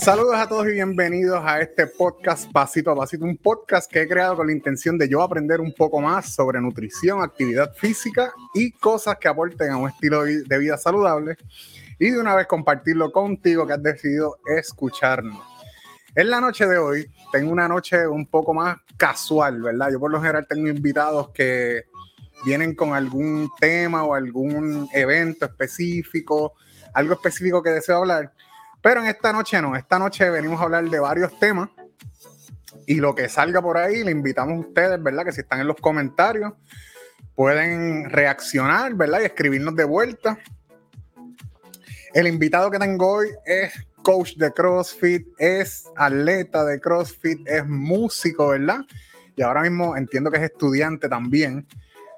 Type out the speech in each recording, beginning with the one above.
Saludos a todos y bienvenidos a este podcast Pasito a Pasito, un podcast que he creado con la intención de yo aprender un poco más sobre nutrición, actividad física y cosas que aporten a un estilo de vida saludable y de una vez compartirlo contigo que has decidido escucharnos. En la noche de hoy tengo una noche un poco más casual, ¿verdad? Yo por lo general tengo invitados que vienen con algún tema o algún evento específico, algo específico que deseo hablar pero en esta noche no, esta noche venimos a hablar de varios temas y lo que salga por ahí, le invitamos a ustedes, ¿verdad? Que si están en los comentarios, pueden reaccionar, ¿verdad? Y escribirnos de vuelta. El invitado que tengo hoy es coach de CrossFit, es atleta de CrossFit, es músico, ¿verdad? Y ahora mismo entiendo que es estudiante también.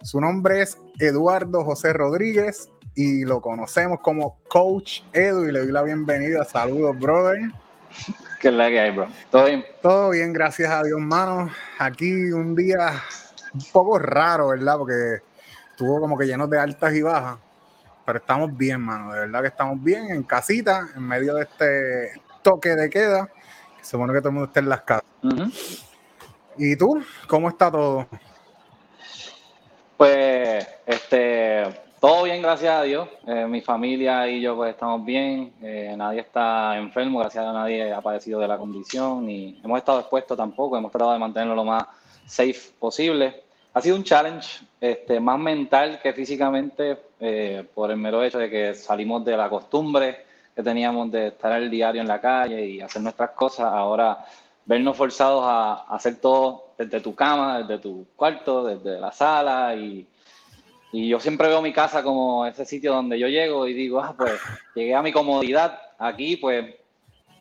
Su nombre es Eduardo José Rodríguez y lo conocemos como Coach Edu y le doy la bienvenida. Saludos, brother. ¿Qué es la que hay, bro? ¿Todo bien? Todo bien, gracias a Dios, mano. Aquí un día un poco raro, ¿verdad? Porque estuvo como que lleno de altas y bajas. Pero estamos bien, mano. De verdad que estamos bien en casita, en medio de este toque de queda. Se supone que todo el mundo esté en las casas. ¿Y tú? ¿Cómo está todo? Pues, este, todo bien, gracias a Dios. Eh, mi familia y yo pues estamos bien. Eh, nadie está enfermo, gracias a nadie ha padecido de la condición y hemos estado expuestos tampoco. Hemos tratado de mantenerlo lo más safe posible. Ha sido un challenge este, más mental que físicamente eh, por el mero hecho de que salimos de la costumbre que teníamos de estar el diario en la calle y hacer nuestras cosas. Ahora vernos forzados a hacer todo desde tu cama, desde tu cuarto, desde la sala y y yo siempre veo mi casa como ese sitio donde yo llego y digo, ah, pues llegué a mi comodidad aquí, pues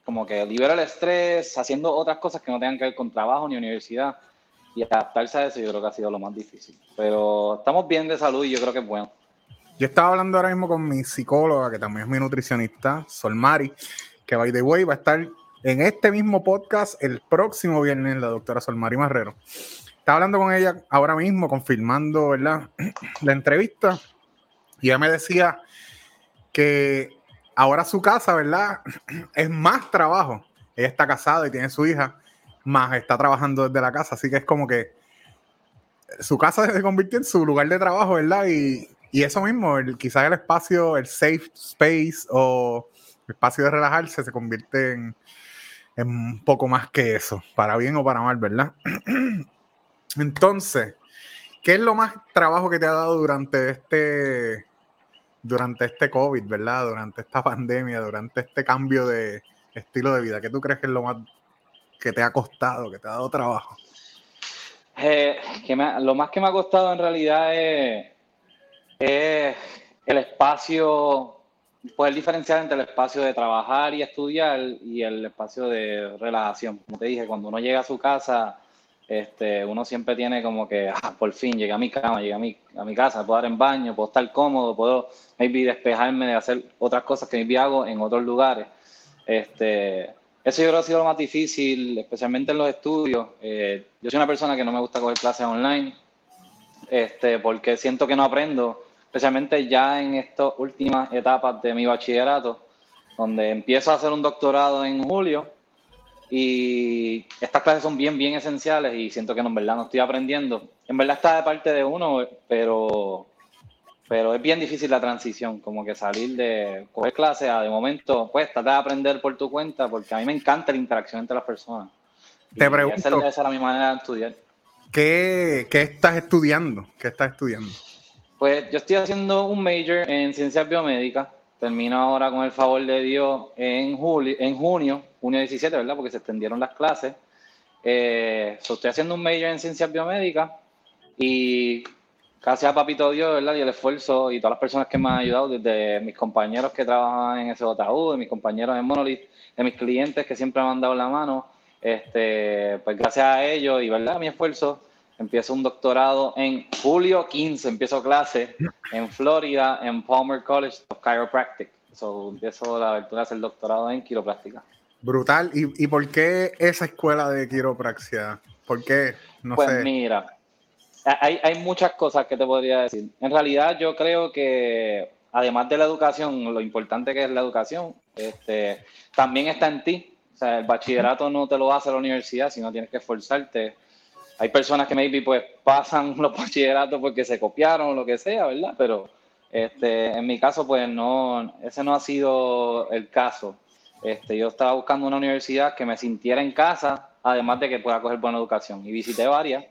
como que libero el estrés haciendo otras cosas que no tengan que ver con trabajo ni universidad. Y adaptarse a eso yo creo que ha sido lo más difícil. Pero estamos bien de salud y yo creo que es bueno. Yo estaba hablando ahora mismo con mi psicóloga, que también es mi nutricionista, Solmari, que by the way va a estar en este mismo podcast el próximo viernes, la doctora Solmari Marrero. Estaba hablando con ella ahora mismo, confirmando, ¿verdad? La entrevista. Y ella me decía que ahora su casa, ¿verdad? Es más trabajo. Ella está casada y tiene su hija, más está trabajando desde la casa. Así que es como que su casa se convirtió en su lugar de trabajo, ¿verdad? Y, eso mismo, quizás el espacio, el safe space o el espacio de relajarse se convierte en, un poco más que eso, para bien o para mal, ¿verdad? Entonces, ¿qué es lo más trabajo que te ha dado durante este, durante este COVID, verdad? Durante esta pandemia, durante este cambio de estilo de vida. ¿Qué tú crees que es lo más que te ha costado, que te ha dado trabajo? Eh, lo más que me ha costado en realidad es, el espacio, poder diferenciar entre el espacio de trabajar y estudiar y el espacio de relajación. Como te dije, cuando uno llega a su casa este, uno siempre tiene como que, ah, por fin llegué a mi cama, llegué a mi, a mi casa, puedo dar en baño, puedo estar cómodo, puedo maybe despejarme de hacer otras cosas que maybe hago en otros lugares. Este, eso yo creo que ha sido lo más difícil, especialmente en los estudios. Eh, yo soy una persona que no me gusta coger clases online, este, porque siento que no aprendo, especialmente ya en estas últimas etapas de mi bachillerato, donde empiezo a hacer un doctorado en julio y estas clases son bien, bien esenciales y siento que en verdad no estoy aprendiendo. En verdad está de parte de uno, pero, pero es bien difícil la transición, como que salir de coger clases a de momento, pues tratar de aprender por tu cuenta, porque a mí me encanta la interacción entre las personas. Te pregunto. Esa, esa era mi manera de estudiar. ¿Qué, ¿Qué estás estudiando? ¿Qué estás estudiando? Pues yo estoy haciendo un major en ciencias biomédicas Termino ahora con el favor de Dios en, julio, en junio, junio 17, ¿verdad? Porque se extendieron las clases. Eh, estoy haciendo un major en ciencias biomédicas y gracias a Papito Dios, ¿verdad? Y el esfuerzo y todas las personas que me han ayudado, desde mis compañeros que trabajan en SJU, de mis compañeros en Monolith, de mis clientes que siempre me han dado la mano, este, pues gracias a ellos y, ¿verdad? Mi esfuerzo, empiezo un doctorado en julio 15, empiezo clase en Florida, en Palmer College of Chiropractic. So, empiezo la aventura de hacer doctorado en quiropráctica. Brutal. ¿Y, ¿Y, por qué esa escuela de quiropraxia? ¿Por qué? No pues mira, hay, hay muchas cosas que te podría decir. En realidad yo creo que además de la educación, lo importante que es la educación, este, también está en ti. O sea, el bachillerato no te lo hace la universidad, sino tienes que esforzarte. Hay personas que maybe pues pasan los bachilleratos porque se copiaron o lo que sea, ¿verdad? Pero este, en mi caso, pues no, ese no ha sido el caso. Este, yo estaba buscando una universidad que me sintiera en casa, además de que pueda coger buena educación. Y visité varias.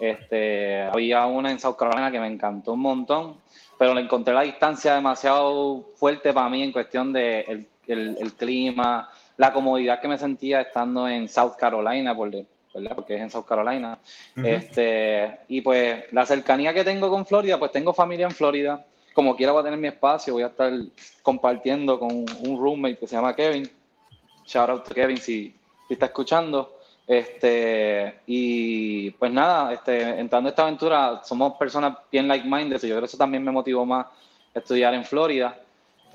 Este, había una en South Carolina que me encantó un montón, pero le encontré la distancia demasiado fuerte para mí en cuestión de el, el, clima, la comodidad que me sentía estando en South Carolina, por, ¿verdad? porque es en South Carolina. este, y pues la cercanía que tengo con Florida, pues tengo familia en Florida. Como quiera voy a tener mi espacio, voy a estar compartiendo con un roommate que se llama Kevin. Shout out to Kevin si, si está escuchando. Este, y pues nada, este, entrando a esta aventura, somos personas bien like-minded, yo creo que eso también me motivó más estudiar en Florida.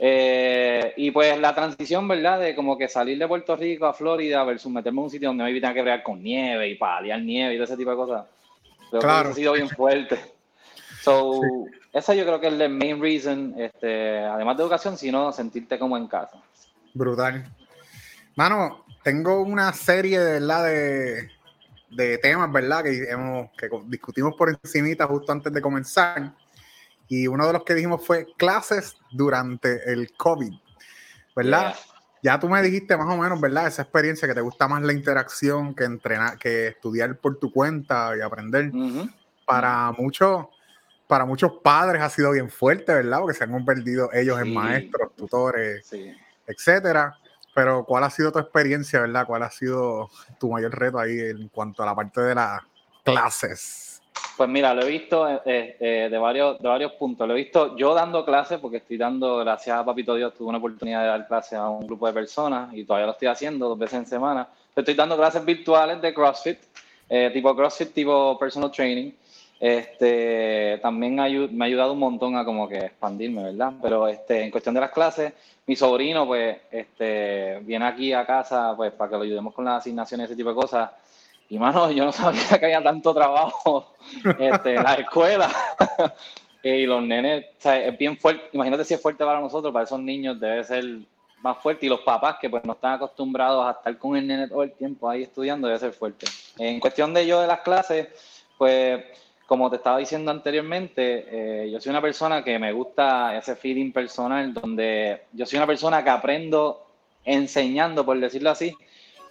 Eh, y pues la transición, ¿verdad? De como que salir de Puerto Rico a Florida versus meterme en un sitio donde me tenga que bregar con nieve y paliar nieve y todo ese tipo de cosas. claro. ha sido bien fuerte. So, esa yo creo que es la main reason, este, además de educación, sino sentirte como en casa. Brutal. Mano, tengo una serie de, ¿verdad? de, de temas, ¿verdad? Que, hemos, que discutimos por encimita justo antes de comenzar. Y uno de los que dijimos fue clases durante el COVID, ¿verdad? Ya tú me dijiste más o menos, ¿verdad? Esa experiencia que te gusta más la interacción que entrenar, que estudiar por tu cuenta y aprender. Para muchos, para muchos padres ha sido bien fuerte, ¿verdad? Porque se han convertido ellos en maestros, tutores, sí. etcétera. Pero, ¿cuál ha sido tu experiencia, verdad? ¿Cuál ha sido tu mayor reto ahí en cuanto a la parte de las clases? Pues mira, lo he visto eh, eh, eh, de, varios, de varios puntos. Lo he visto yo dando clases, porque estoy dando, gracias a Papito Dios, tuve una oportunidad de dar clases a un grupo de personas y todavía lo estoy haciendo dos veces en semana. Estoy dando clases virtuales de CrossFit, tipo CrossFit, tipo personal training. Este, también me ha ayudado un montón a como que expandirme, ¿verdad? Pero este, en cuestión de las clases, mi sobrino, pues, este, viene aquí a casa, pues, para que lo ayudemos con las asignaciones, ese tipo de cosas. Y, mano, yo no sabía que había tanto trabajo este, en la escuela. y los nenes, o sea, es bien fuerte. Imagínate si es fuerte para nosotros, para esos niños debe ser más fuerte. Y los papás, que pues no están acostumbrados a estar con el nene todo el tiempo ahí estudiando, debe ser fuerte. En cuestión de yo de las clases, pues como te estaba diciendo anteriormente, eh, yo soy una persona que me gusta ese feeling personal, donde yo soy una persona que aprendo enseñando, por decirlo así,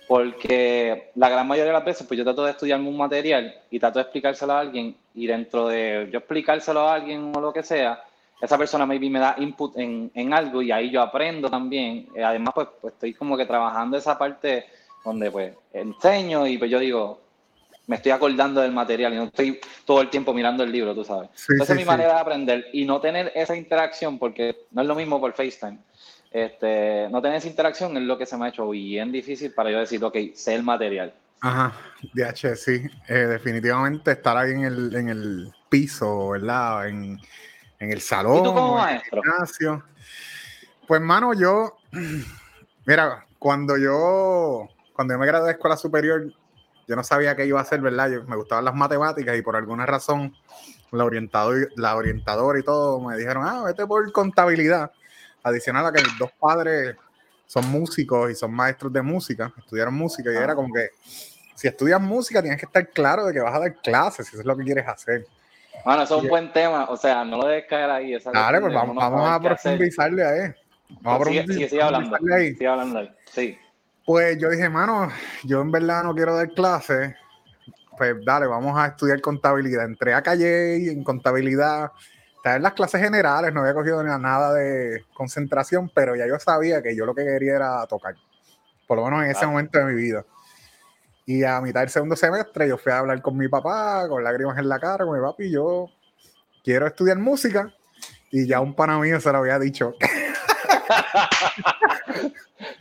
porque la gran mayoría de las veces, pues yo trato de estudiarme un material y trato de explicárselo a alguien, y dentro de yo explicárselo a alguien o lo que sea, esa persona maybe me da input en, en algo y ahí yo aprendo también. Eh, además, pues, pues estoy como que trabajando esa parte donde pues enseño y pues yo digo, me estoy acordando del material y no estoy todo el tiempo mirando el libro, tú sabes. Entonces, es mi manera de aprender y no tener esa interacción, porque no es lo mismo por FaceTime. Este, no tener esa interacción es lo que se me ha hecho bien difícil para yo decir, ok, sé el material. Ajá, DH, sí. Eh, definitivamente estar ahí en el, en el piso, ¿verdad? En, en el salón. ¿Y tú como maestro? Gimnasio. Pues, mano, yo, mira, cuando yo, cuando yo me gradué de escuela superior, yo no sabía qué iba a hacer, ¿verdad? Yo, me gustaban las matemáticas y por alguna razón la, orientador, la orientadora y todo me dijeron, ah, vete por contabilidad. Adicional a que mis dos padres son músicos y son maestros de música, estudiaron música y era como que si estudias música tienes que estar claro de que vas a dar clases, si eso es lo que quieres hacer. Bueno, eso es un buen tema, o sea, no lo debes caer ahí. Dale, pues vamos, vamos a profundizarle ahí. Vamos a profundizarle sigue, hablando, ahí. Sigue hablando ahí, sí. Pues yo dije, mano, yo en verdad no quiero dar clases. Pues dale, vamos a estudiar contabilidad. Entré a Calle y en contabilidad. Estaba en las clases generales, no había cogido nada de concentración, pero ya yo sabía que yo lo que quería era tocar. Por lo menos en ese momento de mi vida. Y a mitad del segundo semestre yo fui a hablar con mi papá, con lágrimas en la cara, con mi papi, yo quiero estudiar música. Y ya un pana mío se lo había dicho.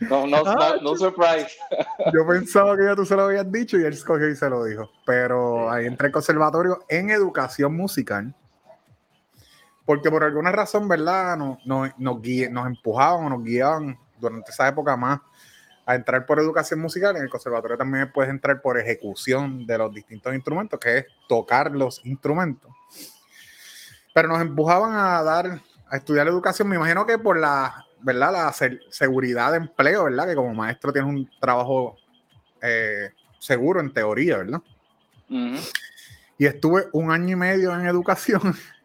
No, no, no, surprise. Yo pensaba que ya tú se lo habías dicho y él escogió y se lo dijo. Pero ahí entré al conservatorio en educación musical. Porque por alguna razón, ¿verdad? Nos, nos, nos, nos empujaban o nos guiaban durante esa época más a entrar por educación musical. En el conservatorio también puedes entrar por ejecución de los distintos instrumentos, que es tocar los instrumentos. Pero nos empujaban a dar a estudiar educación, me imagino que por la, ¿verdad? La seguridad de empleo, ¿verdad? Que como maestro tienes un trabajo eh, seguro en teoría, ¿verdad? Y estuve un año y medio en educación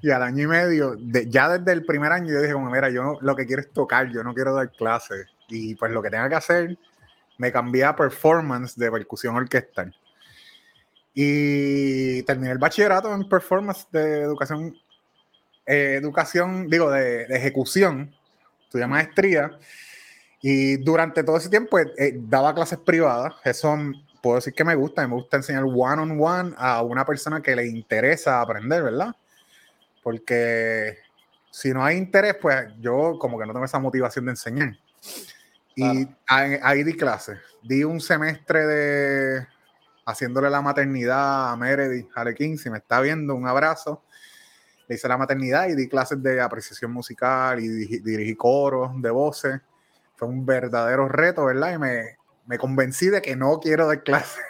y al año y medio, ya desde el primer año yo dije como, mira, yo lo que quiero es tocar, yo no quiero dar clases. Y pues lo que tenga que hacer, me cambié a performance de percusión orquestal. Y terminé el bachillerato en performance de educación, eh, educación, digo, de, ejecución, estudié maestría. Y durante todo ese tiempo eh, eh, daba clases privadas. Eso puedo decir que me gusta. Me gusta enseñar one on one a una persona que le interesa aprender, ¿verdad? Porque si no hay interés, pues yo como que no tengo esa motivación de enseñar. Y ahí di clases. Di un semestre de haciéndole la maternidad a Meredith Alequín, si me está viendo, un abrazo. Le hice la maternidad y di clases de apreciación musical y dirigí coros de voces. Fue un verdadero reto, ¿verdad? Y me, me convencí de que no quiero dar clases.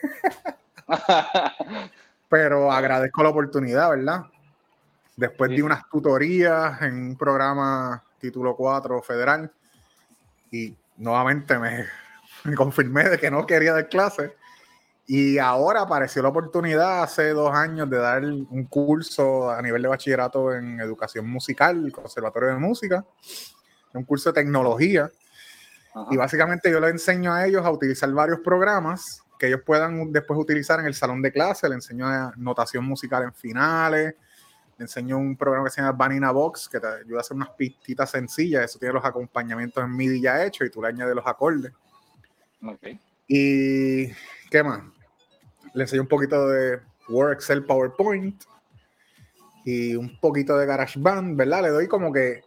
Pero agradezco la oportunidad, ¿verdad? Después di unas tutorías en un programa título 4 federal y nuevamente me, me confirmé de que no quería dar clases y ahora apareció la oportunidad hace dos años de dar un curso a nivel de bachillerato en educación musical, el Conservatorio de Música, un curso de tecnología. Y básicamente yo le enseño a ellos a utilizar varios programas que ellos puedan después utilizar en el salón de clase. Le enseño notación musical en finales. Enseño un programa que se llama Vanina Box, que te ayuda a hacer unas pistitas sencillas. Eso tiene los acompañamientos en MIDI ya hechos y tú le añades los acordes. Okay. ¿Y qué más? le enseño un poquito de Word, Excel, PowerPoint y un poquito de GarageBand, ¿verdad? Le doy como que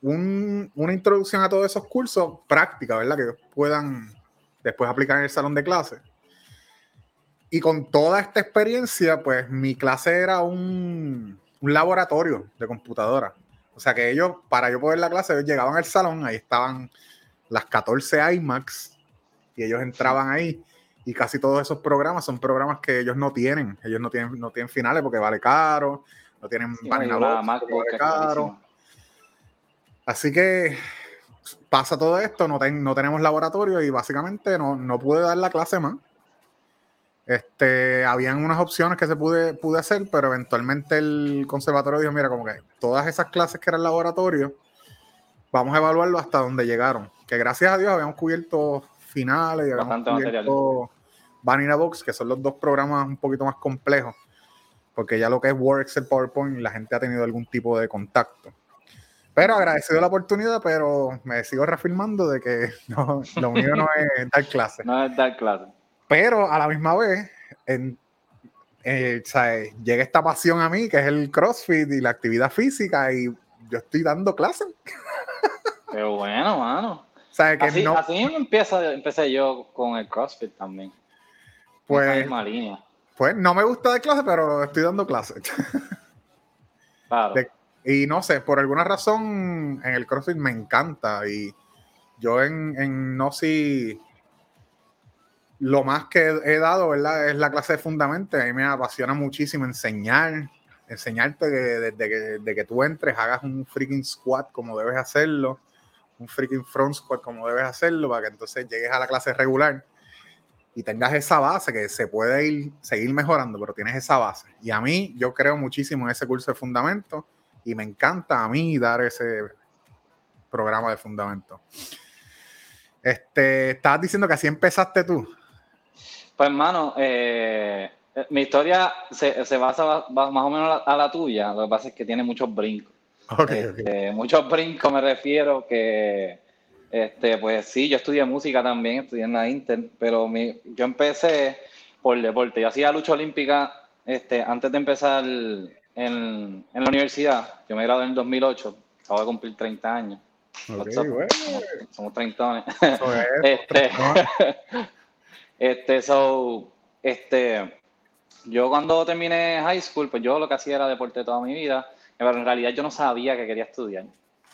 una introducción a todos esos cursos práctica, ¿verdad? Que puedan después aplicar en el salón de clase. Y con toda esta experiencia, pues mi clase era un, un laboratorio de computadora. O sea que ellos, para yo poder la clase, ellos llegaban al salón, ahí estaban las 14 iMacs y ellos entraban ahí y casi todos esos programas son programas que ellos no tienen. Ellos no tienen, no tienen finales porque vale caro, no tienen sí, vale caro. Así que pasa todo esto, no, no tenemos laboratorio y básicamente no, no, pude dar la clase más. Este, habían unas opciones que se pude, pude hacer, pero eventualmente el conservatorio dijo, mira, como que todas esas clases que eran laboratorio, vamos a evaluarlo hasta donde llegaron. Que gracias a Dios habíamos cubierto finales y habíamos cubierto Vanilla Box, que son los dos programas un poquito más complejos, porque ya lo que es Word, Excel, PowerPoint, la gente ha tenido algún tipo de contacto. Pero agradecido la oportunidad, pero me sigo reafirmando de que no, lo mío no es dar clase. No es dar clase. Pero a la misma vez, en, eh, llega esta pasión a mí, que es el CrossFit y la actividad física, y yo estoy dando clases. Pero bueno, mano. que así, no... así empieza, empecé yo con el CrossFit también. Pues, pues no me gusta de clase, pero estoy dando clases. Claro. y no sé, por alguna razón en el CrossFit me encanta y yo en, en no si lo más que he dado, ¿verdad? Es la clase de fundamento. A mí me apasiona muchísimo enseñar, enseñarte que desde que, tú entres hagas un freaking squat como debes hacerlo, un freaking front squat como debes hacerlo, para que entonces llegues a la clase regular y tengas esa base que se puede ir, seguir mejorando, pero tienes esa base. Y a mí, yo creo muchísimo en ese curso de fundamento y me encanta a mí dar ese programa de fundamento. Este, estabas diciendo que así empezaste tú. Pues, hermano, eh, mi historia se, se basa más o menos a la, tuya. Lo que pasa es que tiene muchos brincos. Este, muchos brincos me refiero que este, pues sí, yo estudié música también, estudié en la Inter, pero mi, yo empecé por deporte. Yo hacía lucha olímpica este, antes de empezar en, en la universidad. Yo me gradué en el 2008, acabo de cumplir 30 años. somos, 30 este, este, so, este, yo cuando terminé high school, pues yo lo que hacía era deporte toda mi vida, pero en realidad yo no sabía que quería estudiar.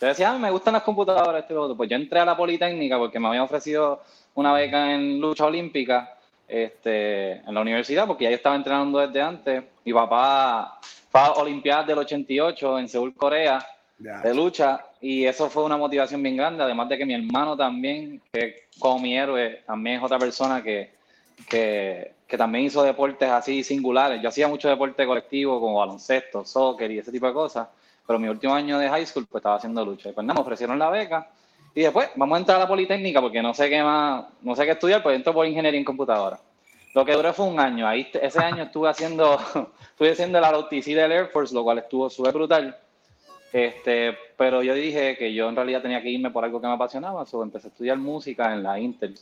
Yo decía, ah, me gustan las computadoras, este Pues yo entré a la Politécnica porque me habían ofrecido una beca en lucha olímpica este, en la universidad, porque ya yo estaba entrenando desde antes. Mi papá fue a Olimpiadas del 88 en Seúl, Corea, de lucha y eso fue una motivación bien grande, además de que mi hermano también, que como mi héroe, también es otra persona que, que, que también hizo deportes así singulares. Yo hacía mucho deporte colectivo como baloncesto, soccer y ese tipo de cosas, pero mi último año de high school pues estaba haciendo lucha. Y pues nada, me ofrecieron la beca y después vamos a entrar a la Politécnica porque no sé qué más, no sé qué estudiar, pues entro por ingeniería en computadora. Lo que duró fue un año. Ahí, ese año estuve haciendo, estuve haciendo la ROTC del Air Force, lo cual estuvo súper brutal. Este, pero yo dije que yo en realidad tenía que irme por algo que me apasionaba, so empecé a estudiar música en la Intel,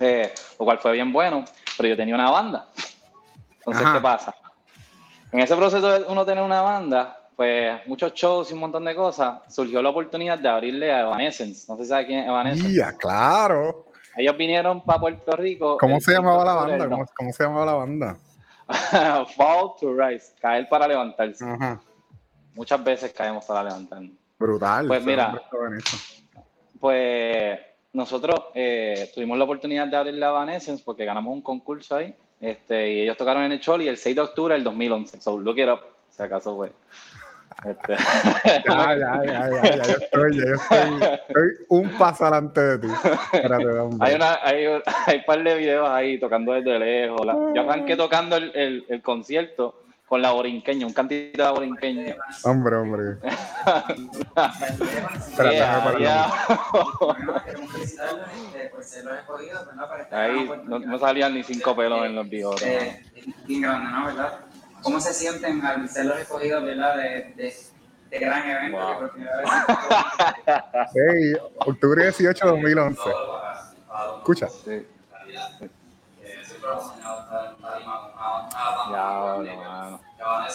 eh, lo cual fue bien bueno, pero yo tenía una banda. Entonces, ¿qué pasa? En ese proceso de uno tener una banda, pues muchos shows y un montón de cosas, surgió la oportunidad de abrirle a Evanescence. No sé si sabe quién es Evanescence. Ya, claro. Ellos vinieron para Puerto Rico. ¿Cómo se llamaba la banda? ¿Cómo, se llamaba la banda? Fall to Rise, caer para levantarse. Ajá muchas veces caemos para levantarnos. Brutal. Pues mira, pues nosotros eh, tuvimos la oportunidad de abrir la Vanessence porque ganamos un concurso ahí. Este, y ellos tocaron en el Choli el 6 de octubre del 2011. So, look it up, si acaso fue. Este. ya, ya, ya, ya, ya, yo estoy, yo estoy, estoy un paso adelante de ti. hay, una, hay, hay un par de videos ahí tocando desde lejos. yo arranqué tocando el, el, el concierto con la borinqueña, un cantito de borinqueña. Hombre, hombre. Espérate, Ahí no, no, salían ni cinco pelos en los videos. Eh, bien grande, ¿no? ¿Verdad? ¿Cómo se sienten al ser los escogidos, ¿verdad? De, de, de gran evento wow. que por primera vez. hey, octubre 18 de 2011. Escucha. Sí.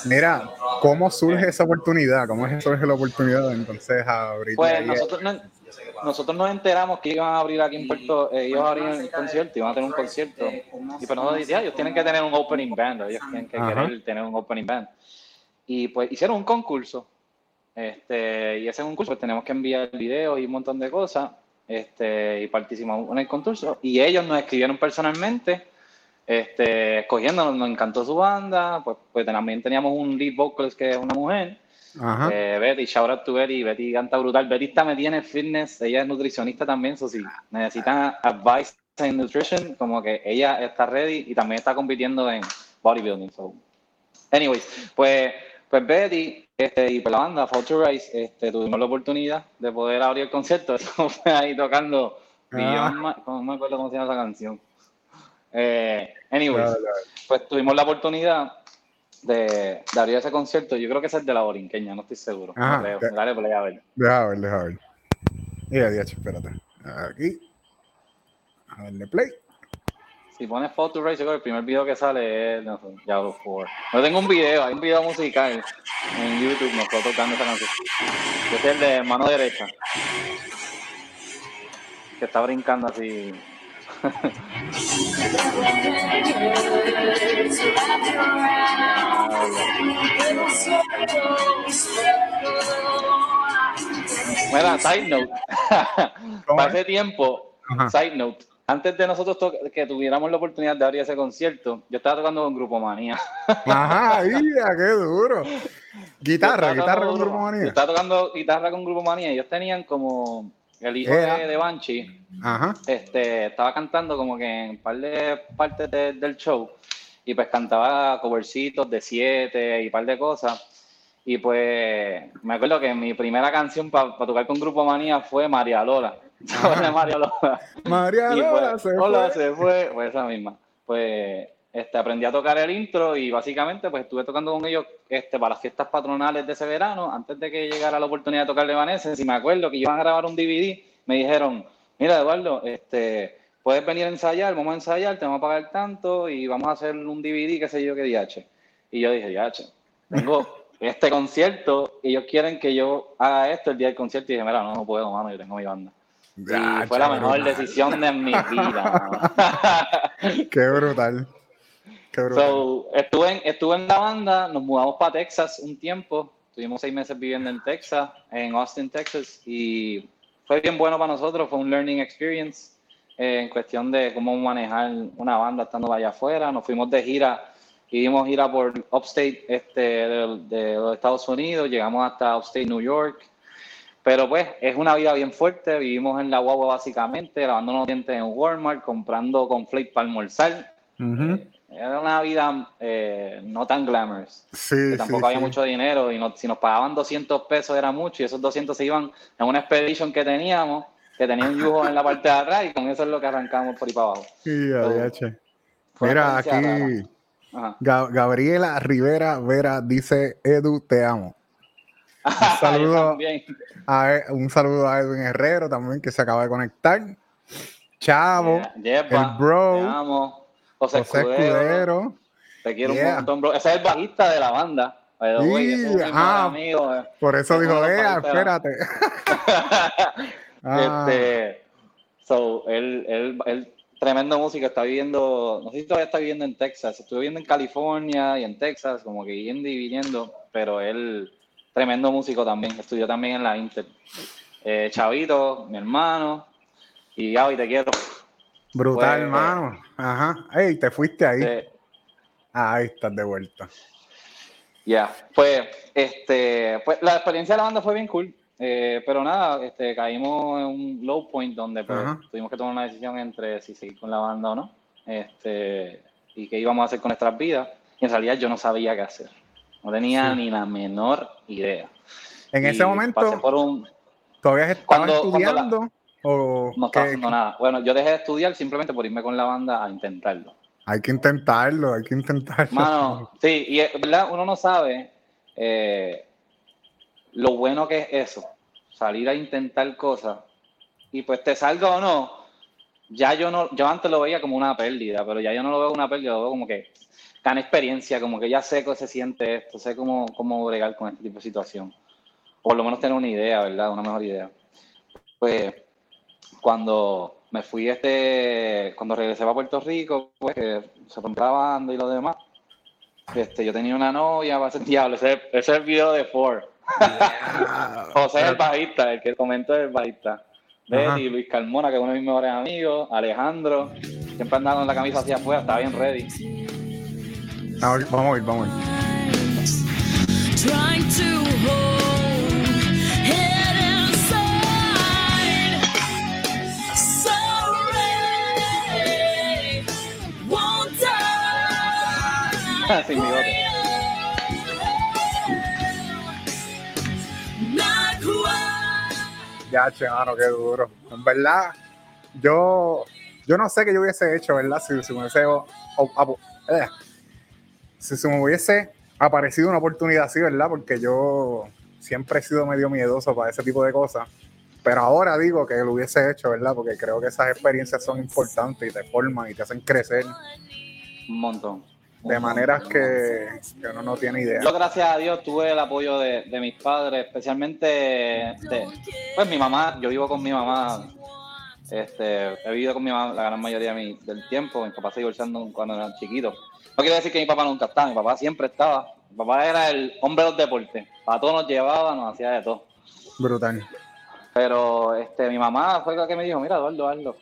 Mira, ¿cómo surge esa oportunidad? ¿Cómo surge la oportunidad entonces a abrir? Pues nosotros, no, nosotros nos enteramos que iban a abrir aquí en Puerto, eh, ellos abrían el concierto, iban a tener un concierto. Y pues nosotros decíamos, ellos tienen que tener un opening band, ellos tienen que querer tener un opening band. Y pues hicieron un concurso. Este, y ese concurso pues tenemos que enviar videos y un montón de cosas. Este, y participamos en el concurso. Y ellos nos escribieron personalmente este, escogiendo, nos encantó su banda, pues, pues también teníamos un lead vocalist que es una mujer, eh, Betty, shout out to Betty, Betty canta brutal, Betty está metida en fitness, ella es nutricionista también, eso sí, necesitan advice en nutrition, como que ella está ready y también está compitiendo en bodybuilding, so. Anyways, pues, pues Betty este, y pues la banda, Rise, este, tuvimos la oportunidad de poder abrir el concierto, eso fue ahí tocando, ah. no me acuerdo cómo se llama esa canción. Eh, anyways, pues tuvimos la oportunidad de, de, abrir ese concierto. Yo creo que es el de la borinqueña, no estoy seguro. Ajá, Dale play a ver. Deja ver, deja ver. Mira, Diacho, espérate. Aquí. A darle play. Si pones Photo Race, el primer video que sale es no sé, Diablo 4. No tengo un video, hay un video musical en YouTube, estoy tocando esa canción. Yo soy el de mano derecha. Que está brincando así. Mira, side note. Hace tiempo, side note. Antes de nosotros que tuviéramos la oportunidad de abrir ese concierto, yo estaba tocando con Grupo Manía. Ajá, mira, qué duro. Guitarra, guitarra con Grupo Manía. Yo estaba tocando guitarra con Grupo Manía. Ellos tenían como el hijo de, de, Banshee, Este, estaba cantando como que en un par de partes del show y pues cantaba covercitos de siete y un par de cosas. Y pues me acuerdo que mi primera canción para tocar con Grupo Manía fue María Lola. María Lola. María Lola pues, se fue. se fue, pues esa misma. Pues este, aprendí a tocar el intro y básicamente pues estuve tocando con ellos este, para las fiestas patronales de ese verano, antes de que llegara la oportunidad de tocar de Vanessa, si me acuerdo que iban a grabar un DVD, me dijeron, mira Eduardo, este, puedes venir a ensayar, vamos a ensayar, te vamos a pagar tanto y vamos a hacer un DVD, qué sé yo, qué DH. Y yo dije, DH, tengo este concierto y ellos quieren que yo haga esto el día del concierto y dije, mira, no, no puedo, mano, yo tengo mi banda. y fue la mejor decisión de mi vida. Qué brutal. So, estuve, en, estuve en la banda, nos mudamos para Texas un tiempo, tuvimos seis meses viviendo en Texas, en Austin, Texas, y fue bien bueno para nosotros, fue un learning experience eh, en cuestión de cómo manejar una banda estando allá afuera. Nos fuimos de gira y dimos gira por Upstate este, de, de los Estados Unidos, llegamos hasta Upstate New York. Pero pues es una vida bien fuerte, vivimos en la guagua básicamente, lavando los dientes en Walmart, comprando conflate para almorzar. Eh, era una vida eh, no tan glamorous. Sí, tampoco sí, había sí. mucho dinero y no- si nos pagaban 200 pesos era mucho y esos 200 se iban en una expedition que teníamos, que tenía un yugo en la parte de atrás y con eso es lo que arrancamos por ahí para abajo. Una Mira, aquí Gabriela Rivera Vera dice, Edu, te amo. Yo saludo. A E- un saludo a Edwin Herrero también, que se acaba de conectar. Chavo, Yepa, el bro, te amo. José, José Escudero, Escudero. te quiero Yeah. un montón, bro. Ese es el bajista de la banda. es ah, amigo. eh. Por eso Es dijo, vea, favoritos". espérate. Ah, Este, so, él, él, él, tremendo músico, está viviendo, no sé si todavía está viviendo en Texas, estuvo viviendo en California y en Texas, como que yendo y viniendo, pero él, tremendo músico también, estudió también en la Inter. Eh, Chavito, mi hermano, y Gaby, te quiero. Brutal, pues, hermano. Ajá. Ey, te fuiste ahí. Eh, Ah, ahí estás de vuelta. Ya, pues, este, pues la experiencia de la banda fue bien cool, eh, pero nada, este, caímos en un low point donde pues, tuvimos que tomar una decisión entre si seguir con la banda o no, este, y qué íbamos a hacer con nuestras vidas, y en realidad yo no sabía qué hacer, no tenía Sí. ni la menor idea. En Y ese momento, un, ¿todavía estabas Cuando- cuando la- estudiando? ¿O no estaba qué- haciendo nada. Bueno, yo dejé de estudiar simplemente por irme con la banda a intentarlo. Hay que intentarlo, hay que intentarlo. Mano, sí, y verdad, uno no sabe eh, lo bueno que es eso, salir a intentar cosas y pues te salga o no, ya yo no, yo antes lo veía como una pérdida, pero ya yo no lo veo como una pérdida, lo veo como que gané experiencia, como que ya sé cómo se siente esto, sé cómo, cómo bregar con este tipo de situación, o por lo menos tener una idea, ¿verdad? Una mejor idea. Pues cuando me fui este, cuando regresé a Puerto Rico, pues que se rompió la banda y lo demás, este, yo tenía una novia, va a ser diablo, ese, ese es el video de Ford. José es el bajista, el que comentó es el bajista. Ajá. Betty, Luis Carmona, que es uno de mis mejores amigos, Alejandro, siempre andaba con la camisa hacia afuera, estaba bien ready. Vamos, vamos a ir, vamos a ir. Sin bigote. Ya, che, mano, qué duro. En verdad, yo, yo no sé qué yo hubiese hecho, ¿verdad? Si, si me hubiese, o- o- apo- eh, si se me hubiese aparecido una oportunidad así, ¿verdad? Porque yo siempre he sido medio miedoso para ese tipo de cosas. Pero ahora digo que lo hubiese hecho, ¿verdad? Porque creo que esas experiencias son importantes y te forman y te hacen crecer Un montón. De maneras que, que uno no tiene idea. Yo, gracias a Dios, tuve el apoyo de, de mis padres, especialmente de, pues mi mamá, yo vivo con mi mamá, este, he vivido con mi mamá la gran mayoría de mi- del tiempo, mi papá se divorciando cuando eran chiquitos. No quiere decir que mi papá nunca estaba, mi papá siempre estaba. Mi papá era el hombre de los deportes, para todo nos llevaba, nos hacía de todo. Brutal. Pero este, mi mamá fue la que me dijo, mira, Eduardo, hazlo.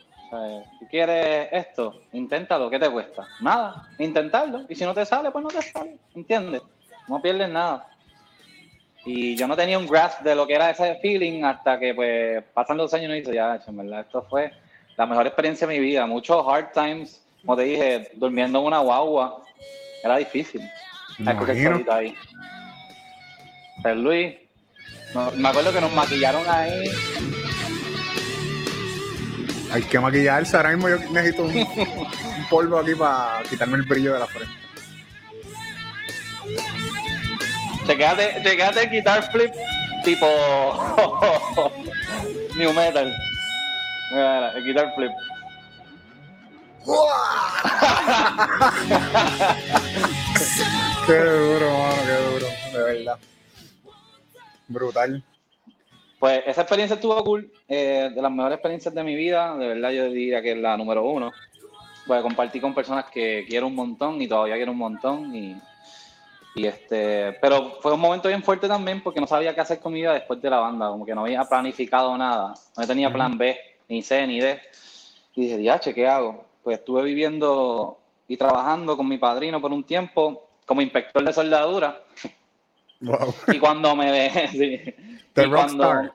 ¿Tú quieres esto? Inténtalo, ¿qué te cuesta? Nada, intentarlo. Y si no te sale, pues no te sale, ¿entiendes? No pierdes nada. Y yo no tenía un grasp de lo que era ese feeling hasta que, pues, pasan los años y dice, ya, en verdad, esto fue la mejor experiencia de mi vida. Muchos hard times, como te dije, durmiendo en una guagua, era difícil. Ahí. Pero Luis, me acuerdo que nos maquillaron ahí. Hay que maquillarse. Ahora mismo yo necesito un, un polvo aquí para quitarme el brillo de la frente. Chequéate, chequéate el guitar flip tipo New Metal. Mira, mira, el guitar flip. Qué duro, mano, qué duro, de verdad. Brutal. Pues esa experiencia estuvo cool, eh, de las mejores experiencias de mi vida, de verdad yo diría que es la número uno. Pues compartí con personas que quiero un montón y todavía quiero un montón y, y este, pero fue un momento bien fuerte también porque no sabía qué hacer con mi vida después de la banda, como que no había planificado nada, no tenía plan B, ni C, ni D. Y dije, diache, ¿qué hago? Pues estuve viviendo y trabajando con mi padrino por un tiempo como inspector de soldadura. Wow. Y cuando me dejé, sí. The Y cuando- Rockstar.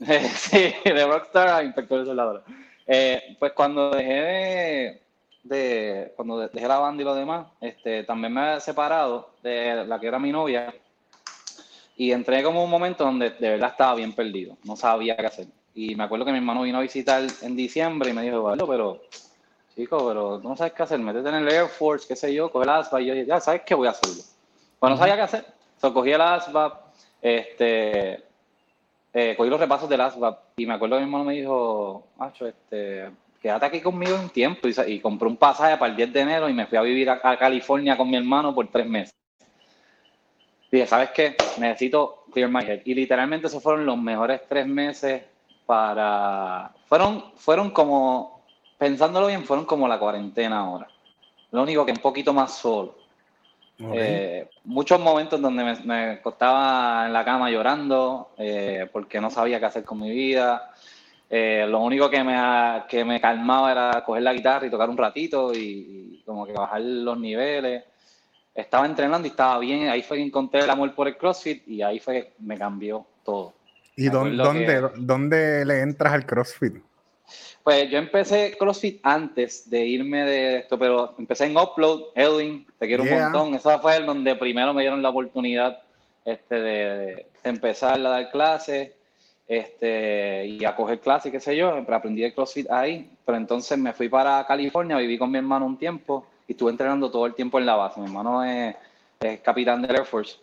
sí, de Rockstar a inspector de soldadura. Eh, pues cuando dejé de, de- cuando de- dejé la banda y lo demás, este, también me había separado de la que era mi novia y entré como un momento donde de verdad estaba bien perdido, no sabía qué hacer. Y me acuerdo que mi hermano vino a visitar en diciembre y me dijo, bueno, pero chico, pero no sabes qué hacer, métete en el Air Force, qué sé yo, coge el ASVAB. Y yo dije, ya, ¿sabes qué voy a hacerlo? Pues no sabía qué hacer. So, cogí el ASVAB, este, eh, cogí los repasos del ASVAB y me acuerdo que mi hermano me dijo, macho, este, quédate aquí conmigo un tiempo y, y compré un pasaje para el 10 de enero y me fui a vivir a, a California con mi hermano por tres meses. Dije, ¿sabes qué? Necesito clear my head. Y literalmente esos fueron los mejores tres meses para... Fueron, fueron como, pensándolo bien, fueron como la cuarentena ahora. Lo único que un poquito más solo. Eh, muchos momentos donde me, me acostaba en la cama llorando eh, porque no sabía qué hacer con mi vida. Eh, lo único que me, que me calmaba era coger la guitarra y tocar un ratito y, y como que bajar los niveles. Estaba entrenando y estaba bien. Ahí fue que encontré el amor por el CrossFit y ahí fue que me cambió todo. ¿Y dónde, dónde le entras al CrossFit? Pues yo empecé CrossFit antes de irme de esto, pero empecé en Upload, Edwin, te quiero Yeah. un montón. Esa fue el donde primero me dieron la oportunidad este, de, de empezar a dar clases este, y a coger clases, qué sé yo. Aprendí el CrossFit ahí, pero entonces me fui para California, viví con mi hermano un tiempo y estuve entrenando todo el tiempo en la base. Mi hermano es, es capitán del Air Force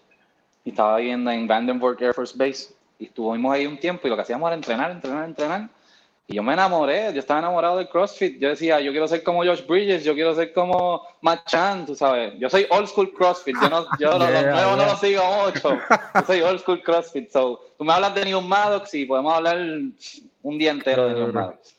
y estaba viviendo en Vandenberg Air Force Base y estuvimos ahí un tiempo y lo que hacíamos era entrenar, entrenar, entrenar. Y yo me enamoré, yo estaba enamorado del CrossFit. Yo decía, yo quiero ser como Josh Bridges, yo quiero ser como Matt Chan, tú sabes. Yo soy old school CrossFit, yo, no, yo Yeah, los nuevos no yeah. los sigo mucho. Yo soy old school CrossFit. So, tú me hablas de Neil Maddox y podemos hablar un día entero de Seguro. Maddox.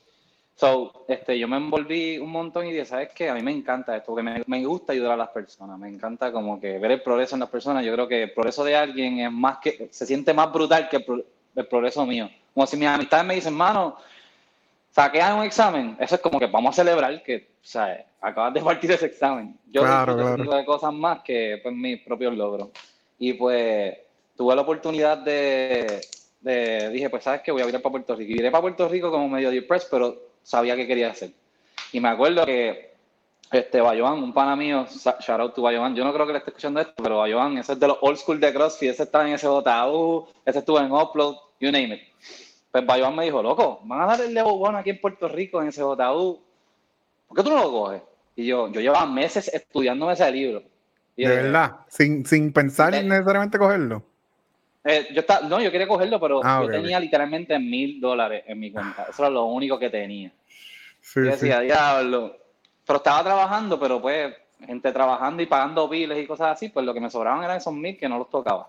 So, este, yo me envolví un montón y dije, ¿sabes qué? A mí me encanta esto, porque me, me gusta ayudar a las personas, me encanta como que ver el progreso en las personas. Yo creo que el progreso de alguien es más que, se siente más brutal que el, pro- el progreso mío. Como si mis amistades me dicen, mano, saqué un examen, eso es como que vamos a celebrar que, o sea, acabas de partir ese examen. Yo Claro, ese claro. tipo de cosas más que pues, mis propios logros. Y pues tuve la oportunidad de, de- dije, pues sabes que voy a ir para Puerto Rico. Y iré para Puerto Rico como medio depressed, pero sabía qué quería hacer. Y me acuerdo que este Bayoán, un pana mío, shout out to Bayoán, yo no creo que le esté escuchando esto, pero Bayoán, ese es de los old school de CrossFit, ese estaba en ese JU, ese estuvo en Upload, you name it. Pues Bayoán me dijo, loco, van a dar el Level One aquí en Puerto Rico, en ese JU, ¿por qué tú no lo coges? Y yo, yo llevaba meses estudiándome ese libro. Y De yo verdad, sin, sin pensar Eh, necesariamente cogerlo. eh, yo estaba, no, yo quería cogerlo, pero Ah, yo tenía literalmente mil dólares en mi cuenta. Eso era lo único que tenía. Sí, Yo sí. decía, diablo. Pero estaba trabajando, pero pues, gente trabajando y pagando biles y cosas así, pues lo que me sobraban eran esos mil que no los tocaba.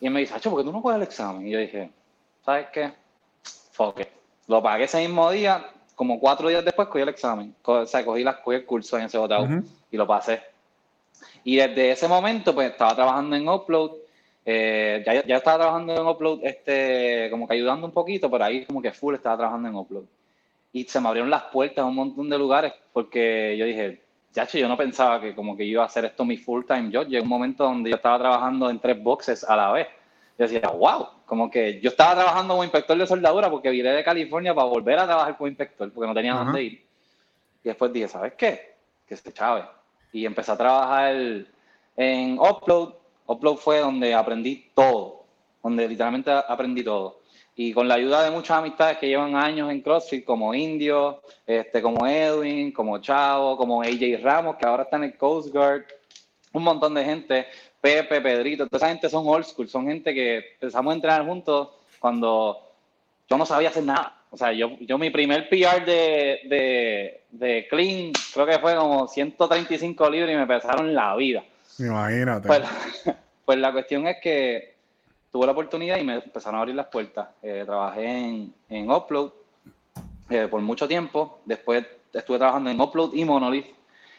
Y él me dice, Acho, ¿por qué tú no coges el examen? Y yo dije, ¿sabes qué? Fuck it. Lo pagué ese mismo día, como cuatro días después cogí el examen. Co- O sea, cogí, las, cogí el curso en ese JU Ujú. y lo pasé. Y desde ese momento, pues estaba trabajando en Upload. eh, ya, ya estaba trabajando en Upload, este, como que ayudando un poquito, pero ahí como que full estaba trabajando en Upload. Y se me abrieron las puertas a un montón de lugares porque yo dije, ya yo no pensaba que como que iba a hacer esto mi full time job. Llegó un momento donde yo estaba trabajando en tres boxes a la vez. Yo decía, wow, como que yo estaba trabajando como inspector de soldadura porque viré de California para volver a trabajar como inspector porque no tenía Ajá. dónde ir. Y después dije, ¿sabes qué? Que se chave. Y empecé a trabajar en Upload. Upload fue donde aprendí todo, donde literalmente aprendí todo. Y con la ayuda de muchas amistades que llevan años en CrossFit, como Indio, este, como Edwin, como Chavo, como AJ Ramos, que ahora está en el Coast Guard, un montón de gente, Pepe, Pedrito, toda esa gente son old school, son gente que empezamos a entrenar juntos cuando yo no sabía hacer nada. O sea, yo, yo mi primer PR de, de, de clean, creo que fue como 135 libras y me pesaron la vida. Imagínate. Pues, pues la cuestión es que tuve la oportunidad y me empezaron a abrir las puertas. Eh, trabajé en, en Upload eh, por mucho tiempo. Después estuve trabajando en Upload y Monolith.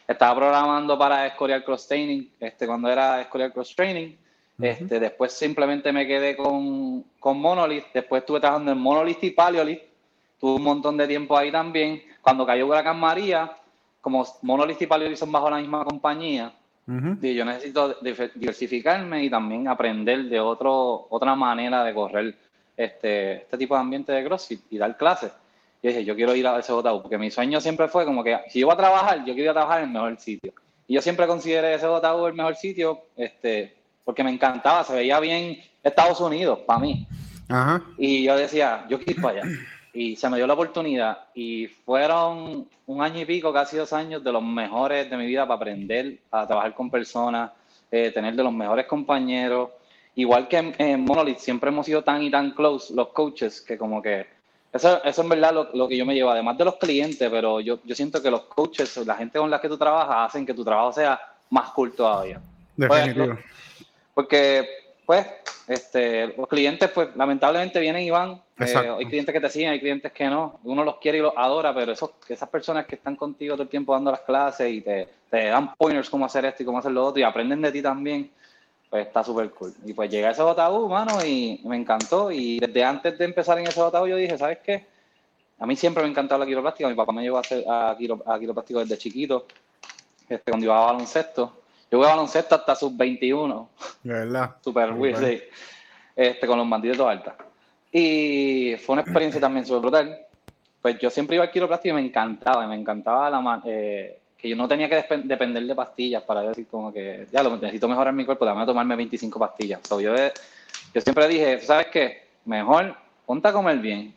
Estaba programando para Escorial Cross Training, este, cuando era Escorial Cross Training. Este, después simplemente me quedé con, con Monolith. Después estuve trabajando en Monolith y Paleolith. Tuve un montón de tiempo ahí también. Cuando cayó Huracán María, como Monolith y Paleo son bajo la misma compañía, Ujú. y yo necesito diversificarme y también aprender de otro, otra manera de correr este, este tipo de ambiente de CrossFit y dar clases. Y dije, yo quiero ir a SJU, porque mi sueño siempre fue como que si yo voy a trabajar, yo quiero ir a trabajar en el mejor sitio. Y yo siempre consideré SJU el mejor sitio, este, porque me encantaba, se veía bien Estados Unidos para mí. Ajá. Y yo decía, yo quiero ir para allá. Y se me dio la oportunidad. Y fueron un año y pico, casi dos años, de los mejores de mi vida para aprender a trabajar con personas, eh, tener de los mejores compañeros. Igual que en, en Monolith, siempre hemos sido tan y tan close los coaches, que como que eso, eso en verdad lo, lo que yo me llevo, además de los clientes, pero yo, yo siento que los coaches, la gente con la que tú trabajas, hacen que tu trabajo sea más cool todavía. Definitivo. Porque, pues, este, los clientes, pues, lamentablemente vienen y van. Eh, hay clientes que te siguen, hay clientes que no. Uno los quiere y los adora, pero esos, esas personas que están contigo todo el tiempo dando las clases y te, te dan pointers cómo hacer esto y cómo hacer lo otro y aprenden de ti también, pues está súper cool. Y pues llegué a ese JU, mano, y me encantó. Y desde antes de empezar en ese JU yo dije, ¿sabes qué? A mí siempre me encantaba la quiropráctica. Mi papá me llevó a hacer a, quiro, a quiropráctico desde chiquito, este, cuando iba a baloncesto. Yo jugué a baloncesto hasta sus 21 De verdad. super weird, bueno. sí. Este, con los bandidos altas. Y fue una experiencia también súper brutal. Pues yo siempre iba al quiropráctico y me encantaba, me encantaba la eh, que yo no tenía que depender de pastillas para decir como que, ya lo necesito mejorar mi cuerpo, dame a tomarme 25 pastillas. So, yo, yo siempre dije, ¿sabes qué? Mejor ponte a comer bien,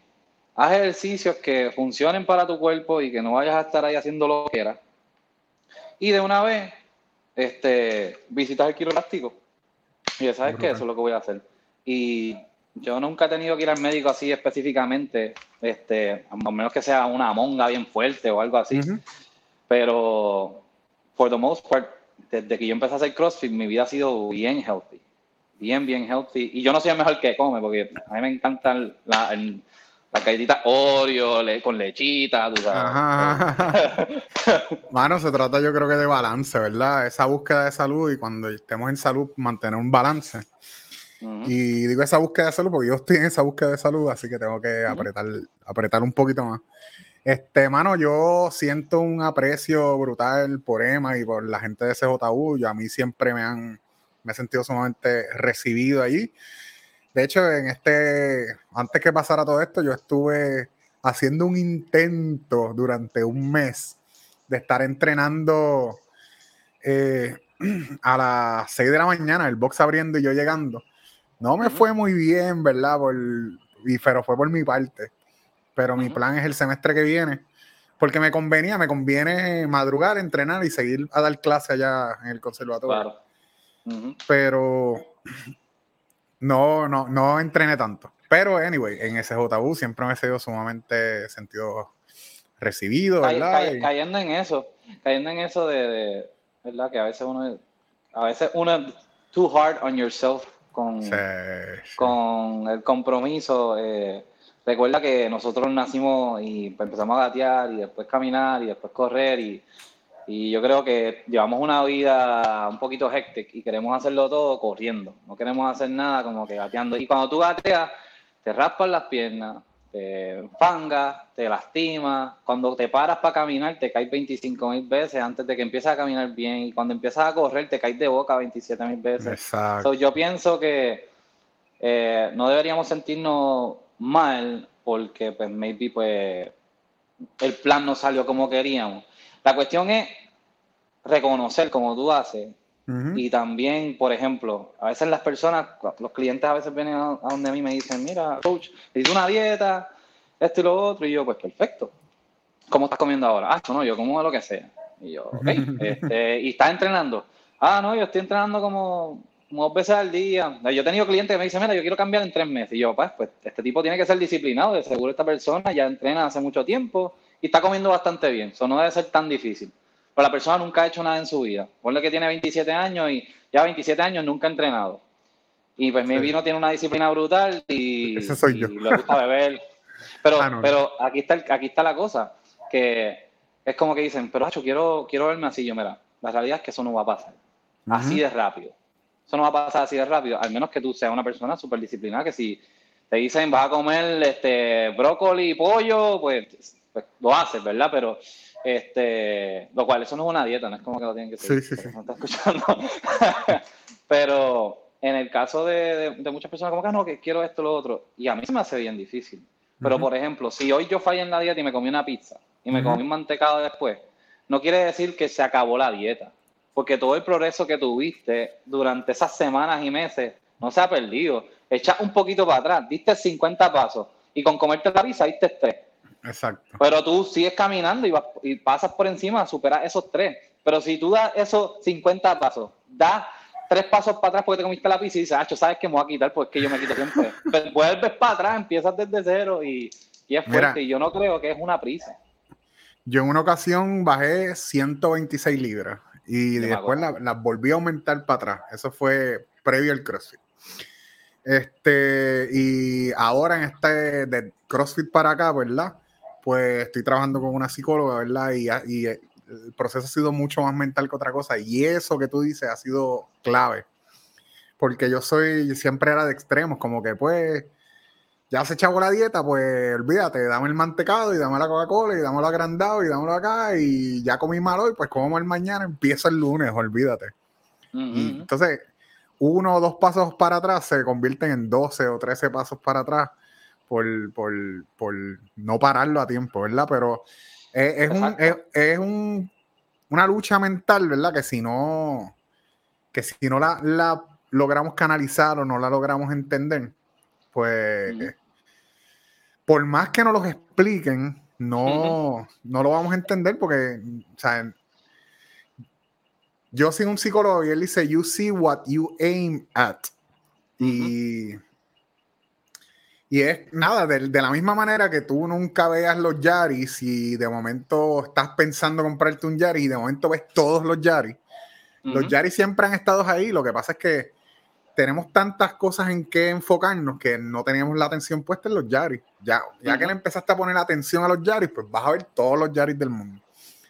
haz ejercicios que funcionen para tu cuerpo y que no vayas a estar ahí haciendo lo que quieras. Y de una vez, este, visitas el quiropráctico. Y ya sabes que eso es lo que voy a hacer. Y yo nunca he tenido que ir al médico así específicamente, este, a menos que sea una monga bien fuerte o algo así. Pero, for the most part, desde que yo empecé a hacer CrossFit, mi vida ha sido bien healthy. Bien, bien healthy. Y yo no soy el mejor que come, porque a mí me encantan la, las galletitas Oreo le- con lechita, tú sabes. Ajá. Mano, se trata yo creo que de balance, ¿verdad? Esa búsqueda de salud y cuando estemos en salud, mantener un balance. Y digo esa búsqueda de salud porque yo estoy en esa búsqueda de salud, así que tengo que Ujú. apretar, apretar un poquito más. Este, mano, yo siento un aprecio brutal por Emma y por la gente de CJU. Yo a mí siempre me han, me he sentido sumamente recibido allí. De hecho, en este, antes que pasara todo esto, yo estuve haciendo un intento durante un mes de estar entrenando eh, a las 6 de la mañana, el box abriendo y yo llegando. No me fue muy bien, ¿verdad? Por, y, pero fue por mi parte. Pero mi Ujú. plan es el semestre que viene. Porque me convenía, me conviene madrugar, entrenar y seguir a dar clase allá en el conservatorio. Claro. Ujú. Pero no, no, no entrené tanto. Pero, anyway, en SJU siempre me he sido sumamente sentido recibido, Cay- ¿verdad? cay- Y- cayendo en eso, cayendo en eso de, de- ¿verdad? Que a veces uno, a veces uno too hard on yourself con, Sí, sí. con el compromiso. eh, recuerda que nosotros nacimos y pues, empezamos a gatear y después caminar y después correr y, y yo creo que llevamos una vida un poquito hectic y queremos hacerlo todo corriendo. No queremos hacer nada como que gateando. Y cuando tú gateas, te raspas las piernas, te enfangas, te lastimas. Cuando te paras para caminar, te caes 25 mil veces antes de que empieces a caminar bien. Y cuando empiezas a correr, te caes de boca 27 mil veces. Exacto. So, yo pienso que eh, no deberíamos sentirnos mal porque, pues, maybe, pues, el plan no salió como queríamos. La cuestión es reconocer como tú haces y también, por ejemplo, a veces las personas, los clientes a veces vienen a, donde a mí me dicen, mira, coach, necesito una dieta, esto y lo otro, y yo, pues perfecto. ¿Cómo estás comiendo ahora? Ah, no, yo como lo que sea. Y yo, ok, este, ¿y estás entrenando? Ah, no, yo estoy entrenando como dos veces al día. Yo he tenido clientes que me dicen, mira, yo quiero cambiar en tres meses. Y yo, pues, pues este tipo tiene que ser disciplinado, de seguro esta persona ya entrena hace mucho tiempo y está comiendo bastante bien. Eso no debe ser tan difícil. Pero la persona nunca ha hecho nada en su vida. Ponle que tiene 27 años y ya 27 años nunca ha entrenado. Y pues mi Sí. vino tiene una disciplina brutal y, Ese soy y yo. le gusta beber. Pero, Ah, no, pero aquí, está el- aquí está la cosa, que es como que dicen, pero Hacho, quiero, quiero verme así. Yo, mira, la realidad es que eso no va a pasar. Así de rápido. Eso no va a pasar así de rápido, al menos que tú seas una persona súper disciplinada, que si te dicen vas a comer este brócoli y pollo, pues, pues lo haces, ¿verdad? Pero Este, lo cual eso no es una dieta, no es como que lo tienen que Sí, sí, sí. No está escuchando. Pero en el caso de, de- de muchas personas, como que "Ah, no, que quiero esto, lo otro, y a mí se me hace bien difícil. Pero, por ejemplo, si hoy yo fallé en la dieta y me comí una pizza y me comí un mantecado después, no quiere decir que se acabó la dieta. Porque todo el progreso que tuviste durante esas semanas y meses no se ha perdido. Echas un poquito para atrás, diste 50 pasos y con comerte la pizza diste 3. Exacto. Pero tú sigues caminando y, vas- y pasas por encima, superas esos 3. Pero si tú das esos 50 pasos, das tres pasos para atrás porque te comiste la pizza y dices, ah, sabes que me voy a quitar porque es que yo me quito siempre. Pero vuelves para atrás, empiezas desde cero y, y es Mira. fuerte. Y yo no creo que es una prisa. Yo en una ocasión bajé 126 libras y Yo después acuerdo. la- las volví a aumentar para atrás. Eso fue previo al CrossFit. Este, y ahora en este de CrossFit para acá, ¿verdad? Pues estoy trabajando con una psicóloga, ¿verdad? Y, y el proceso ha sido mucho más mental que otra cosa. Y eso que tú dices ha sido clave. Porque yo soy, siempre era de extremos, como que pues, ya se echado la dieta, pues olvídate, dame el mantecado y dame la Coca-Cola y dame el agrandado y dámelo acá y ya comí mal hoy, pues como el mañana, empieza el lunes, olvídate. Y entonces, uno o dos pasos para atrás se convierten en 12 o 13 pasos para atrás por, por, por no pararlo a tiempo, ¿verdad? Pero es, es un, es, es un- una lucha mental, ¿verdad? Que si no, que si no la, la logramos canalizar o no la logramos entender, pues. Por más que nos los expliquen, no, no lo vamos a entender porque, o sea, yo soy un psicólogo y él dice, you see what you aim at. Y, y es nada, de, de la misma manera que tú nunca veas los Yaris y de momento estás pensando comprarte un Yaris y de momento ves todos los Yaris. Los. Yaris siempre han estado ahí, lo que pasa es que tenemos tantas cosas en que enfocarnos que no teníamos la atención puesta en los Yaris. Ya, ya que Ujú. le empezaste a poner atención a los Yaris, pues vas a ver todos los Yaris del mundo.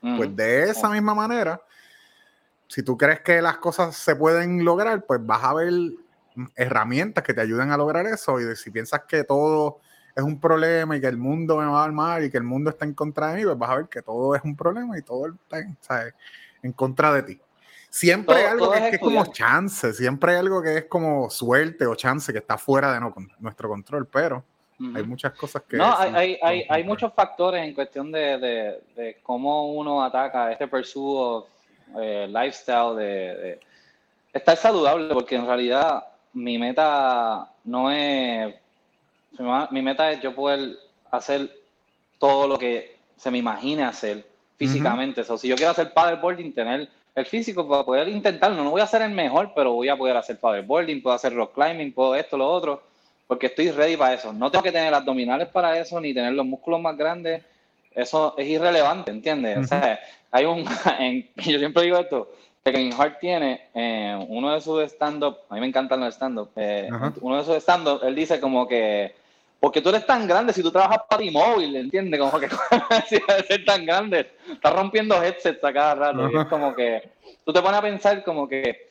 Ujú. Pues de esa misma manera, si tú crees que las cosas se pueden lograr, pues vas a ver herramientas que te ayuden a lograr eso. Y si piensas que todo es un problema y que el mundo me va a dar mal y que el mundo está en contra de mí, pues vas a ver que todo es un problema y todo está en, en contra de ti. Siempre Todo- hay algo que, es que es como chance, siempre hay algo que es como suerte o chance que está fuera de no- con- nuestro control, pero hay muchas cosas que... No, hay, hay, hay, muchos factores en cuestión de, de, de cómo uno ataca este pursuit of, eh, lifestyle de, de estar saludable, porque en realidad mi meta no es, mi meta es yo poder hacer todo lo que se me imagine hacer físicamente. So, si yo quiero hacer paddleboarding, tener el físico para poder intentarlo, no voy a ser el mejor, pero voy a poder hacer paddleboarding, puedo hacer rock climbing, puedo esto, lo otro porque estoy ready para eso. No tengo que tener abdominales para eso, ni tener los músculos más grandes. Eso es irrelevante, ¿entiendes? O sea, hay un, en- yo siempre digo esto, que Kevin Hart tiene eh, uno de sus stand-up, a mí me encantan los stand-up, eh, uno de sus stand-up, él dice como que, porque tú eres tan grande, si tú trabajas para T-Mobile, ¿entiendes? Como que si de ser tan grande, estás rompiendo headsets a cada rato. Y es como que, tú te pones a pensar como que,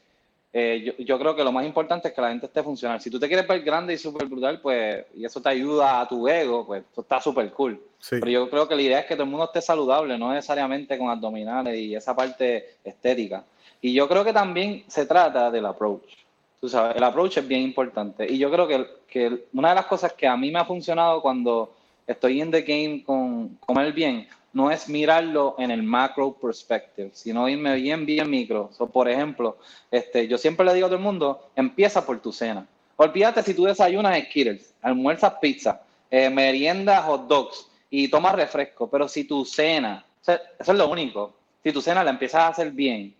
eh, yo, yo creo que lo más importante es que la gente esté funcional. Si tú te quieres ver grande y súper brutal, pues, y eso te ayuda a tu ego, pues, eso está súper cool. Sí. Pero yo creo que la idea es que todo el mundo esté saludable, no necesariamente con abdominales y esa parte estética. Y yo creo que también se trata del approach. Tú sabes, el approach es bien importante. Y yo creo que, que una de las cosas que a mí me ha funcionado cuando estoy en the game con comer bien, no es mirarlo en el macro perspective, sino irme bien, bien micro. So, por ejemplo, este, yo siempre le digo a todo el mundo, empieza por tu cena. Olvídate si tú desayunas Skittles, almuerzas pizza, eh, meriendas hot dogs y tomas refresco, pero si tu cena, o eso es lo único, si tu cena la empiezas a hacer bien,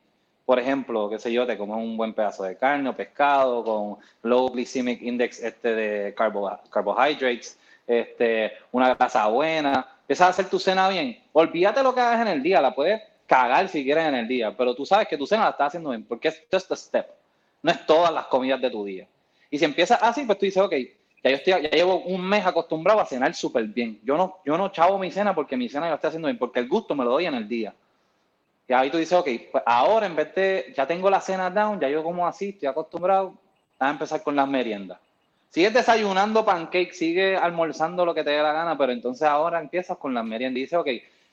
por ejemplo, qué sé yo, te comes un buen pedazo de carne o pescado con low glycemic index este de carbo- carbohydrates, este, una grasa buena, empiezas a hacer tu cena bien. Olvídate lo que hagas en el día, la puedes cagar si quieres en el día, pero tú sabes que tu cena la estás haciendo bien, porque es just a step, no es todas las comidas de tu día. Y si empiezas así, pues tú dices, ok, ya yo estoy, ya llevo un mes acostumbrado a cenar súper bien. Yo no, yo no chavo mi cena porque mi cena la estoy haciendo bien, porque el gusto me lo doy en el día. Y ahí tú dices, ok, pues ahora en vez de, ya tengo la cena down, ya yo como así, estoy acostumbrado, a empezar con las meriendas. Sigues desayunando pancakes, sigue almorzando lo que te dé la gana, pero entonces ahora empiezas con las meriendas y dices, ok,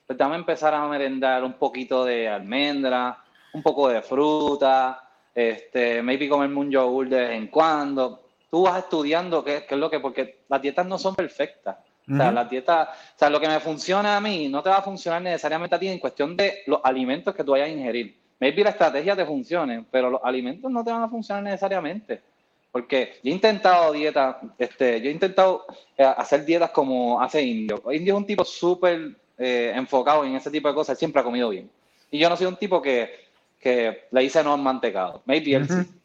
pues dame empezar a merendar un poquito de almendra, un poco de fruta, este, maybe comerme un yogur de vez en cuando. Tú vas estudiando qué es lo que, porque las dietas no son perfectas. O sea, Ujú. las dietas, o sea, lo que me funciona a mí no te va a funcionar necesariamente a ti en cuestión de los alimentos que tú vayas a ingerir. Maybe la estrategia te funcione, pero los alimentos no te van a funcionar necesariamente. Porque yo he intentado dietas, este, yo he intentado eh, hacer dietas como hace Indio. Indio es un tipo súper eh, enfocado en ese tipo de cosas, él siempre ha comido bien. Y yo no soy un tipo que, que le hice no al mantecado. Maybe él Ujú. sí.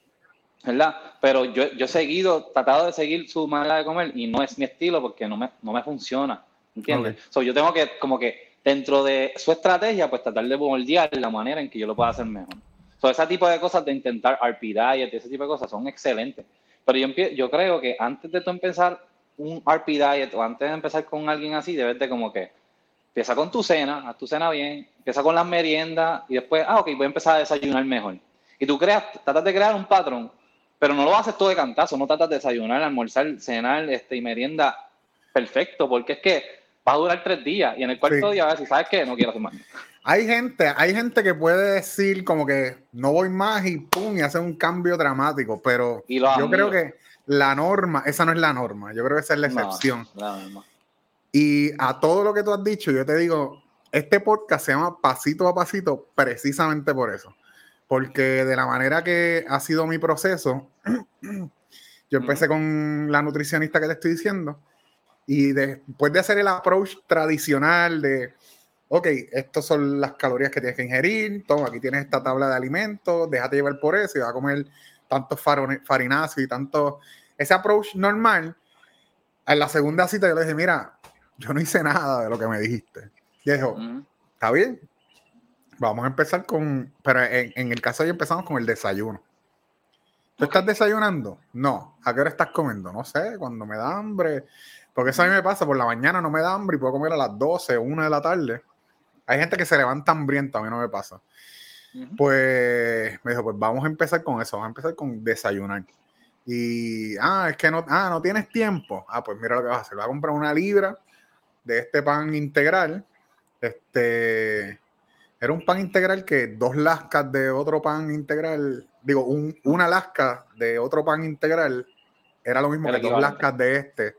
¿Verdad? Pero yo, yo he seguido, tratado de seguir su manera de comer y no es mi estilo porque no me, no me funciona, ¿entiendes? Ok. So, yo tengo que, como que, dentro de su estrategia, pues tratar de moldear la manera en que yo lo pueda hacer mejor. So, ese tipo de cosas de intentar RP diet, ese tipo de cosas son excelentes. Pero yo, yo creo que antes de tú empezar un RP diet o antes de empezar con alguien así, debes de como que empieza con tu cena, haz tu cena bien, empieza con las meriendas y después, ah, ok, voy a empezar a desayunar mejor. Y tú creas, tratas de crear un patrón, pero no lo haces todo de cantazo, no tratas de desayunar, almorzar, cenar este, y merienda perfecto, porque es que va a durar tres días y en el cuarto Sí. día vas a decir, ¿sabes qué? No quiero hacer más. Hay gente, hay gente que puede decir como que no voy más y pum, y hace un cambio dramático, pero yo creo que la norma, esa no es la norma, yo creo que esa es la excepción. no, no. Y a todo lo que tú has dicho, yo te digo, este podcast se llama Pasito a Pasito precisamente por eso. Porque de la manera que ha sido mi proceso, yo empecé con la nutricionista que te estoy diciendo y después de hacer el approach tradicional de, ok, estas son las calorías que tienes que ingerir, toma, aquí tienes esta tabla de alimentos, déjate llevar por eso y vas a comer tantos farináceos y tanto, ese approach normal, en la segunda cita yo le dije, mira, yo no hice nada de lo que me dijiste. Y dijo, está bien, vamos a empezar con, pero en, en el caso de hoy empezamos con el desayuno. ¿Tú estás desayunando? No. ¿A qué hora estás comiendo? No sé, cuando me da hambre. Porque eso a mí me pasa, por la mañana no me da hambre y puedo comer a las 12, 1 de la tarde. Hay gente que se levanta hambriento, a mí no me pasa. Pues me dijo, pues vamos a empezar con eso, vamos a empezar con desayunar. Y, ah, es que no, ah, no tienes tiempo. Ah, pues mira lo que vas a hacer. Vas a comprar una libra de este pan integral. Este, era un pan integral que dos lascas de otro pan integral, digo, un- una lasca de otro pan integral era lo mismo que dos lascas de este.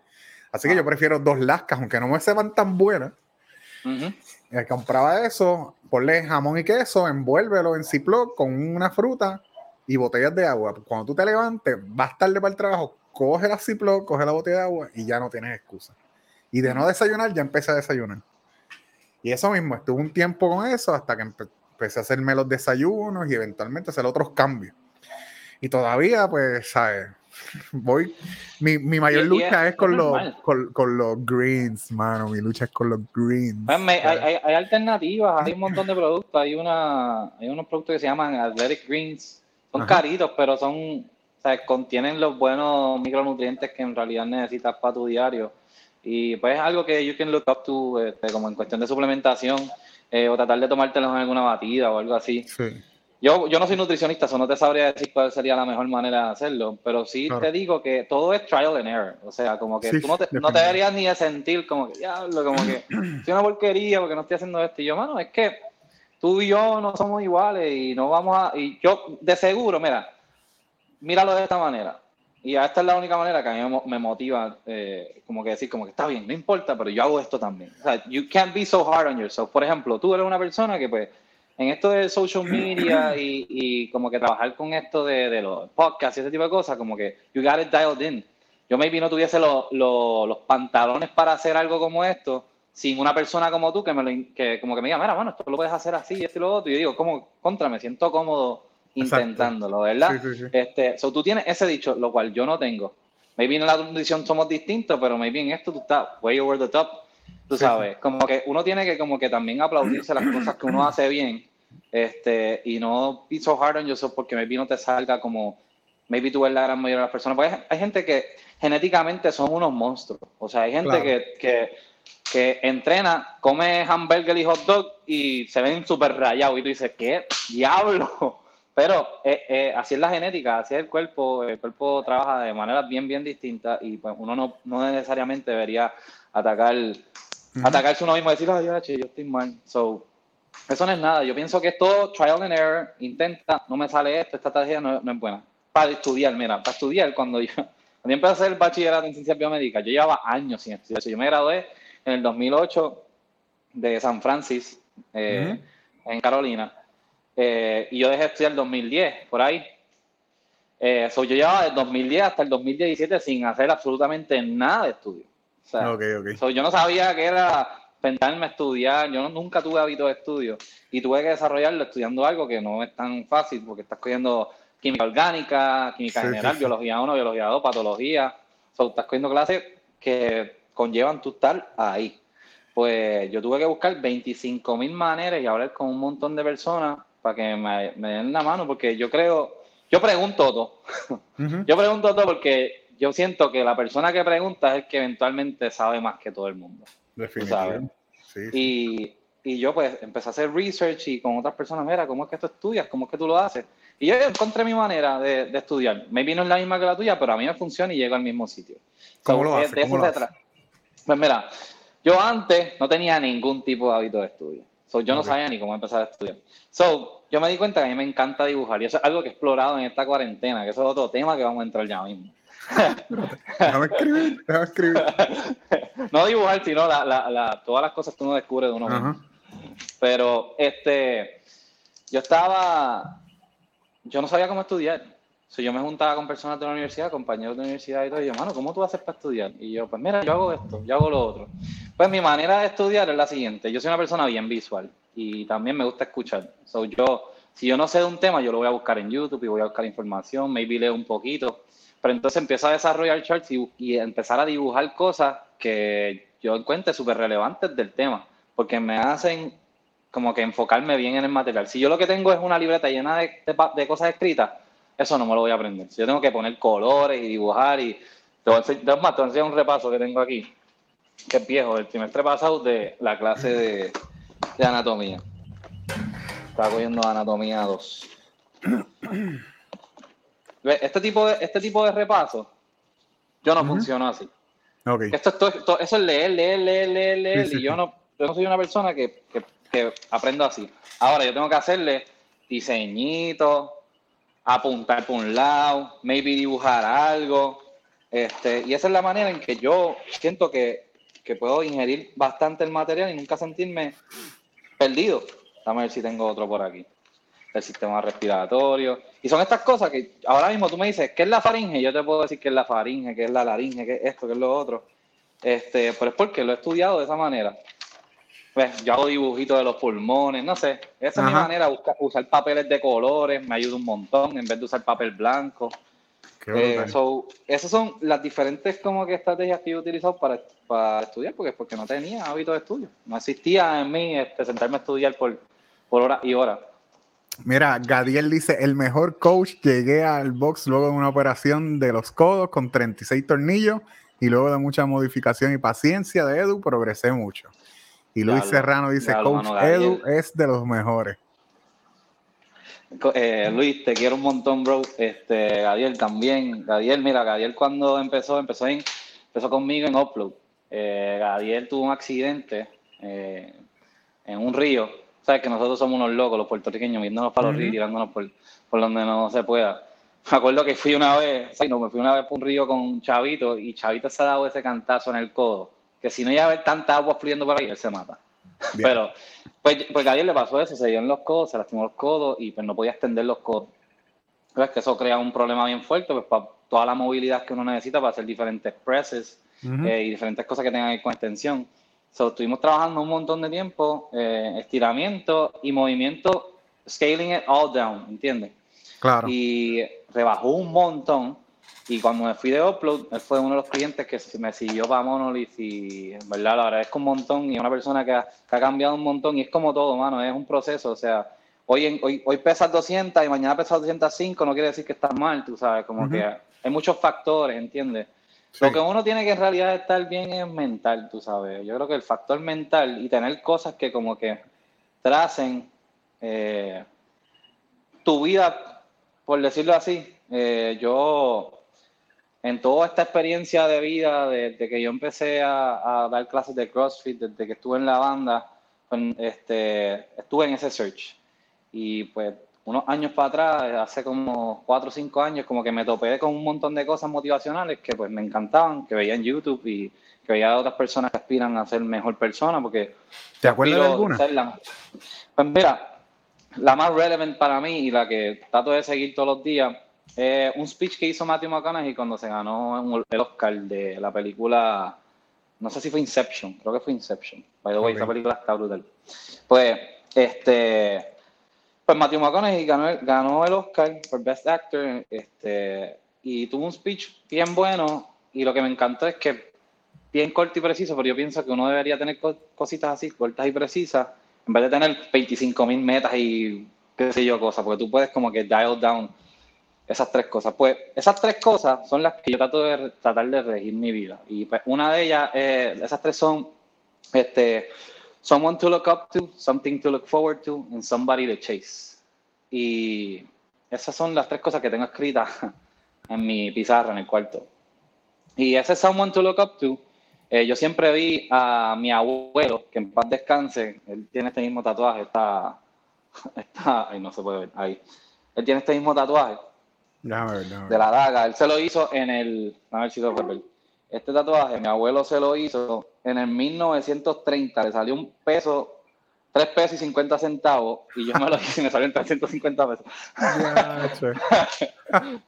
Así que Ah. yo prefiero dos lascas, aunque no me sepan tan buenas. Eh, compraba eso, ponle jamón y queso, envuélvelo en Ziploc con una fruta y botellas de agua. Cuando tú te levantes, vas tarde para el trabajo, coge la Ziploc, coge la botella de agua y ya no tienes excusa. Y de no desayunar, ya empecé a desayunar. Y eso mismo, estuve un tiempo con eso hasta que empe- empecé a hacerme los desayunos y eventualmente hacer otros cambios. Y todavía, pues, ¿sabes? Voy. Mi, mi mayor lucha es- con, los, con, con los greens, mano. Mi lucha es con los greens. Pues hay, hay- hay alternativas, hay un montón de productos, hay una, hay unos productos que se llaman Athletic Greens, son Ajá. caritos, pero son, o sea, contienen los buenos micronutrientes que en realidad necesitas para tu diario. Y pues es algo que you can look up to, este, como en cuestión de suplementación, eh, o tratar de tomártelos en alguna batida o algo así. Sí. Yo, yo no soy nutricionista, eso no te sabría decir cuál sería la mejor manera de hacerlo, pero sí Claro. te digo que todo es trial and error. O sea, como que Sí, tú no te, no te deberías ni de sentir como que, diablo, como que soy una porquería porque no estoy haciendo esto. Y yo, mano, es que tú y yo no somos iguales y no vamos a. Y yo, de seguro, mira, míralo de esta manera. Y esta es la única manera que a mí me, mo- me motiva, eh, como que decir, como que está bien, no importa, pero yo hago esto también. O sea, you can't be so hard on yourself. Por ejemplo, tú eres una persona que, pues, en esto de social media y, y como que trabajar con esto de, de los podcasts y ese tipo de cosas, como que you got it dialed in. Yo maybe no tuviese lo- lo- los pantalones para hacer algo como esto sin una persona como tú que me lo que como que me diga, mira, bueno, esto lo puedes hacer así, esto y lo otro. Y yo digo, como contra, me siento cómodo Exacto. intentándolo, ¿verdad? Sí, sí, sí. Este, so tú tienes ese dicho, lo cual yo no tengo. Maybe en la nutrición somos distintos, pero maybe en esto tú estás way over the top. Tú sabes, como que uno tiene que como que también aplaudirse las cosas que uno hace bien, este, y no be so hard on yourself porque maybe no te salga como maybe tú ves la gran mayoría de las personas. Porque hay, hay gente que genéticamente son unos monstruos. O sea, hay gente Claro. que, que, que entrena, come hamburger y hot dog y se ven súper rayados. Y tú dices, ¿qué diablo? Pero eh, eh, así es la genética, así es el cuerpo. El cuerpo trabaja de maneras bien, bien distintas y pues uno no, no necesariamente debería atacar Ujú. atacarse uno mismo y decir, ay, yo estoy mal. So, eso no es nada. Yo pienso que es todo trial and error. Intenta, no me sale esto, esta estrategia no, no es buena. Para estudiar, mira, para estudiar, cuando yo, cuando yo empecé a hacer el bachillerato en ciencias biomédicas, yo llevaba años sin estudiar. Yo me gradué en el 2008 de San Francisco, eh, en Carolina, eh, y yo dejé de estudiar en 2010, por ahí. Eh, so, yo llevaba del 2010 hasta el 2017 sin hacer absolutamente nada de estudio. O sea, Ok, ok. So, yo no sabía que era sentarme a estudiar, yo no- nunca tuve hábito de estudio y tuve que desarrollarlo estudiando algo que no es tan fácil porque estás cogiendo química orgánica, química Sí, general, sí, sí. biología 1, biología 2, patología. So, estás cogiendo clases que conllevan tu estar ahí. Pues yo tuve que buscar 25 mil maneras y hablar con un montón de personas para que me, me den la mano porque yo creo, yo pregunto todo. Yo pregunto todo porque yo siento que la persona que pregunta es el que eventualmente sabe más que todo el mundo. Definitivo. Sí, sí. Y, y yo pues empecé a hacer research y con otras personas, mira, ¿cómo es que tú estudias? ¿Cómo es que tú lo haces? Y yo encontré mi manera de, de estudiar. Maybe no es la misma que la tuya, pero a mí me funciona y llego al mismo sitio. ¿Cómo So, lo haces? de eso ¿Cómo lo se trata. Pues mira, yo antes no tenía ningún tipo de hábito de estudio. So, yo no sabía ni cómo empezar a estudiar. So, yo me di cuenta que a mí me encanta dibujar y eso es algo que he explorado en esta cuarentena, que eso es otro tema que vamos a entrar ya mismo. Déjame escribir, déjame escribir. no dibujar, sino la, la, la- todas las cosas que uno descubre de uno mismo. Ajá. Pero este, yo estaba, yo no sabía cómo estudiar. So, yo me juntaba con personas de la universidad, compañeros de la universidad y todo, y yo, mano, ¿cómo tú haces para estudiar? Y yo, pues mira, yo hago esto, yo hago lo otro. Pues mi manera de estudiar es la siguiente, yo soy una persona bien visual y también me gusta escuchar. So, yo, si yo no sé de un tema, yo lo voy a buscar en YouTube y voy a buscar información, maybe leo un poquito, pero entonces empiezo a desarrollar charts y, y empezar a dibujar cosas que yo encuentre súper relevantes del tema, porque me hacen como que enfocarme bien en el material. Si yo lo que tengo es una libreta llena de, de cosas escritas, eso no me lo voy a aprender. Si yo tengo que poner colores y dibujar y... Te voy a enseñar, más, te voy a enseñar un repaso que tengo aquí, que es viejo, del trimestre pasado de la clase de, de anatomía. Estaba cogiendo anatomía 2. Ve, Este tipo de, este tipo de repaso, yo no Ujú. funciono así. Esto, esto- esto- eso es leer, leer, leer, leer, leer. Sí, sí, y yo no, yo no soy una persona que, que, que aprendo así. Ahora, yo tengo que hacerle diseñitos, apuntar por un lado, maybe dibujar algo. Este, y esa es la manera en que yo siento que, que puedo ingerir bastante el material y nunca sentirme perdido. Vamos a ver si tengo otro por aquí. El sistema respiratorio. Y son estas cosas que ahora mismo tú me dices, ¿qué es la faringe? Yo te puedo decir qué es la faringe, qué es la laringe, qué es esto, qué es lo otro. Este, pero es porque lo he estudiado de esa manera. Pues yo hago dibujitos de los pulmones, no sé. Esa es mi manera, buscar, usar papeles de colores, me ayuda un montón en vez de usar papel blanco. Eh, so, esas son las diferentes como que estrategias que yo he utilizado para, para estudiar, porque, porque no tenía hábito de estudio. No existía en mí este, sentarme a estudiar por, por horas y horas. Mira, Gadiel dice, el mejor coach, llegué al box luego de una operación de los codos con 36 tornillos y luego de mucha modificación y paciencia de Edu, progresé mucho. Y Luis Serrano dice, diablo, coach mano, Gadiel. Edu es de los mejores. Eh, Luis, te quiero un montón, bro. Este, Gadiel también. Gadiel, mira, Gadiel cuando empezó, empezó, en, empezó conmigo en Upload. Eh, Gadiel tuvo un accidente eh, en un río. Sabes que nosotros somos unos locos, los puertorriqueños, viéndonos para los ríos tirándonos por, por donde no se pueda. Me acuerdo que fui una vez, no, me fui una vez por un río con Chavito y Chavito se ha dado ese cantazo en el codo, que si no iba a haber tanta agua fluyendo por ahí, él se mata. Bien. Pero, pues, pues a Gadiel le pasó eso, se dio en los codos, se lastimó los codos y pues no podía extender los codos. Pues que eso crea un problema bien fuerte, pues para toda la movilidad que uno necesita para hacer diferentes presses Ujú. eh, y diferentes cosas que tengan que ver con extensión. So, estuvimos trabajando un montón de tiempo, eh, estiramiento y movimiento, scaling it all down, ¿entiendes? claro. Y rebajó un montón. Y cuando me fui de Upload, él fue uno de los clientes que me siguió para Monolith y en verdad lo agradezco un montón y es una persona que ha, que ha cambiado un montón y es como todo, mano, es un proceso, o sea, hoy, en- hoy, hoy pesas 200 y mañana pesas 205, no quiere decir que estás mal, tú sabes, como que hay muchos factores, ¿entiendes? Sí. Lo que uno tiene que en realidad estar bien es mental, tú sabes. Yo creo que el factor mental y tener cosas que como que tracen eh, tu vida, por decirlo así. Eh, yo en toda esta experiencia de vida, desde que yo empecé a, a dar clases de CrossFit, desde que estuve en la banda, pues, este, estuve en ese search. Y pues unos años para atrás, hace como cuatro o cinco años, como que me topé con un montón de cosas motivacionales que pues me encantaban, que veía en YouTube y que veía a otras personas que aspiran a ser mejor persona, porque... ¿Te acuerdas de alguna? la- Pues mira, la más relevant para mí y la que trato de seguir todos los días es un speech que hizo Matthew McConaughey cuando se ganó el Oscar de la película, no sé si fue Inception, creo que fue Inception. By the way, Ok. esa película está brutal. Pues, este, pues Matthew McConaughey ganó el, ganó el Oscar por Best Actor este, y tuvo un speech bien bueno y lo que me encantó es que bien corto y preciso, pero yo pienso que uno debería tener co- cositas así, cortas y precisas, en vez de tener 25 mil metas y qué sé yo, cosas, porque tú puedes como que dial down esas tres cosas. Pues esas tres cosas son las que yo trato de tratar de regir mi vida. Y pues una de ellas, eh, esas tres son este, someone to look up to, something to look forward to, and somebody to chase. Y esas son las tres cosas que tengo escritas en mi pizarra en el cuarto. Y ese someone to look up to, eh, yo siempre vi a mi abuelo, que en paz descanse, él tiene este mismo tatuaje, está, está, ay, no se puede ver, ahí. Él tiene este mismo tatuaje De la daga. Él se lo hizo en el. A ver si lo. Este tatuaje, mi abuelo se lo hizo en el 1930. Le salió un peso, 3 pesos y 50 centavos. Y yo me lo hice y me salió en 350 pesos.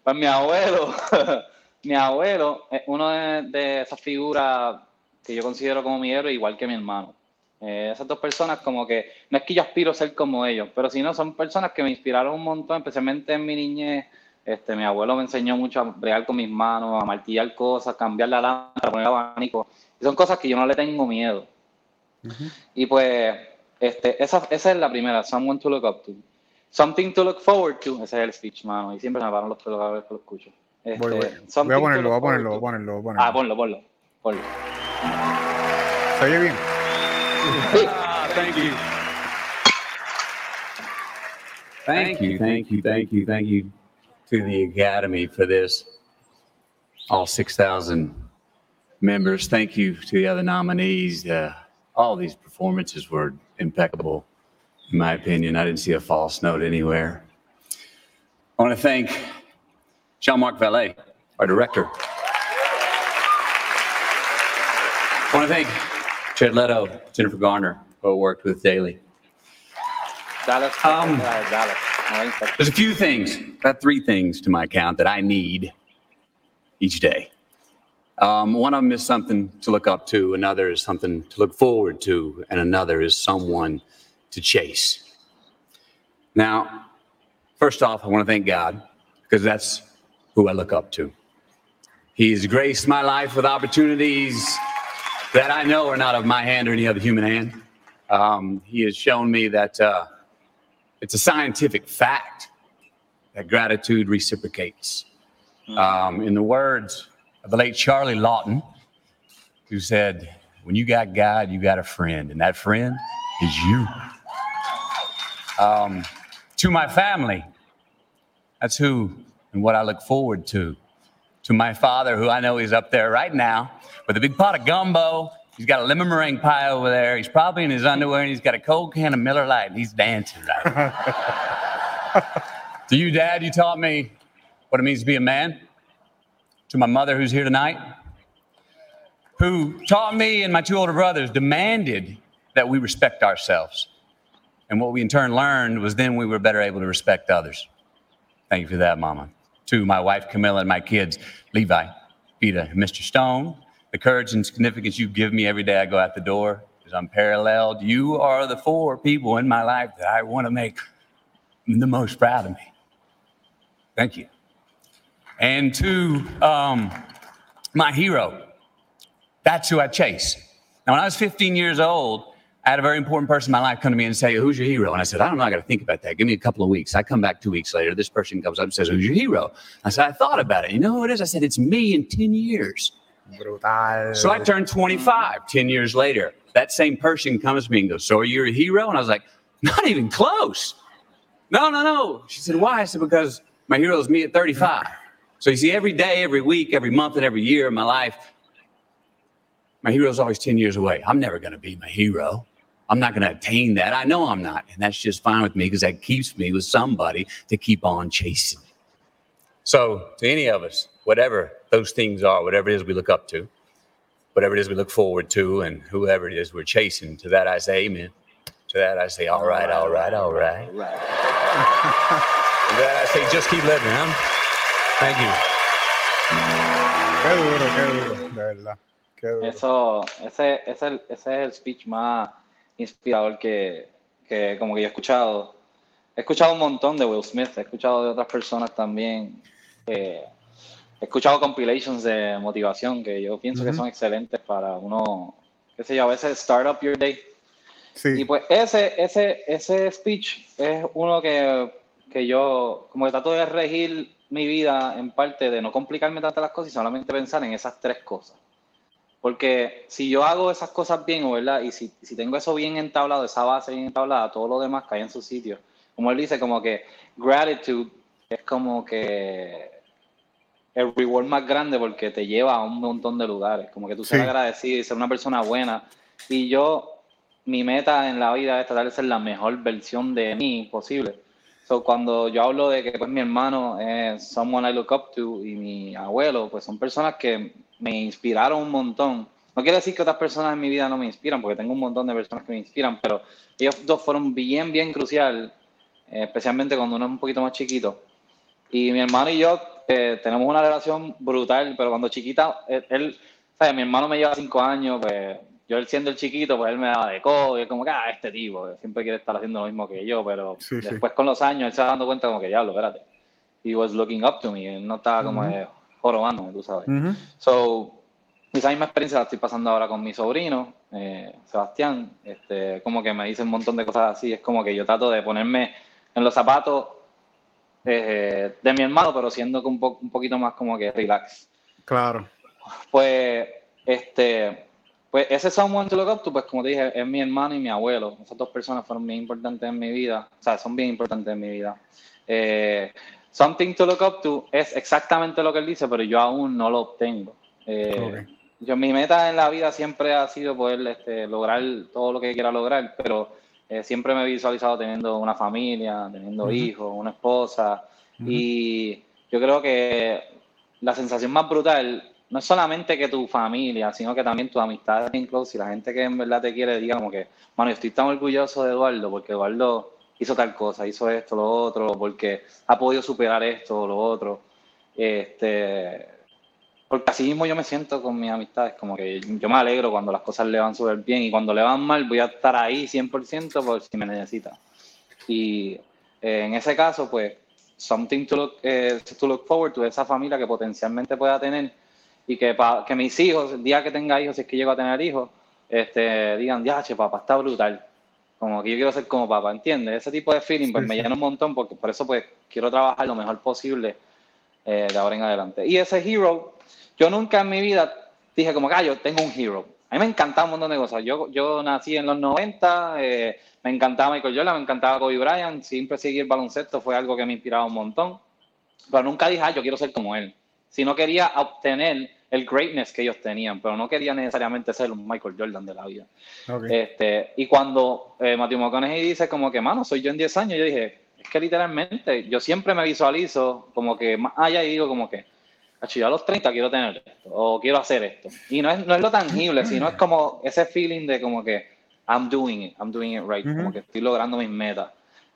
Pues mi abuelo, mi abuelo es uno de, de esas figuras que yo considero como mi héroe, igual que mi hermano. Eh, esas dos personas como que, no es que yo aspiro a ser como ellos, pero si no, son personas que me inspiraron un montón, especialmente en mi niñez. Este, mi abuelo me enseñó mucho a bregar con mis manos, a martillar cosas, cambiar la lámpara, poner abanico. Y son cosas que yo no le tengo miedo. Y pues, este, esa, esa es la primera, someone to look up to. Something to look forward to, ese es el speech, mano. Y siempre me paran los pelos cada vez que lo escucho. Este, Voy, voy. something Voy a ponerlo, voy a ponerlo, voy a ponerlo, voy a to. ponerlo. Ah, ponlo, ponlo. ponlo. ¿Se oye bien? thank you. Thank you, thank you, thank you, thank you to the Academy for this. All 6,000 members. Thank you to the other nominees. Uh, all these performances were impeccable, in my opinion. I didn't see a false note anywhere. I want to thank Jean Marc Vallée, our director. I want to thank Jared Leto, Jennifer Garner, who I worked with daily. Dallas, Um, Dallas, Dallas. 90. There's a few things, about three things to my account that I need each day. Um, one of them is something to look up to, another is something to look forward to, and another is someone to chase. Now, first off, I want to thank God because that's who I look up to. He's graced my life with opportunities that I know are not of my hand or any other human hand. Um, he has shown me that. Uh, it's a scientific fact that gratitude reciprocates. Um, in the words of the late Charlie Lawton, who said, When you got God, you got a friend, and that friend is you. Um, to my family, that's who and what I look forward to. To my father, who I know is up there right now with a big pot of gumbo. He's got a lemon meringue pie over there. He's probably in his underwear and he's got a cold can of Miller Lite and he's dancing right now. to you, Dad, you taught me what it means to be a man. To my mother, who's here tonight, who taught me and my two older brothers, demanded that we respect ourselves. And what we in turn learned was then we were better able to respect others. Thank you for that, Mama. To my wife, Camilla, and my kids, Levi, Peter, and Mr. Stone, the courage and significance you give me every day I go out the door is unparalleled. You are the four people in my life that I want to make the most proud of me. Thank you. And to um, my hero, that's who I chase. Now, when I was 15 years old, I had a very important person in my life come to me and say, Who's your hero? And I said, I don't know. I got to think about that. Give me a couple of weeks. I come back two weeks later. This person comes up and says, Who's your hero? I said, I thought about it. You know who it is? I said, It's me in 10 years. Brutal. So I turned 25 10 years later. That same person comes to me and goes, So are you a hero? And I was like, Not even close. No, no, no. She said, Why? I said, Because my hero is me at 35. So you see, every day, every week, every month, and every year of my life, my hero is always 10 years away. I'm never going to be my hero. I'm not going to attain that. I know I'm not. And that's just fine with me because that keeps me with somebody to keep on chasing. So, to any of us, whatever those things are, whatever it is we look up to, whatever it is we look forward to, and whoever it is we're chasing, to that I say amen. To that I say, all right, all right, all right. To that I say, just keep living, huh? Thank you. Qué duro, qué duro, de verdad. Qué duro. Eso, ese, ese, ese es el speech más inspirador que, que como que yo he escuchado. He escuchado un montón de Will Smith, he escuchado de otras personas también. eh, he escuchado compilations de motivación que yo pienso que Ujú. son excelentes para uno, qué sé yo, a veces start up your day. Sí, Y pues ese, ese, ese speech es uno que, que yo como que trato de regir mi vida en parte de no complicarme tanto las cosas y solamente pensar en esas tres cosas. Porque si yo hago esas cosas bien, ¿verdad? Y si, si tengo eso bien entablado, esa base bien entablada, todo lo demás cae en su sitio. Como él dice, como que gratitude es como que el reward más grande porque te lleva a un montón de lugares. Como que tú ser Sí. agradecido y ser una persona buena. Y yo, mi meta en la vida es tratar de ser la mejor versión de mí posible. So, cuando yo hablo de que pues, mi hermano es someone I look up to y mi abuelo, pues son personas que me inspiraron un montón. No quiere decir que otras personas en mi vida no me inspiran, porque tengo un montón de personas que me inspiran, pero ellos dos fueron bien, bien crucial, eh, especialmente cuando uno es un poquito más chiquito. Y mi hermano y yo eh, tenemos una relación brutal, pero cuando chiquita, él, él- ¿sabes? Mi hermano me lleva cinco años, pues yo él siendo el chiquito, pues él me daba de codo y es como que, ah, este tipo, siempre quiere estar haciendo lo mismo que yo, pero Sí, sí. después con los años él se va dando cuenta como que, diablo, espérate. He was looking up to me, él no estaba como Ujú. eh, jorobándome, tú sabes. Ujú. So, esa misma experiencia la estoy pasando ahora con mi sobrino, eh, Sebastián. Este, como que me dice un montón de cosas así. Es como que yo trato de ponerme en los zapatos eh, de mi hermano, pero siendo un, po- un poquito más como que relax. Claro. Pues, este, pues ese Someone to Look Up to, pues como te dije, es mi hermano y mi abuelo. Esas dos personas fueron bien importantes en mi vida. O sea, son bien importantes en mi vida. Eh, Something to Look Up to es exactamente lo que él dice, pero yo aún no lo obtengo. Eh, yo, mi meta en la vida siempre ha sido poder este, lograr todo lo que quiera lograr, pero eh, siempre me he visualizado teniendo una familia, teniendo Ujú. hijos, una esposa. Ujú. Y yo creo que la sensación más brutal no es solamente que tu familia, sino que también tus amistades bien close y la gente que en verdad te quiere diga como que, mano, yo estoy tan orgulloso de Eduardo porque Eduardo hizo tal cosa, hizo esto, lo otro, porque ha podido superar esto lo otro. Este, porque así mismo yo me siento con mis amistades, como que yo me alegro cuando las cosas le van súper bien y cuando le van mal voy a estar ahí 100% por si me necesita. Y eh, en ese caso, pues, something to look, eh, to look forward to, esa familia que potencialmente pueda tener y que, pa- que mis hijos, el día que tenga hijos, si es que llego a tener hijos, este, digan, ya, che, papá, está brutal. Como que yo quiero ser como papá, ¿entiendes? Ese tipo de feeling pues Sí, me sí. llena un montón porque por eso pues quiero trabajar lo mejor posible eh, de ahora en adelante. Y ese hero, yo nunca en mi vida dije como que, ah, yo tengo un hero. A mí me encantaba un montón de cosas. Yo, yo nací en los 90, eh, me encantaba Michael Jordan, me encantaba Kobe Bryant, siempre seguir el baloncesto fue algo que me inspiraba un montón. Pero nunca dije, ah, yo quiero ser como él. Sino quería obtener el greatness que ellos tenían, pero no quería necesariamente ser un Michael Jordan de la vida. Ok. Este, y cuando eh, Matthew McConaughey dice como que, mano, soy yo en 10 años, yo dije, es que literalmente yo siempre me visualizo como que más allá y digo como que, "Acho, yo a los 30 quiero tener esto, o quiero hacer esto. Y no es, no es lo tangible, sino es como ese feeling de como que, I'm doing it, I'm doing it right, Ujú. como que estoy logrando mis metas.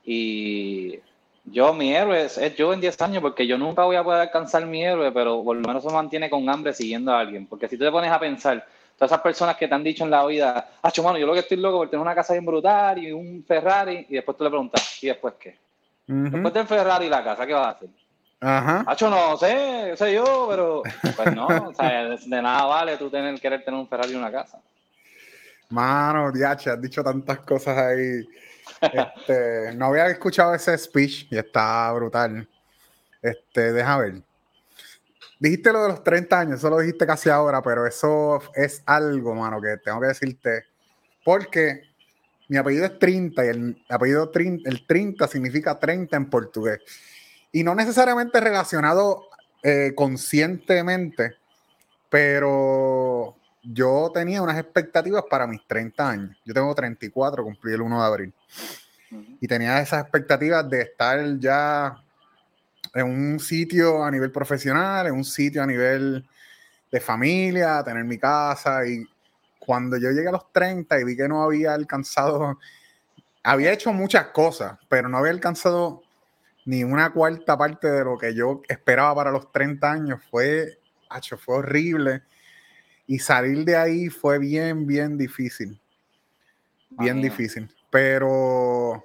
Y yo, mi héroe es, es yo en 10 años, porque yo nunca voy a poder alcanzar mi héroe, pero por lo menos se mantiene con hambre siguiendo a alguien. Porque si tú te pones a pensar, todas esas personas que te han dicho en la vida, ah, mano, yo lo que estoy loco por tener una casa bien brutal y un Ferrari, y después tú le preguntas, ¿y después qué? Ujú. Después del Ferrari y la casa, ¿qué vas a hacer? Ajá. Hacho, no sé, sé yo, pero pues no, o sea, de, nada vale tú tener, querer tener un Ferrari y una casa. Mano, diache, has dicho tantas cosas ahí. Este, no había escuchado ese speech y está brutal. Este, deja ver. Dijiste lo de los 30 años, eso lo dijiste casi ahora, pero eso es algo, mano, que tengo que decirte. Porque mi apellido es 30 y el apellido 30, el 30 significa 30 en portugués. Y no necesariamente relacionado eh, conscientemente, pero yo tenía unas expectativas para mis 30 años. Yo tengo 34, cumplí el 1 de abril. Y tenía esas expectativas de estar ya en un sitio a nivel profesional, en un sitio a nivel de familia, tener mi casa. Y cuando yo llegué a los 30 y vi que no había alcanzado, había hecho muchas cosas, pero no había alcanzado ni una cuarta parte de lo que yo esperaba para los 30 años, fue, acho, fue horrible. Y salir de ahí fue bien, bien difícil. Bien difícil. Pero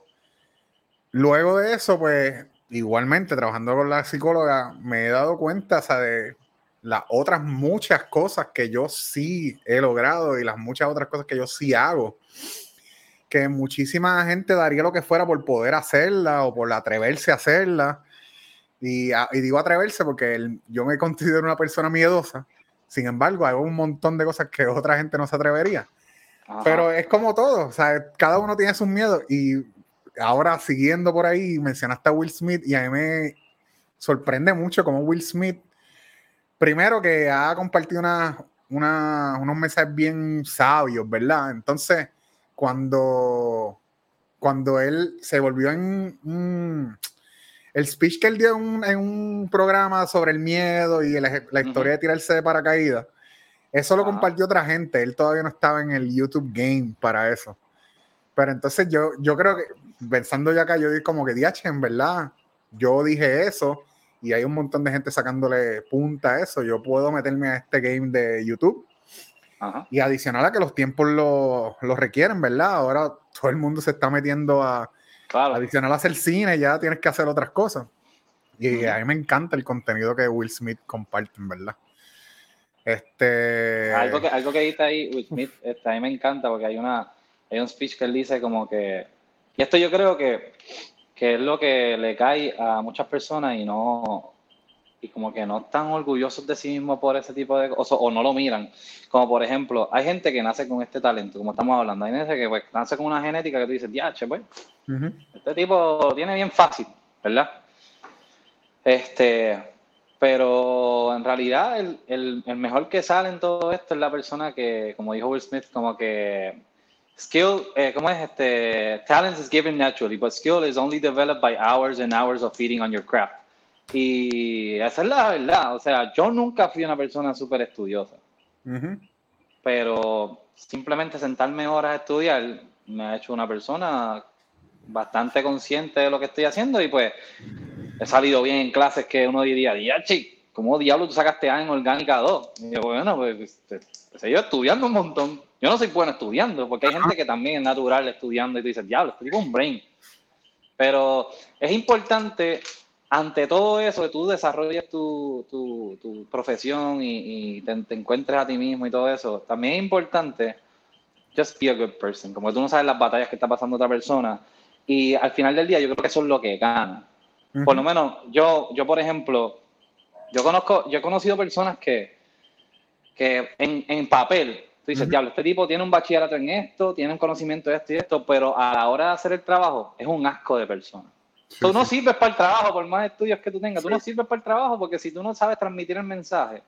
luego de eso, pues igualmente trabajando con la psicóloga, me he dado cuenta o sea, de las otras muchas cosas que yo sí he logrado y las muchas otras cosas que yo sí hago. Que muchísima gente daría lo que fuera por poder hacerla o por atreverse a hacerla. Y, a- y digo atreverse porque el- yo me considero una persona miedosa. Sin embargo, hago un montón de cosas que otra gente no se atrevería. Ajá. Pero es como todo, o sea, cada uno tiene sus miedos. Y ahora siguiendo por ahí, mencionaste a Will Smith y a mí me sorprende mucho cómo Will Smith, primero que ha compartido una, una- unos mensajes bien sabios, ¿verdad? Entonces, cuando, cuando él se volvió en un... El speech que él dio en un, en un programa sobre el miedo y la, la historia de tirarse de paracaídas, eso lo Ajá. compartió otra gente. Él todavía no estaba en el YouTube Game para eso. Pero entonces yo, yo creo que, pensando ya acá, yo dije como que, diache, en verdad, yo dije eso y hay un montón de gente sacándole punta a eso. Yo puedo meterme a este game de YouTube Ajá. y adicional a que los tiempos lo, lo requieren, ¿verdad? Ahora todo el mundo se está metiendo a, Claro. adicional a hacer cine, ya tienes que hacer otras cosas. Y a mí me encanta el contenido que Will Smith comparte, verdad. Este. Algo que, algo que dijiste ahí, Will Smith, este, a mí me encanta porque hay una hay un speech que él dice como que, y esto yo creo que, que es lo que le cae a muchas personas y no, y como que no están orgullosos de sí mismos por ese tipo de cosas, o no lo miran. Como por ejemplo, hay gente que nace con este talento, como estamos hablando, hay gente que pues, nace con una genética que tú dices, diache, pues, Ujú. este tipo lo tiene bien fácil, ¿verdad? Este, pero en realidad el, el- el mejor que sale en todo esto es la persona que, como dijo Will Smith, como que skill, eh, ¿cómo es este? Talent is given naturally, but skill is only developed by hours and hours of feeding on your craft. Y esa es la verdad, o sea, yo nunca fui una persona súper estudiosa Ujú. pero simplemente sentarme horas a estudiar me ha hecho una persona bastante consciente de lo que estoy haciendo y pues he salido bien en clases que uno diría, diachi, ¿cómo diablo tú sacaste A en orgánica 2? Y yo, bueno, pues este, pues, yo estudiando un montón. Yo no soy bueno estudiando, porque hay gente que también es natural estudiando y tú dices, diablo, estoy con un brain. Pero es importante, ante todo eso, que tú desarrolles tu, tu, tu profesión y, y te, te encuentres a ti mismo y todo eso, también es importante just be a good person. Como tú no sabes las batallas que está pasando otra persona. Y al final del día, yo creo que eso es lo que gana. Por lo menos, yo, yo por ejemplo, yo conozco, yo he conocido personas que, que en, en papel, tú dices, Ujú. diablo, este tipo tiene un bachillerato en esto, tiene un conocimiento de esto y esto, pero a la hora de hacer el trabajo es un asco de persona. Sí, tú no sí. sirves para el trabajo, por más estudios que tú tengas, tú no sirves para el trabajo porque si tú no sabes transmitir el mensaje,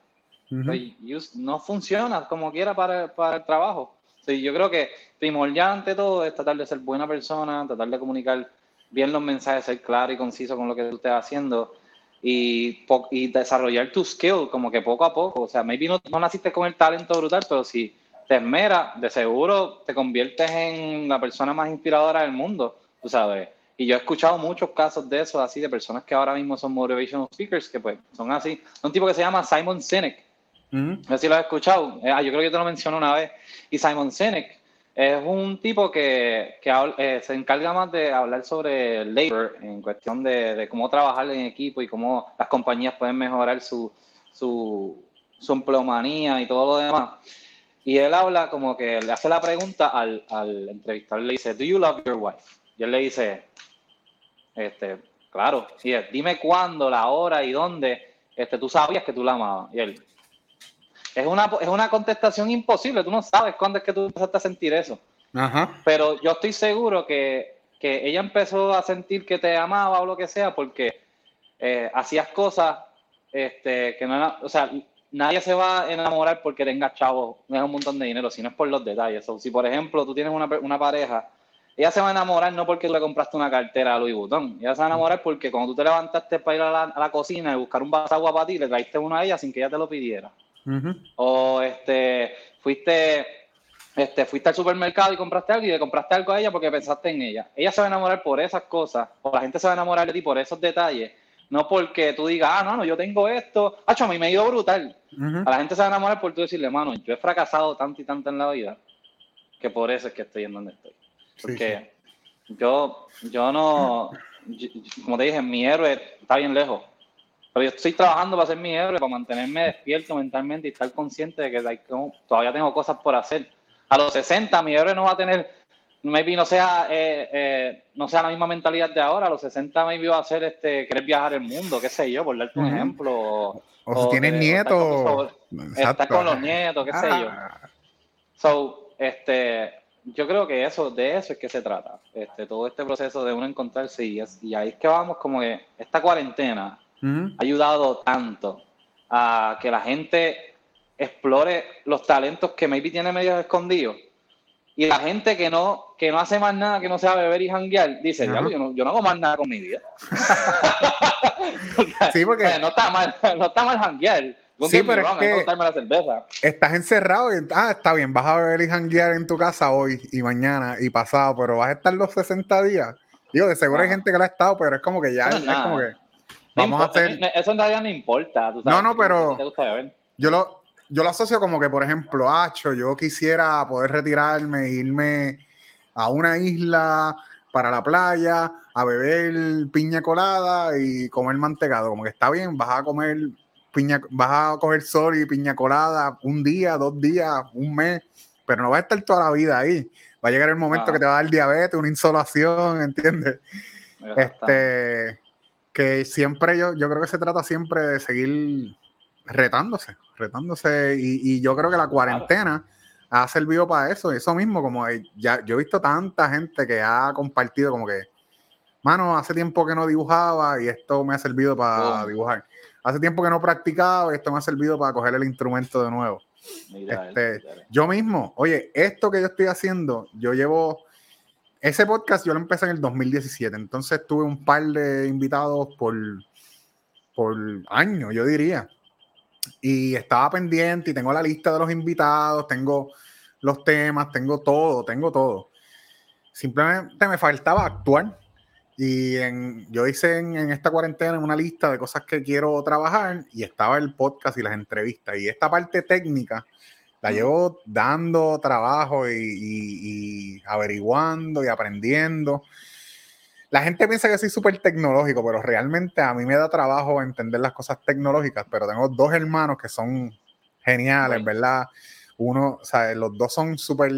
Ujú. pues, you- no funciona como quiera para, para el trabajo. Sí, yo creo que primordial ante todo es tratar de ser buena persona, tratar de comunicar bien los mensajes, ser claro y conciso con lo que tú estés haciendo y, y desarrollar tu skill como que poco a poco. O sea, maybe no, no naciste con el talento brutal, pero si te esmeras, de seguro te conviertes en la persona más inspiradora del mundo, tú sabes. Y yo he escuchado muchos casos de eso, así, de personas que ahora mismo son motivational speakers, que pues son así. Un tipo que se llama Simon Sinek, Ujú. no sé si lo has escuchado. Eh, ah, yo creo que te lo mencioné una vez. Y Simon Sinek es un tipo que, que eh, se encarga más de hablar sobre labor en cuestión de, de cómo trabajar en equipo y cómo las compañías pueden mejorar su, su, su empleomanía y todo lo demás. Y él habla como que le hace la pregunta al, al entrevistador, le dice, ¿Do you love your wife? Y él le dice, este, claro, y él, dime cuándo, la hora y dónde este, tú sabías que tú la amabas. Y él, es una, es una contestación imposible, tú no sabes cuándo es que tú empezaste a sentir eso. Ajá. Pero yo estoy seguro que, que ella empezó a sentir que te amaba o lo que sea porque eh, hacías cosas este, que no era- o sea, nadie se va a enamorar porque tenga chavo, no es un montón de dinero, sino es por los detalles. So, si, por ejemplo, tú tienes una, una pareja, ella se va a enamorar no porque tú le compraste una cartera a Louis Vuitton, ella se va a enamorar porque cuando tú te levantaste para ir a la, a la cocina y buscar un vaso de agua para ti, le traiste uno a ella sin que ella te lo pidiera. O este, fuiste, este, fuiste al supermercado y compraste algo y le compraste algo a ella porque pensaste en ella. Ella se va a enamorar por esas cosas, o la gente se va a enamorar de ti por esos detalles, no porque tú digas, ah, no, no, yo tengo esto, ah, a mí me ha ido brutal. A la gente se va a enamorar por tú decirle, mano, yo he fracasado tanto y tanto en la vida que por eso es que estoy en donde estoy. Sí, Porque yo, yo no, yo- como te dije, mi héroe está bien lejos. Pero yo estoy trabajando para ser mi héroe, para mantenerme despierto mentalmente y estar consciente de que like, todavía tengo cosas por hacer. A los 60, mi héroe no va a tener, maybe no sea, eh, eh, no sea la misma mentalidad de ahora. A los 60, maybe va a ser este, querer viajar el mundo, qué sé yo, por darte un ejemplo. O, O si tienes estar nietos. sobr- estar con los nietos, qué sé yo. Ah, So, este, yo creo que eso, de eso es que se trata. Este, todo este proceso de uno encontrarse y, es- y ahí es que vamos como que esta cuarentena ujú. ha ayudado tanto a que la gente explore los talentos que maybe tiene medio escondidos. Y la gente que no, que no hace más nada que no sea beber y janguear, dice, Ajá. "Diablo, yo no, yo no hago más nada con mi vida. Sí, porque- O sea, no está mal, no está mal janguear. Sí, pero es wrong, que- la cerveza. Estás encerrado y, ah, está bien, vas a beber y janguear en tu casa hoy y mañana y pasado, pero vas a estar los 60 días. Digo, de seguro hay Ajá. gente que lo ha estado, pero es como que ya No es, nada. como que No vamos a hacer. Eso en realidad no importa. tú No, sabes, no, pero-. Yo lo, yo lo asocio como que, por ejemplo, Acho, yo quisiera poder retirarme, irme a una isla para la playa, a beber piña colada y comer mantecado. Como que está bien, vas a comer piña, vas a coger sol y piña colada un día, dos días, un mes, pero no vas a estar toda la vida ahí. Va a llegar el momento Ah. que te va a dar diabetes, una insolación, ¿entiendes? Este, que siempre yo, yo creo que se trata siempre de seguir retándose, retándose, y, y yo creo que la cuarentena ha servido para eso, eso mismo, como ya yo he visto tanta gente que ha compartido como que, mano, hace tiempo que no dibujaba y esto me ha servido para Oh. dibujar. Hace tiempo que no practicaba y esto me ha servido para coger el instrumento de nuevo. Mira, este, mira. Yo mismo, oye, esto que yo estoy haciendo, yo llevo, ese podcast yo lo empecé en el 2017, entonces tuve un par de invitados por, por año, yo diría. Y estaba pendiente y tengo la lista de los invitados, tengo los temas, tengo todo, tengo todo. Simplemente me faltaba actuar. Y en, yo hice en, en esta cuarentena una lista de cosas que quiero trabajar y estaba el podcast y las entrevistas. Y esta parte técnica la llevo dando trabajo y, y- y averiguando y aprendiendo. La gente piensa que soy súper tecnológico, pero realmente a mí me da trabajo entender las cosas tecnológicas, pero tengo dos hermanos que son geniales. ¿verdad? Uno, o sea, los dos son súper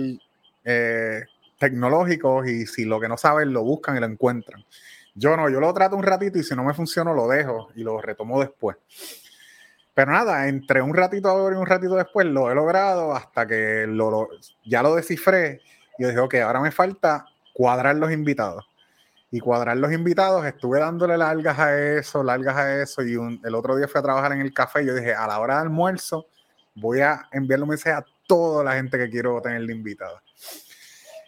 eh, tecnológicos y si lo que no saben lo buscan y lo encuentran. Yo no, yo lo trato un ratito y si no me funciona lo dejo y lo retomo después. Pero nada, entre un ratito ahora y un ratito después lo he logrado hasta que lo, lo- ya lo descifré y dije, ok, ahora me falta cuadrar los invitados. Y cuadrar los invitados, estuve dándole largas a eso, largas a eso, y un- el otro día fui a trabajar en el café y yo dije, a la hora de almuerzo voy a enviarle un mensaje a toda la gente que quiero tener de invitada.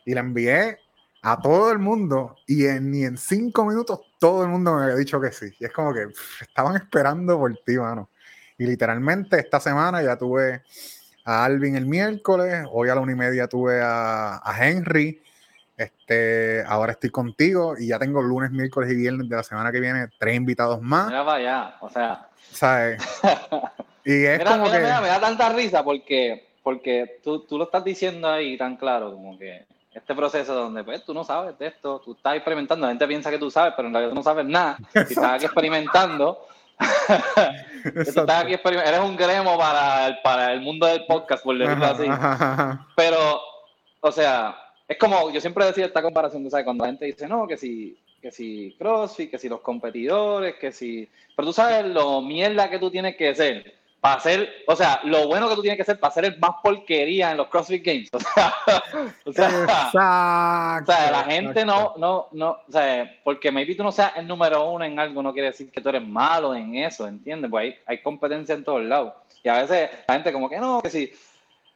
Y la envié a todo el mundo y en, ni en cinco minutos todo el mundo me había dicho que sí. Y es como que pff, estaban esperando por ti, mano. Y literalmente esta semana ya tuve a Alvin el miércoles, hoy a la una y media tuve a, a Henry, este, ahora estoy contigo y ya tengo lunes, miércoles y viernes de la semana que viene tres invitados más, Mira para allá, o sea, ¿sabes? Y es mira, como mira, que... mira, me da tanta risa porque, porque tú, tú lo estás diciendo ahí tan claro, como que este proceso donde pues tú no sabes de esto, tú estás experimentando, la gente piensa que tú sabes, pero en realidad tú no sabes nada, y estás aquí experimentando, tú Exacto. estás aquí experiment- eres un gremo para el, para el mundo del podcast, por decirlo Ajá, así. ajá, ajá. Pero, o sea, es como, yo siempre decía esta comparación, sabes, cuando la gente dice, no, que si, que si CrossFit, que si los competidores, que si... Pero tú sabes lo mierda que tú tienes que ser para hacer, o sea, lo bueno que tú tienes que hacer para hacer el más porquería en los CrossFit Games. O sea, o sea, Exacto. o sea, la gente exacto. no, no, no, o sea, porque maybe tú no seas el número uno en algo, no quiere decir que tú eres malo en eso, ¿entiendes? Pues hay, hay competencia en todos lados. Y a veces la gente como que no, que sí.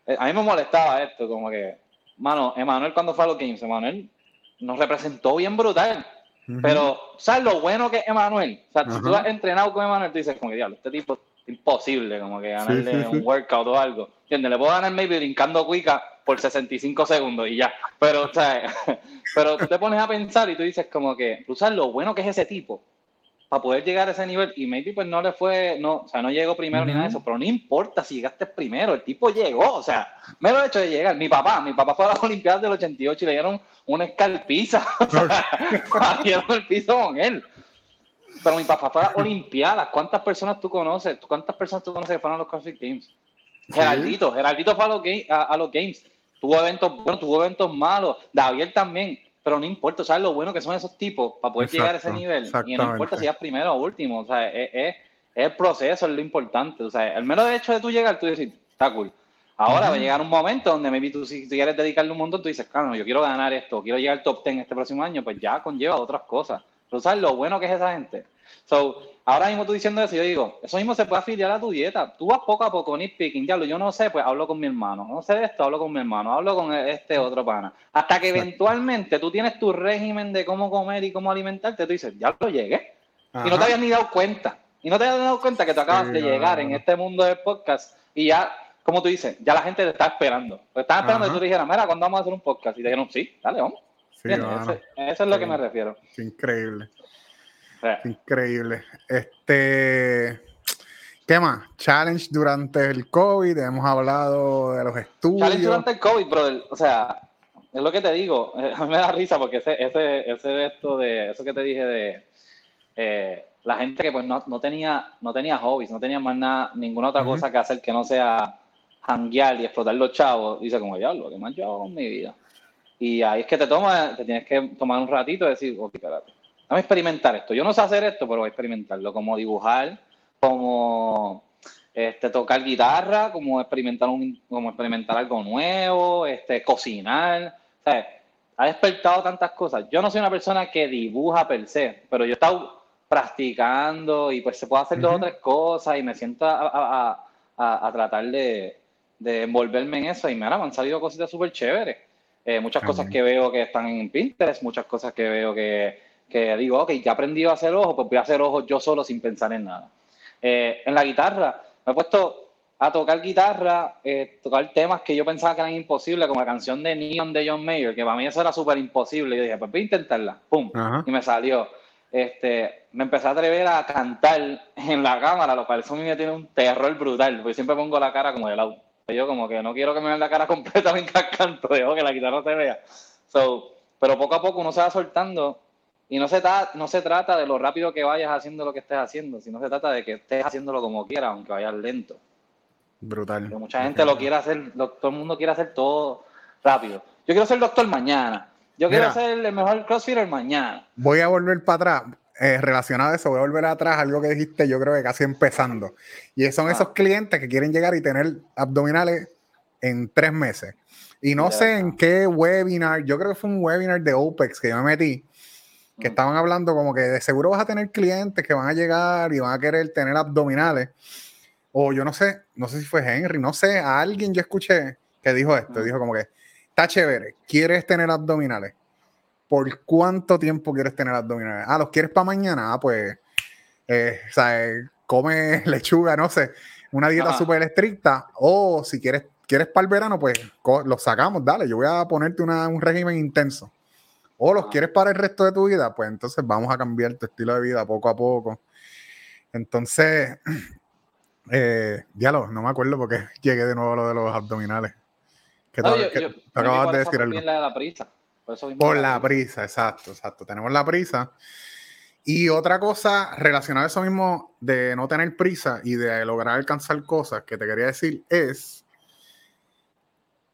Eh, A mí me molestaba esto, como que, mano, Emanuel cuando fue a los Games, Emanuel nos representó bien brutal. Pero, ¿sabes lo bueno que es Emanuel? O sea, si tú has entrenado con Emanuel, tú dices, como que diablo, este tipo imposible, como que ganarle sí, sí. un workout o algo. ¿Entiendes? Le puedo ganar maybe brincando cuica por 65 segundos y ya. Pero, o sea, pero tú te pones a pensar y tú dices, como que, tú sabes lo bueno que es ese tipo para poder llegar a ese nivel y maybe pues no le fue, no, o sea, no llegó primero ni nada de eso, pero no importa si llegaste primero, el tipo llegó, o sea, me lo he hecho de llegar. Mi papá, mi papá fue a las Olimpiadas del 88 y le dieron una escalpiza, o sea, el piso con él. Pero mi papá fue a las Olimpiadas, ¿cuántas personas tú conoces? ¿Cuántas personas tú conoces que fueron a los CrossFit Games? Geraldito, Geraldito fue a los, ga- a, a los Games, tuvo eventos buenos, tuvo eventos malos, David también, pero no importa, ¿sabes lo bueno que son esos tipos para poder llegar a ese nivel? Y no importa si es primero o último, o sea, es, es- es el proceso, es lo importante, o sea, el mero hecho de tú llegar, tú decir, está cool. Ahora va a llegar un momento donde maybe tú si tú quieres dedicarle un montón, tú dices, claro, yo quiero ganar esto, quiero llegar al top 10 este próximo año, pues ya conlleva otras cosas. Pero sabes lo bueno que es esa gente. So, ahora mismo tú diciendo eso, yo digo, eso mismo se puede afiliar a tu dieta. Tú vas poco a poco, ni picking, diablo, yo no sé, pues hablo con mi hermano. No sé de esto, hablo con mi hermano, hablo con este otro pana. Hasta que eventualmente tú tienes tu régimen de cómo comer y cómo alimentarte, tú dices, ya lo llegué. Y no te habías ni dado cuenta. Y no te habías dado cuenta que tú acabas Sí, de llegar en no. este mundo del podcast y ya, como tú dices, ya la gente te está esperando. Te estaban esperando Ajá. que tú dijeras, mira, ¿cuándo vamos a hacer un podcast? Y te dijeron, sí, dale, vamos. Sí, Eso, eso es lo que me refiero. qué increíble. Sea, Increíble. Este. ¿Qué más? Challenge durante el COVID. Hemos hablado de los estudios. Challenge durante el COVID, brother. O sea, es lo que te digo. A mí me da risa porque ese, ese, ese esto de eso que te dije de eh, la gente que pues no, no tenía, no tenía hobbies, no tenía más nada, ninguna otra cosa que hacer que no sea hanguear y explotar los chavos. Dice como diablo, ¿qué más yo hago con mi vida? Y ahí es que te toma, te tienes que tomar un ratito y decir, ok, espérate, vamos a experimentar esto. Yo no sé hacer esto, pero voy a experimentarlo, como dibujar, como este, tocar guitarra, como experimentar un, como experimentar algo nuevo, este, cocinar. O sea, ha despertado tantas cosas. Yo no soy una persona que dibuja per se, pero yo he estado practicando y pues se puede hacer dos o tres cosas y me siento a, a- a- a- a tratar de, de envolverme en eso y mira, me han salido cositas súper chéveres. Eh, muchas cosas que veo que están en Pinterest, muchas cosas que veo que, que digo, ok, ya he aprendido a hacer ojos, pues voy a hacer ojos yo solo sin pensar en nada. Eh, en la guitarra, me he puesto a tocar guitarra, eh, tocar temas que yo pensaba que eran imposibles, como la canción de Neon de John Mayer, que para mí eso era súper imposible. Y yo dije, pues voy a intentarla, pum, Ajá. y me salió. Este, me empecé a atrever a cantar en la cámara, lo cual eso a mí me tiene un terror brutal, porque siempre pongo la cara como de lado. Yo como que no quiero que me vean la cara completa mientras canto, dejo que la guitarra se vea. So, pero poco a poco uno se va soltando y no se, ta- no se trata de lo rápido que vayas haciendo lo que estés haciendo, sino se trata de que estés haciéndolo como quieras, aunque vayas lento. Brutal. Porque mucha gente lo quiere hacer, lo- todo el mundo quiere hacer todo rápido. Yo quiero ser doctor mañana. Yo quiero ser el mejor crossfitter mañana. Voy a volver para atrás. eh, relacionado a eso, voy a volver atrás algo que dijiste, yo creo que casi empezando. Y son Ah. esos clientes que quieren llegar y tener abdominales en tres meses. Y no sé en qué webinar, yo creo que fue un webinar de OPEX que yo me metí, que estaban hablando como que de seguro vas a tener clientes que van a llegar y van a querer tener abdominales. O yo no sé, no sé si fue Henry, no sé, a alguien yo escuché que dijo esto, dijo como que, está chévere, ¿quieres tener abdominales? ¿Por cuánto tiempo quieres tener abdominales? Ah, ¿los quieres para mañana? Ah, pues, eh, o sea, eh, come lechuga, no sé, una dieta Ajá. súper estricta. O si quieres, quieres para el verano, pues los sacamos, dale, yo voy a ponerte una- un régimen intenso. O los quieres para el resto de tu vida, pues entonces vamos a cambiar tu estilo de vida poco a poco. Entonces, eh, ya lo, no me acuerdo porque llegué de nuevo a lo de los abdominales. Que No, tú- yo- que yo- tú por acabas de decir algo. bien la de la prisa. Por, eso mismo Por la la prisa, exacto, exacto. Tenemos la prisa. Y otra cosa relacionada a eso mismo de no tener prisa y de lograr alcanzar cosas que te quería decir es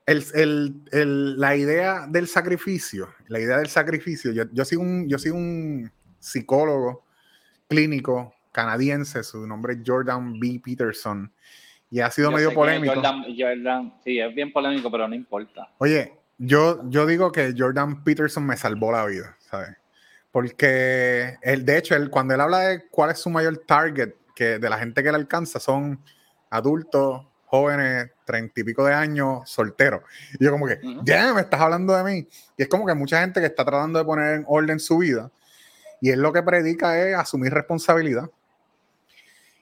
el, el- el- la idea del sacrificio. La idea del sacrificio. Yo, yo soy un, yo soy un psicólogo clínico canadiense, su nombre es Jordan B. Peterson, y ha sido Yo medio polémico. Jordan, Jordan- sí, es bien polémico, pero no importa. Oye, yo, yo digo que Jordan Peterson me salvó la vida, ¿sabes? Porque él, de hecho, él, cuando él habla de cuál es su mayor target, que de la gente que él alcanza, son adultos, jóvenes, treinta y pico de años, solteros. Y yo como que, Ujú. ya, me estás hablando de mí. Y es como que mucha gente que está tratando de poner en orden su vida, y él lo que predica es asumir responsabilidad.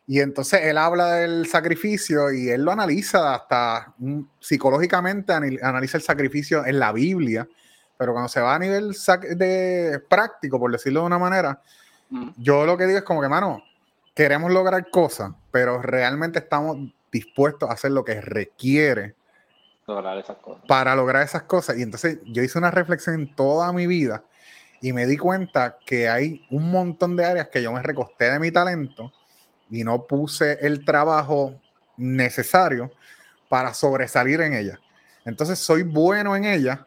Y entonces él habla del sacrificio y él lo analiza hasta psicológicamente, analiza el sacrificio en la Biblia, pero cuando se va a nivel sac- de práctico, por decirlo de una manera, yo lo que digo es como que, mano, queremos lograr cosas, pero realmente estamos dispuestos a hacer lo que requiere Lograr esas cosas. para lograr esas cosas. Y entonces yo hice una reflexión en toda mi vida y me di cuenta que hay un montón de áreas que yo me recosté de mi talento y no puse el trabajo necesario para sobresalir en ella. Entonces soy bueno en ella,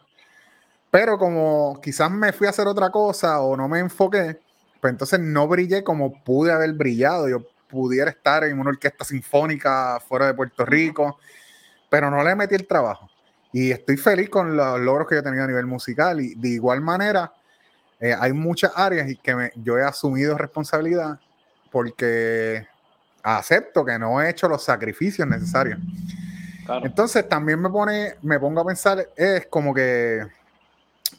pero como quizás me fui a hacer otra cosa o no me enfoqué, pues entonces no brillé como pude haber brillado. Yo pudiera estar en una orquesta sinfónica fuera de Puerto Rico, pero no le metí el trabajo. Y estoy feliz con los logros que yo he tenido a nivel musical. Y de igual manera, eh, hay muchas áreas y que me- yo he asumido responsabilidad porque acepto que no he hecho los sacrificios necesarios. Claro. Entonces también me pone, me pongo a pensar, es como que,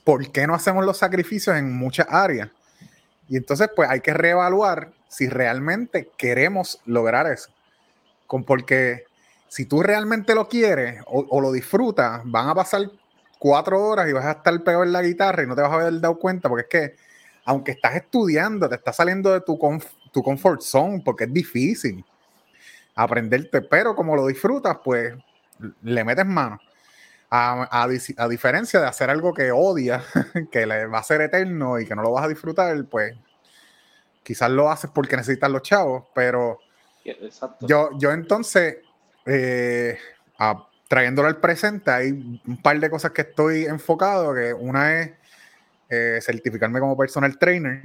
¿por qué no hacemos los sacrificios en muchas áreas? Y entonces, pues hay que reevaluar si realmente queremos lograr eso. Con, porque si tú realmente lo quieres o, lo disfrutas, van a pasar cuatro horas y vas a estar pegado en la guitarra y no te vas a haber dado cuenta, porque es que, aunque estás estudiando, te estás saliendo de tu, conf- tu comfort zone, porque es difícil aprenderte, pero como lo disfrutas, pues le metes mano. A, a a diferencia de hacer algo que odias, que le va a ser eterno y que no lo vas a disfrutar, pues quizás lo haces porque necesitas los chavos, pero Exacto. yo, yo entonces, eh, a- trayéndolo al presente, hay un par de cosas que estoy enfocado, que una es eh, certificarme como personal trainer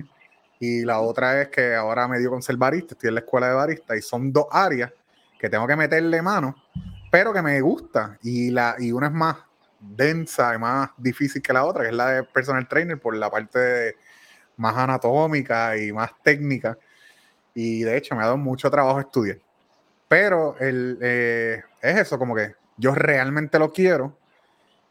y la otra es que ahora me dio con ser barista, estoy en la escuela de barista y son dos áreas que tengo que meterle mano, pero que me gusta y, la, y una es más densa y más difícil que la otra, que es la de personal trainer por la parte de- más anatómica y más técnica y de hecho me ha dado mucho trabajo estudiar. Pero el, eh, es eso, como que yo realmente lo quiero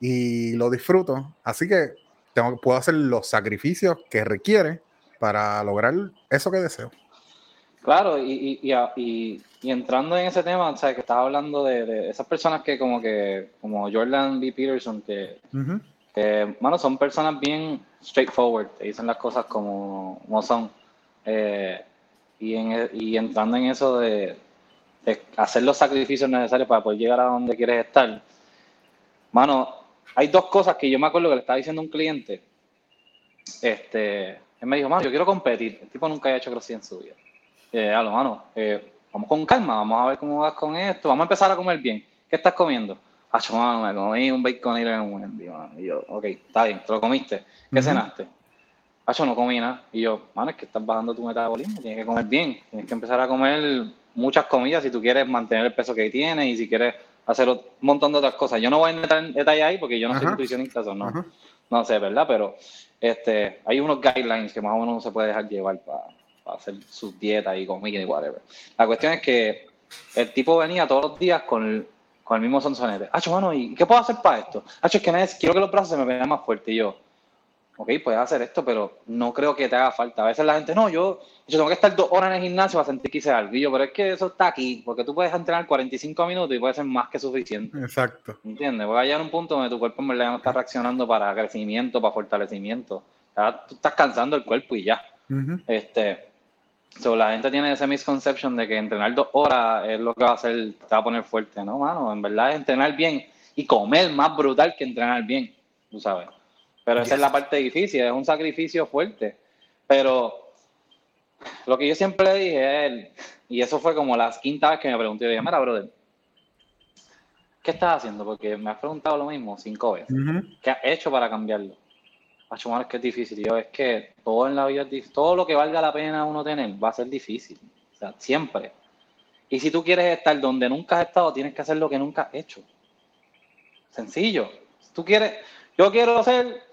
y lo disfruto, así que tengo, puedo hacer los sacrificios que requiere para lograr eso que deseo. Claro, y, y, y, entrando en ese tema, o sea, que estaba hablando de, de esas personas que como que, como Jordan B. Peterson, que, mano, son personas bien straightforward, te dicen las cosas como, son. Eh, y, en, y entrando en eso de, de hacer los sacrificios necesarios para poder llegar a donde quieres estar. Mano, hay dos cosas que yo me acuerdo que le estaba diciendo a un cliente. Este, él me dijo, mano, yo quiero competir. El tipo nunca había hecho CrossFit en su vida. Eh, a lo mano, eh, vamos con calma, vamos a ver cómo vas con esto, vamos a empezar a comer bien. ¿Qué estás comiendo? Mano, me comí un bacon en un Wendy, mano. Y yo, ok, está bien, te lo comiste. ¿Qué cenaste? Acho, no comí nada. Y yo, mano, es que estás bajando tu metabolismo, tienes que comer bien. Tienes que empezar a comer muchas comidas si tú quieres mantener el peso que tienes y si quieres hacer un montón de otras cosas. Yo no voy a entrar en detalle ahí porque yo no soy nutricionista, eso no, Ajá. no sé, ¿verdad? Pero este, hay unos guidelines que más o menos uno se puede dejar llevar para hacer sus dietas y comida y whatever. La cuestión es que el tipo venía todos los días con con el mismo sonsonete. Hacho, mano, ¿y qué puedo hacer para esto? Hacho, es que neces- quiero que los brazos se me vean más fuertes. Y yo, ok, puedes hacer esto, pero no creo que te haga falta. A veces la gente, no, yo, yo tengo que estar dos horas en el gimnasio para sentir que hice algo. Y yo, pero es que eso está aquí, porque tú puedes entrenar 45 minutos y puede ser más que suficiente. Exacto. ¿Entiendes? Voy a llegar a un punto donde tu cuerpo en verdad ya no está reaccionando para crecimiento, para fortalecimiento. Ya tú estás cansando el cuerpo y ya. Este, so, la gente tiene ese misconception de que entrenar dos horas es lo que va a hacer, te va a poner fuerte. No, mano, en verdad es entrenar bien y comer más brutal que entrenar bien, tú sabes. Pero esa es la parte difícil, es un sacrificio fuerte. Pero lo que yo siempre le dije a él, y eso fue como la quinta vez que me preguntó, yo dije, mira, brother, ¿qué estás haciendo? Porque me has preguntado lo mismo cinco veces. ¿Qué has hecho para cambiarlo? Macho, es que es difícil. Yo, es que todo en la vida es difícil. Todo lo que valga la pena uno tener va a ser difícil. O sea, siempre. Y si tú quieres estar donde nunca has estado, tienes que hacer lo que nunca has hecho. Sencillo. Si tú quieres, yo quiero ser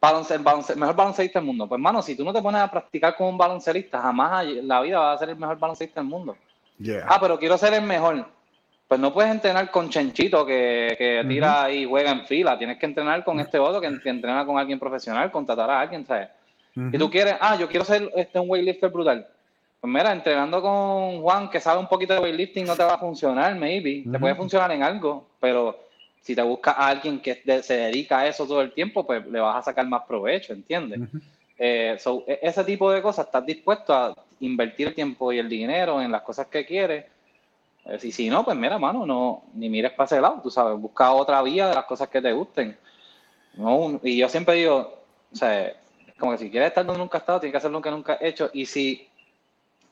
balonce- balonce- mejor baloncelista del mundo. Pues, hermano, si tú no te pones a practicar como un baloncelista, jamás en la vida vas a ser el mejor baloncelista del mundo. Yeah. Ah, pero quiero ser el mejor. Pues no puedes entrenar con Chenchito que, que tira y juega en fila. Tienes que entrenar con este otro que, que entrena con alguien profesional, contratar a alguien, ¿sabes? Ujú. Y tú quieres, ah, yo quiero ser este, un weightlifter brutal. Pues mira, entrenando con Juan, que sabe un poquito de weightlifting, no te va a funcionar, maybe. Te puede funcionar en algo, pero si te buscas a alguien que se dedica a eso todo el tiempo, pues le vas a sacar más provecho, ¿entiendes? Eh, so, e- ese tipo de cosas, estás dispuesto a invertir el tiempo y el dinero en las cosas que quieres. Eh, si, si no, pues mira, mano, no, ni mires para ese lado, tú sabes, busca otra vía de las cosas que te gusten. No, y yo siempre digo, o sea, es como que si quieres estar donde nunca has estado, tienes que hacer lo que nunca has hecho. Y si,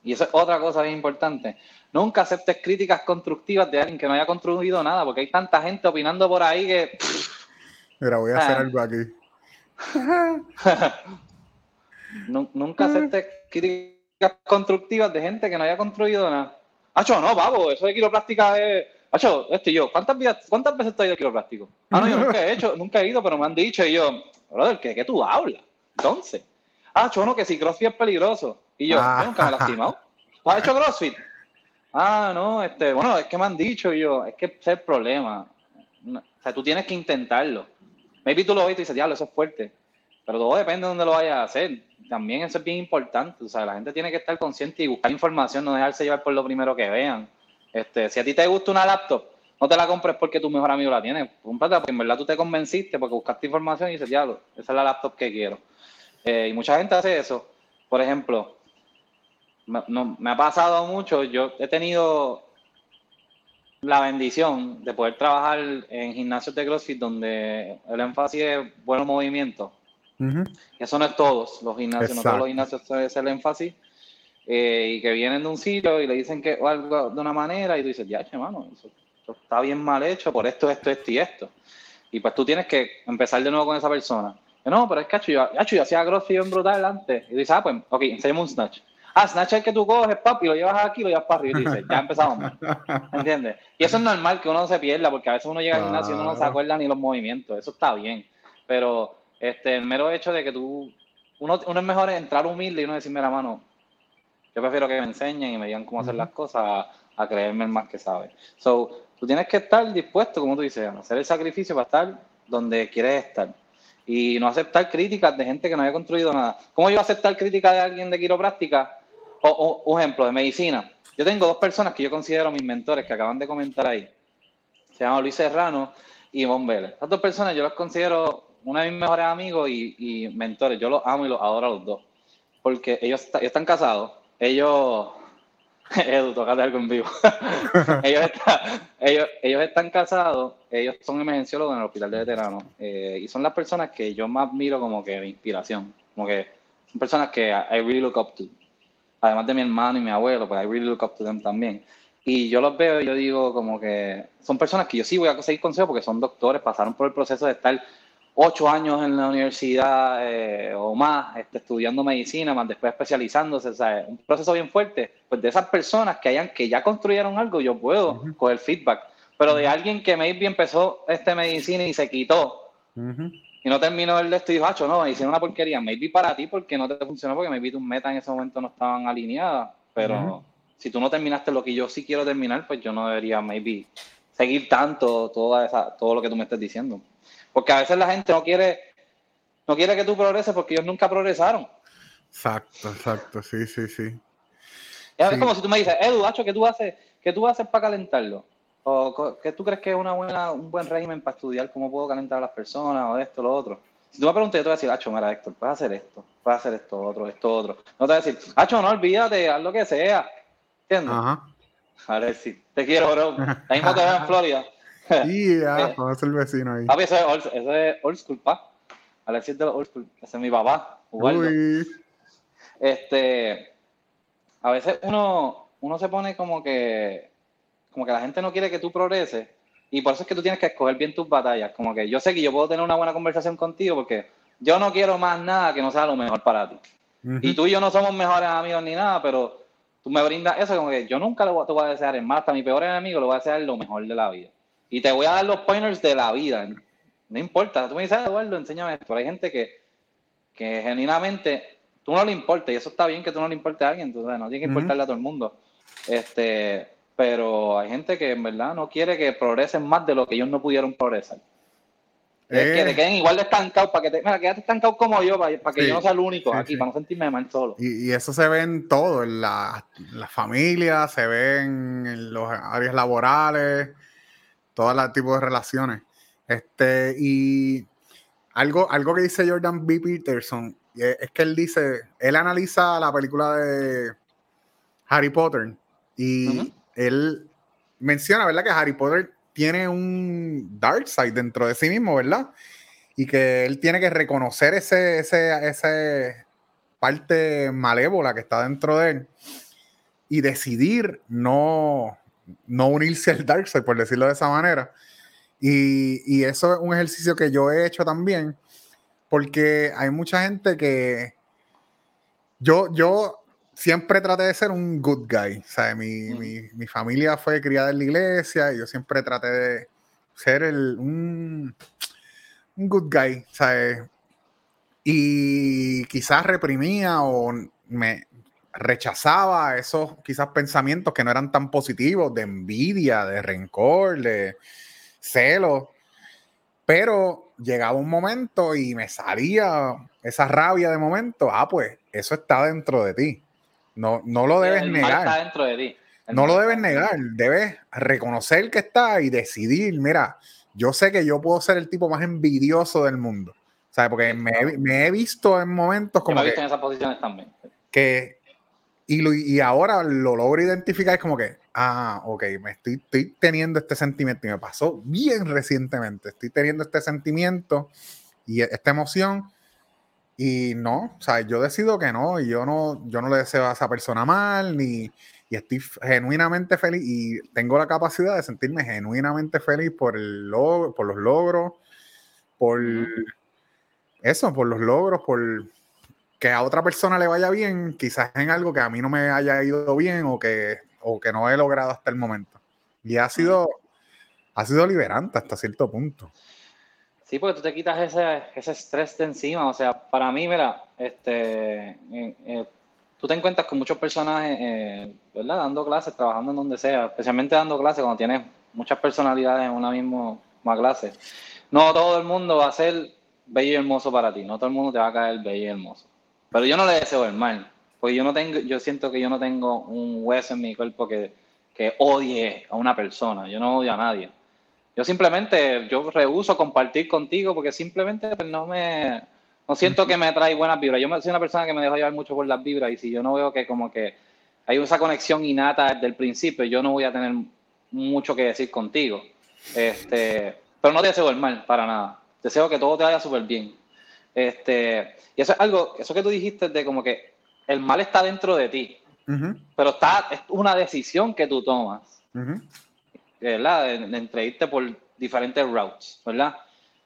y eso es otra cosa bien importante, nunca aceptes críticas constructivas de alguien que no haya construido nada, porque hay tanta gente opinando por ahí que Mira, voy a hacer Ah. algo aquí. Nu- Nunca aceptes críticas constructivas de gente que no haya construido nada. Acho, no, pavo, eso de quiropráctica es. Acho, este yo, ¿cuántas, veces- ¿cuántas veces te has ido a quiropráctico? Ah, no, yo nunca he hecho, nunca he ido, pero me han dicho, y yo, brother, ¿qué, qué tú hablas? Entonces, ah, no, que si CrossFit es peligroso. Y yo, Ah. yo nunca me he lastimado. ¿Tú has hecho CrossFit? Ah, no, este, bueno, es que me han dicho, y yo, es que ese es el problema. O sea, tú tienes que intentarlo. Maybe tú lo ves y dices, diablo, eso es fuerte. Pero todo depende de dónde lo vayas a hacer. También eso es bien importante. O sea, la gente tiene que estar consciente y buscar información, no dejarse llevar por lo primero que vean. Este, si a ti te gusta una laptop, no te la compres porque tu mejor amigo la tiene. Cómpratela porque en verdad tú te convenciste porque buscaste información y dices, diablo, esa es la laptop que quiero. Eh, y mucha gente hace eso. Por ejemplo, me, no- me ha pasado mucho. Yo he tenido la bendición de poder trabajar en gimnasios de CrossFit donde el énfasis es buenos movimientos. Ujú. Eso no es todos los gimnasios, no todos los Exacto. gimnasios es el énfasis. eh, y que vienen de un sitio y le dicen que o algo de una manera y tú dices, ya, che, mano, eso, eso está bien mal hecho por esto, esto, esto y esto. Y pues tú tienes que empezar de nuevo con esa persona. Yo, no, pero es que, yo, yo hacía crossfit en brutal antes. Y tú dices, ah, pues, ok, enséñame un snatch. Ah, snatch es el que tú coges, papi, lo llevas aquí, lo llevas para arriba. Y dices, ya empezamos mal. ¿Entiendes? Y eso es normal que uno se pierda, porque a veces uno llega al gimnasio y uno no se acuerda ni los movimientos. Eso está bien. Pero este, el mero hecho de que tú. Uno, uno es mejor entrar humilde y uno decir, mira, mano, yo prefiero que me enseñen y me digan cómo hacer las cosas a, a creerme el más que sabe. So, tú tienes que estar dispuesto, como tú dices, a hacer el sacrificio para estar donde quieres estar. Y no aceptar críticas de gente que no haya construido nada. ¿Cómo yo aceptar críticas de alguien de quiropráctica? O, o un ejemplo, de medicina. Yo tengo dos personas que yo considero mis mentores que acaban de comentar ahí. Se llaman Luis Serrano y Ivonne Vélez. Estas dos personas yo las considero uno de mis mejores amigos y, y mentores. Yo los amo y los adoro a los dos. Porque ellos, está- están casados. Ellos... Edu, tocate algo en vivo. ellos, están, ellos, ellos están casados, ellos son emergenciólogos en el hospital de veteranos eh, y son las personas que yo más miro como que de inspiración, como que son personas que I really look up to. Además de mi hermano y mi abuelo, pues I really look up to them también. Y yo los veo y yo digo como que son personas que yo sí voy a seguir consejos porque son doctores, pasaron por el proceso de estar ocho años en la universidad eh, o más este, estudiando medicina, más después especializándose, sea, un proceso bien fuerte. Pues de esas personas que hayan que ya construyeron algo, yo puedo coger feedback. Pero de alguien que maybe empezó este medicina y se quitó Ujú. y no terminó el de esto y dijo, "Acho, no, hicieron una porquería. Maybe para ti porque no te funcionó, porque maybe tus metas en ese momento no estaban alineadas. Pero si tú no terminaste lo que yo sí quiero terminar, pues yo no debería, maybe, seguir tanto toda esa, todo lo que tú me estás diciendo. Porque a veces la gente no quiere, no quiere que tú progreses porque ellos nunca progresaron. Exacto, exacto, sí, sí, sí. Es Sí. como si tú me dices, Edu, Acho, ¿qué tú haces, qué tú haces para calentarlo? ¿O qué tú crees que es una buena, un buen régimen para estudiar cómo puedo calentar a las personas o esto, lo otro? Si tú me preguntas, yo te voy a decir, Acho, mira, Héctor, puedes hacer esto, puedes hacer esto, otro, esto, otro. No te voy a decir, Acho, no, olvídate, haz lo que sea. ¿Entiendes? Ajá. A ver si te quiero, bro. Ahí mismo te veo en Florida. Y ya, vamos a ser vecino ahí. Papi, eso es old, eso es old school, pa. Alexis de los old school. Ese es mi papá. Uy. este a veces uno uno se pone como que como que la gente no quiere que tú progreses y por eso es que tú tienes que escoger bien tus batallas como que yo sé que yo puedo tener una buena conversación contigo porque yo no quiero más nada que no sea lo mejor para ti y tú y yo no somos mejores amigos ni nada pero tú me brindas eso, como que yo nunca voy, te voy a desear el mal, hasta mi peor enemigo le voy a desear lo mejor de la vida. Y te voy a dar los pointers de la vida. No importa, tú me dices, "Ah, Eduardo, enséñame esto. Pero hay gente que, que genuinamente tú no le importa, y eso está bien que tú no le importe a alguien, tú sabes, no tiene que importarle a todo el mundo. Este, pero hay gente que en verdad no quiere que progresen más de lo que ellos no pudieron progresar. Es Eh, que te queden igual de estancados, para que te, mira, quédate estancado como yo, para, para que Sí, yo no sea el único sí, aquí, sí. para no sentirme mal solo. Y, y eso se ve en todo, en la, en la familia, se ve en, en los áreas laborales, todo el tipo de relaciones. Este, y algo, algo que dice Jordan B. Peterson eh, es que él dice, él analiza la película de Harry Potter y él menciona, ¿verdad? Que Harry Potter tiene un dark side dentro de sí mismo, ¿verdad? Y que él tiene que reconocer ese, ese, ese parte malévola que está dentro de él y decidir no, no unirse al dark side, por decirlo de esa manera. Y, y eso es un ejercicio que yo he hecho también, porque hay mucha gente que yo, yo siempre traté de ser un good guy. Sea, mi, Mm. mi, mi familia fue criada en la iglesia y yo siempre traté de ser el, un, un good guy. ¿sabes? Y quizás reprimía o me rechazaba esos quizás pensamientos que no eran tan positivos, de envidia, de rencor, de celo. Pero llegaba un momento y me salía esa rabia de momento. Ah, pues eso está dentro de ti. No, no lo debes el negar. está dentro de ti. El No lo debes negar, debes reconocer que está y decidir, mira, yo sé que yo puedo ser el tipo más envidioso del mundo. ¿Sabes? Porque me he, me he visto en momentos Yo me como he visto que, en esas posiciones también. que- y, lo- y ahora lo logro identificar, es como que, ah, ok, me estoy, estoy teniendo este sentimiento y me pasó bien recientemente, estoy teniendo este sentimiento y e- esta emoción y no, o sea, yo decido que no, y yo no, yo no le deseo a esa persona mal, ni, y estoy genuinamente feliz y tengo la capacidad de sentirme genuinamente feliz por, el logro, por los logros, por eso, por los logros, por que a otra persona le vaya bien, quizás en algo que a mí no me haya ido bien o que, o que no he logrado hasta el momento. Y ha sido, ha sido liberante hasta cierto punto. Sí, porque tú te quitas ese, ese estrés de encima. O sea, para mí, mira, este, eh, eh, tú te encuentras con muchos personajes, eh, ¿verdad? Dando clases, trabajando en donde sea, especialmente dando clases cuando tienes muchas personalidades en una misma clase. No todo el mundo va a ser bello y hermoso para ti, no todo el mundo te va a caer bello y hermoso. Pero yo no le deseo el mal, porque yo no tengo, yo siento que yo no tengo un hueso en mi cuerpo que, que odie a una persona, yo no odio a nadie. Yo simplemente, yo rehuso compartir contigo porque simplemente pues, no me, no siento que me trae buenas vibras. Yo soy una persona que me dejo llevar mucho por las vibras y si yo no veo que como que hay esa conexión innata desde el principio, yo no voy a tener mucho que decir contigo. Este, pero no te deseo el mal para nada. Deseo que todo te vaya súper bien. Este, y eso es algo, eso que tú dijiste de como que el mal está dentro de ti, Ujú, pero está, es una decisión que tú tomas. ujú. ¿verdad? De, de entre irte por diferentes routes, ¿verdad?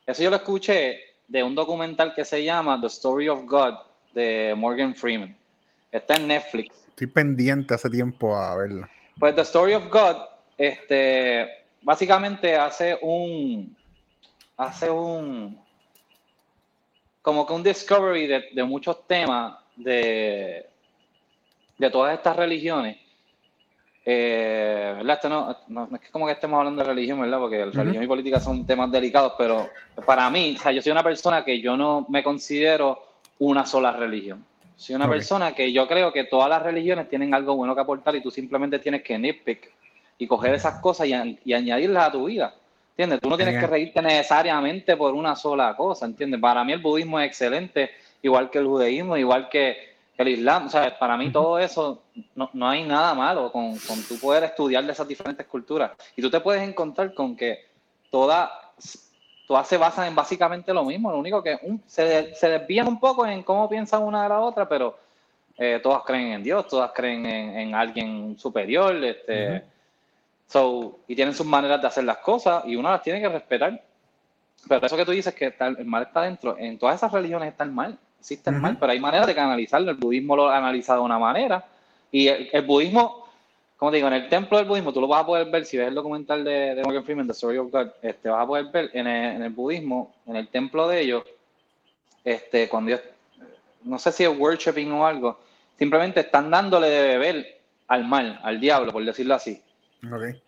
Eso yo lo escuché de un documental que se llama The Story of God de Morgan Freeman. Está en Netflix. Estoy pendiente hace tiempo a verlo. Pues The Story of God, este, básicamente hace un, hace un, como que un discovery de, de muchos temas de, de todas estas religiones. Eh. Esto no, no- no es que como que estemos hablando de religión, ¿verdad? Porque religión y política son temas delicados, pero para mí, o sea, yo soy una persona que yo no me considero una sola religión. Soy una persona que yo creo que todas las religiones tienen algo bueno que aportar y tú simplemente tienes que nitpick y coger esas cosas y añadirlas a tu vida. ¿Entiendes? Tú no tienes que reírte necesariamente por una sola cosa, ¿entiendes? Para mí el budismo es excelente, igual que el judaísmo, igual que el islam. O sea, para mí todo eso, no, no hay nada malo con, con tú poder estudiar de esas diferentes culturas. Y tú te puedes encontrar con que todas, todas se basan en básicamente lo mismo. Lo único que un- se, se desvían un poco en cómo piensan una de la otra, pero eh, todas creen en Dios, todas creen en, en alguien superior. Este, Ujú. So, y tienen sus maneras de hacer las cosas y uno las tiene que respetar. Pero eso que tú dices que el mal está dentro, en todas esas religiones está el mal, existe el Ujú. mal, pero hay maneras de canalizarlo. El budismo lo analiza de una manera, Y el, el budismo, como te digo, en el templo del budismo, tú lo vas a poder ver, si ves el documental de, de Morgan Freeman, The Story of God, este, vas a poder ver en el, en el budismo, en el templo de ellos, este, cuando ellos, no sé si es worshiping o algo, simplemente están dándole de beber al mal, al diablo, por decirlo así.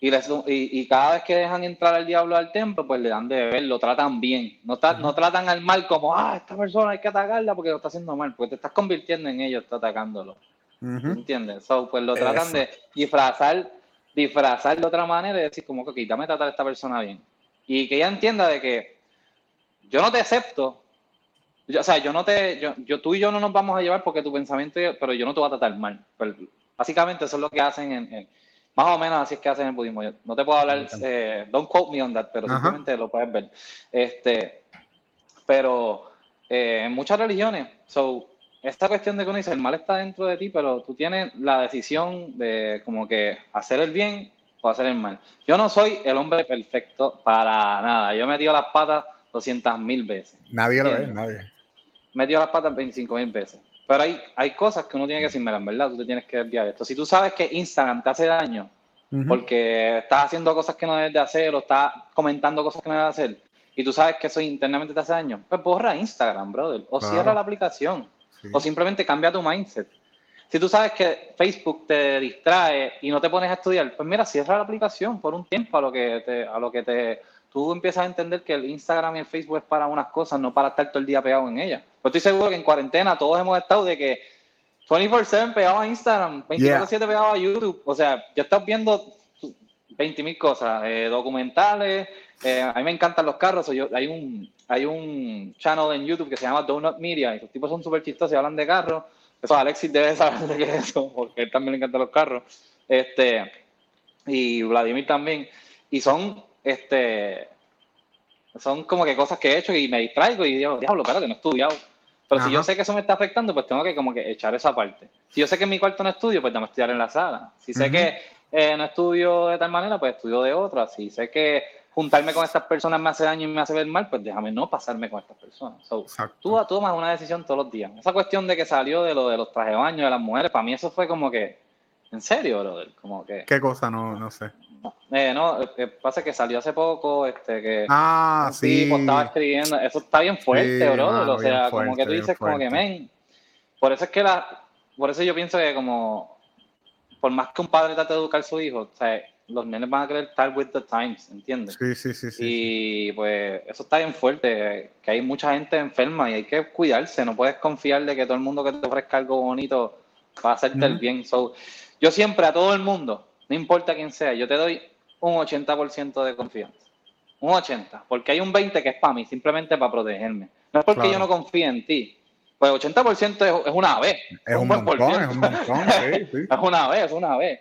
Y, les- y, y cada vez que dejan entrar al diablo al templo, pues le dan de beber, lo tratan bien. No, tra- no tratan al mal como, ah, esta persona hay que atacarla porque lo está haciendo mal, porque te estás convirtiendo en ellos, está atacándolo. Ujú. ¿Entiendes? So, pues lo tratan Eso. de disfrazar, disfrazar de otra manera y decir como que, dame tratar a esta persona bien. Y que ella entienda de que yo no te acepto. Yo- o sea, yo no te, yo, yo- tú y yo no nos vamos a llevar porque tu pensamiento, pero yo no te voy a tratar mal. Pero básicamente eso es lo que hacen en, en- más o menos así es que hacen en el budismo. Yo no te puedo hablar, eh, don't quote me on that, pero Ajá. simplemente lo puedes ver. Este, pero eh, en muchas religiones, so, esta cuestión de que uno dice, el mal está dentro de ti, pero tú tienes la decisión de como que hacer el bien o hacer el mal. Yo no soy el hombre perfecto para nada. Yo he metido las patas 200 mil veces. Nadie lo ve, nadie. Metido las patas 25 mil veces. Pero hay, hay cosas que uno tiene que decir, en verdad, tú te tienes que desviar de esto. Si tú sabes que Instagram te hace daño, porque estás haciendo cosas que no debes de hacer o estás comentando cosas que no debes de hacer y tú sabes que eso internamente te hace daño, pues borra Instagram, brother, o Claro. cierra la aplicación Sí. o simplemente cambia tu mindset. Si tú sabes que Facebook te distrae y no te pones a estudiar, pues mira, cierra la aplicación por un tiempo a lo que te, a lo que te tú empiezas a entender que el Instagram y el Facebook es para unas cosas, no para estar todo el día pegado en ellas. Pues estoy seguro que en cuarentena todos hemos estado de que 24/7 pegado a Instagram, 24/7 pegado a YouTube. O sea, yo estás viendo 20 mil cosas, eh, documentales. eh, a mí me encantan los carros. yo, hay un hay un channel en YouTube que se llama Donut Media y los tipos son súper chistosos y hablan de carros. Eso Alexis debe saber de qué es eso, porque él también le encantan los carros. Este, y Vladimir también. Y son, este, son como que cosas que he hecho y me distraigo y digo, diablo, espérate, no he estudiado. Pero si yo sé que eso me está afectando, pues tengo que como que echar esa parte. Si yo sé que en mi cuarto no estudio, pues déjame estudiar en la sala. Si sé que eh, no estudio de tal manera, pues estudio de otra. Si sé que juntarme con estas personas me hace daño y me hace ver mal, pues déjame no pasarme con estas personas. So, tú tomas una decisión todos los días. Esa cuestión de que salió de lo de los trajes de baño de las mujeres, para mí eso fue como que, en serio, brother, como que, ¿Qué cosa? No, no sé. Eh, no, eh, pasa que salió hace poco, este, que Ah, un sí. tipo estaba escribiendo, eso está bien fuerte, Sí, mano, o sea, bien como que fuerte, tú dices como que, fuerte. men, por eso es que la, por eso yo pienso que como, por más que un padre trate de educar a su hijo, o sea, los nenes van a querer estar with the times, ¿entiendes? Sí, sí, sí, sí. Y pues eso está bien fuerte, que hay mucha gente enferma y hay que cuidarse, no puedes confiar de que todo el mundo que te ofrezca algo bonito va a hacerte el bien. So, yo siempre a todo el mundo, no importa quién sea, yo te doy un 80% de confianza. Un 80%, porque hay un 20% que es para mí, simplemente para protegerme. No es porque Claro. yo no confíe en ti. Pues 80% es, es una vez. Es un por montón, es un montón, sí, sí. Es una vez, es una vez.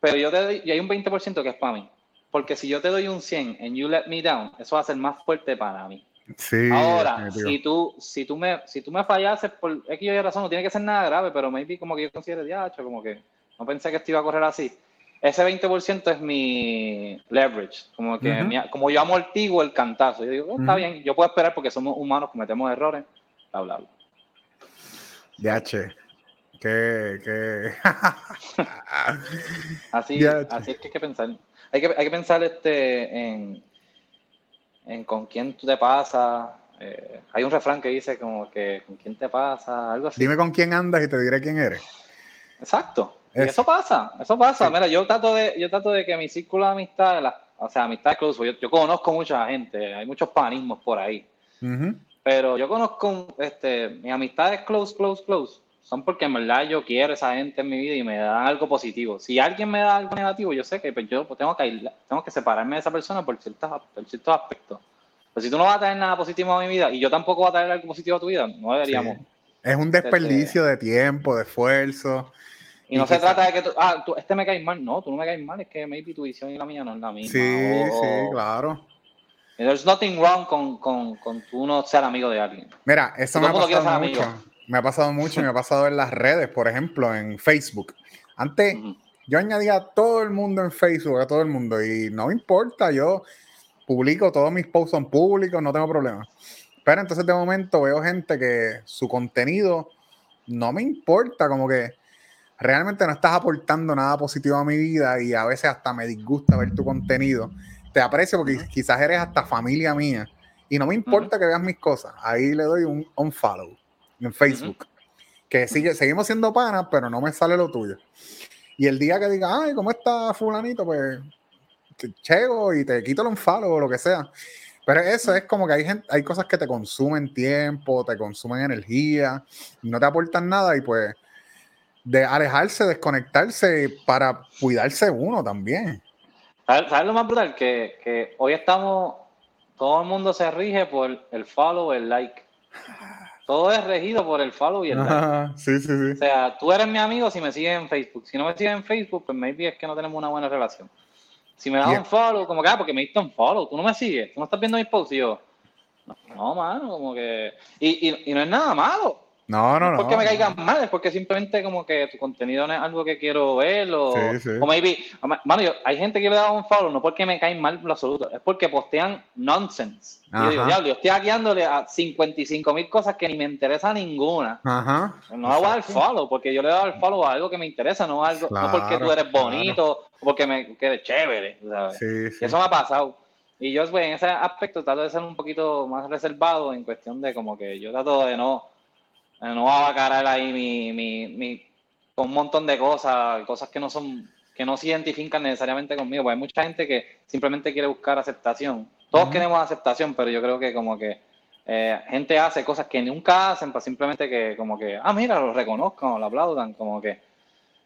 Pero yo te doy, y hay un 20% que es para mí. Porque si yo te doy un 100 and you let me down, eso va a ser más fuerte para mí. Sí, Ahora, si tú, si tú me, si tú me fallases por X o Y razón, no tiene que ser nada grave, pero maybe como que yo considero diacho, como que no pensé que esto iba a correr así. Ese 20% es mi leverage, como que mi- como yo amortiguo el cantazo. Yo digo, "Oh, está bien, yo puedo esperar porque somos humanos, cometemos errores, bla, bla, bla. Che. Que, que... Así, así es que hay que pensar. Hay que, hay que pensar este, en, en con quién tú te pasas. Eh, hay un refrán que dice como que con quién te pasa, algo así. Dime con quién andas y te diré quién eres. Exacto. Es- eso pasa, eso pasa. Sí. Mira, yo trato de, yo trato de que mi círculo de amistad, la- o sea, amistad close, yo, yo conozco mucha gente, hay muchos panismos por ahí. Pero yo conozco, este, mis amistades close, close, close, son porque en verdad yo quiero esa gente en mi vida y me dan algo positivo. Si alguien me da algo negativo, yo sé que pues, yo pues, tengo que tengo que separarme de esa persona por ciertos, por ciertos aspectos. Pero si tú no vas a traer nada positivo a mi vida y yo tampoco voy a traer algo positivo a tu vida, no deberíamos. Sí. Es un desperdicio de tiempo, de esfuerzo. Y no se trata de que tú, ah, tú- este me cae mal. No, tú no me caes mal, es que maybe tu visión y la mía no es la misma. Sí, O- sí, claro. There's nothing wrong con, con, con tú no ser amigo de alguien. Mira, eso me ha pasado mucho. Me ha pasado mucho y me ha pasado en las redes, por ejemplo, en Facebook. Antes yo añadía a todo el mundo en Facebook, a todo el mundo, y no me importa, yo publico, todos mis posts son públicos, no tengo problema. Pero entonces de momento veo gente que su contenido no me importa, como que, realmente no estás aportando nada positivo a mi vida y a veces hasta me disgusta ver tu contenido. Te aprecio porque quizás eres hasta familia mía y no me importa que veas mis cosas. Ahí le doy un unfollow en Facebook. Que sigue, seguimos siendo panas, pero no me sale lo tuyo. Y el día que diga, ay, ¿cómo está fulanito? Pues te chego y te quito el unfollow o lo que sea. Pero eso es como que hay, gente, hay cosas que te consumen tiempo, te consumen energía, no te aportan nada y pues de alejarse, desconectarse para cuidarse uno también. ¿Sabes, lo más brutal? Que, que hoy estamos, todo el mundo se rige por el follow, el like. Todo es regido por el follow y el like. Ajá, sí, sí, O sí. sea, tú eres mi amigo si me sigues en Facebook. Si no me sigues en Facebook, pues maybe es que no tenemos una buena relación. Si me das Yeah. un follow, como que, ah, porque me diste un follow, tú no me sigues, tú no estás viendo mis posts y yo, no, no mano, como que... Y, y, y no es nada malo, No, no, no no. porque me caigan mal, es porque simplemente como que tu contenido no es algo que quiero ver o, Sí, sí. o maybe, mano, yo- hay gente que le da un follow no porque me caen mal en lo absoluto, es porque postean nonsense. Y yo digo, Ajá. diablo, yo estoy hackeándole a 55 mil cosas que ni me interesa ninguna. Ajá. No le voy a dar follow, porque yo le doy el follow a algo que me interesa, no, a algo, no porque Claro, tú eres claro. bonito, o porque me que eres chévere. ¿sabes? Sí, Y eso me ha pasado. Y yo, pues, en ese aspecto trato de ser un poquito más reservado en cuestión de como que yo trato de no, no abacarar ahí mi, mi, mi, con un montón de cosas, cosas que no son, que no se identifican necesariamente conmigo. Porque hay mucha gente que simplemente quiere buscar aceptación. Todos queremos aceptación, pero yo creo que como que eh, gente hace cosas que nunca hacen para simplemente que como que, ah, mira, lo reconozcan o lo aplaudan, como que.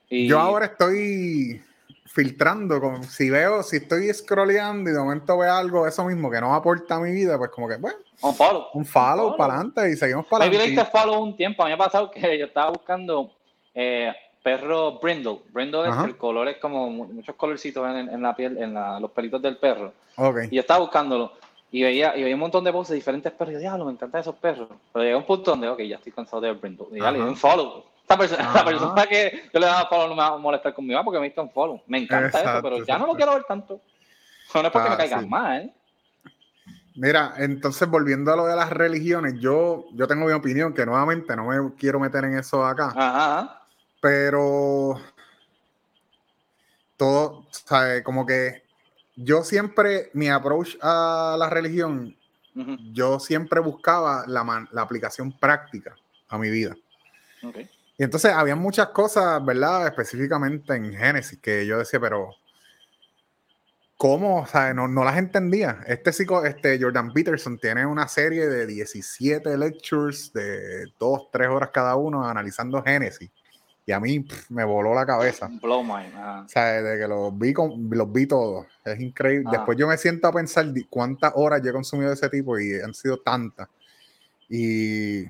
Y, Yo ahora estoy filtrando, como si veo, si estoy scrolleando y de momento veo algo, eso mismo, que no aporta a mi vida, pues como que, bueno, Un follow. un follow follow. para adelante y seguimos para adelante. diste follow un tiempo. A mí me ha pasado que yo estaba buscando eh, perro brindle. Brindle es Ajá. el color es como mu- muchos colorcitos en, en la piel, en la- los pelitos del perro. Y yo estaba buscándolo y veía, y veía un montón de voces de diferentes perros. Y yo, diablo, me encantan esos perros. Pero llegó un punto donde, ok, ya estoy cansado de brindle. Y ya le di Ajá. un follow. Esta persona, persona que yo le daba follow no me va a molestar conmigo porque me diste un follow. Me encanta Exacto, eso, pero ya no lo quiero ver tanto. No es porque Ah, me caigan sí. mal, ¿eh? Mira, entonces volviendo a lo de las religiones, yo, yo tengo mi opinión, que nuevamente no me quiero meter en eso acá, Ajá, ajá. pero todo, ¿sabe? Como que yo siempre, mi approach a la religión, yo siempre buscaba la, man- la aplicación práctica a mi vida. ok. Y entonces había muchas cosas, ¿verdad? Específicamente en Génesis, que yo decía, pero ¿cómo? O sea, no, no las entendía. Este psico, este Jordan Peterson tiene una serie de 17 lectures de 2, 3 horas cada uno analizando Génesis. Y a mí pf, me voló la cabeza. Blow ajá. O sea, desde que los vi, con, los vi todos. Es increíble. Ah. Después yo me siento a pensar cuántas horas yo he consumido de ese tipo y han sido tantas. Y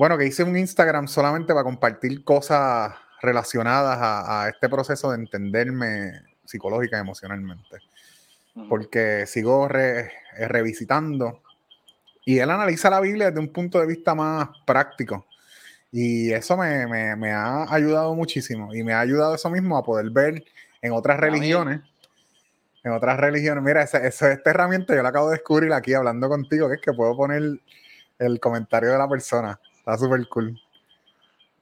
bueno, que hice un Instagram solamente para compartir cosas relacionadas a, a este proceso de entenderme psicológica y emocionalmente. Porque sigo re- eh, revisitando y él analiza la Biblia desde un punto de vista más práctico. Y eso me, me- me ha ayudado muchísimo. Y me ha ayudado eso mismo a poder ver en otras Amén. religiones. En otras religiones. Mira, esa, esa- esta herramienta yo la acabo de descubrir aquí hablando contigo, que es que puedo poner el comentario de la persona. Está súper cool.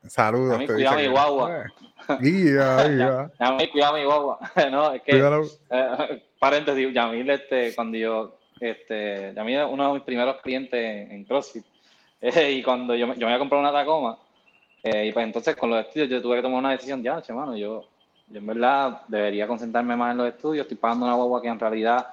Saludos. A mí, te cuidado mi guagua. Eh, ia, ia. A mí, cuidado mi guagua. no, es que, eh, paréntesis, Yamil, este, cuando yo, este, Yamil es uno de mis primeros clientes en CrossFit. Eh, y cuando yo, me- yo me iba a comprar una Tacoma, eh, y pues entonces con los estudios yo tuve que tomar una decisión, ya, che, mano, yo, yo en verdad debería concentrarme más en los estudios, estoy pagando una guagua que en realidad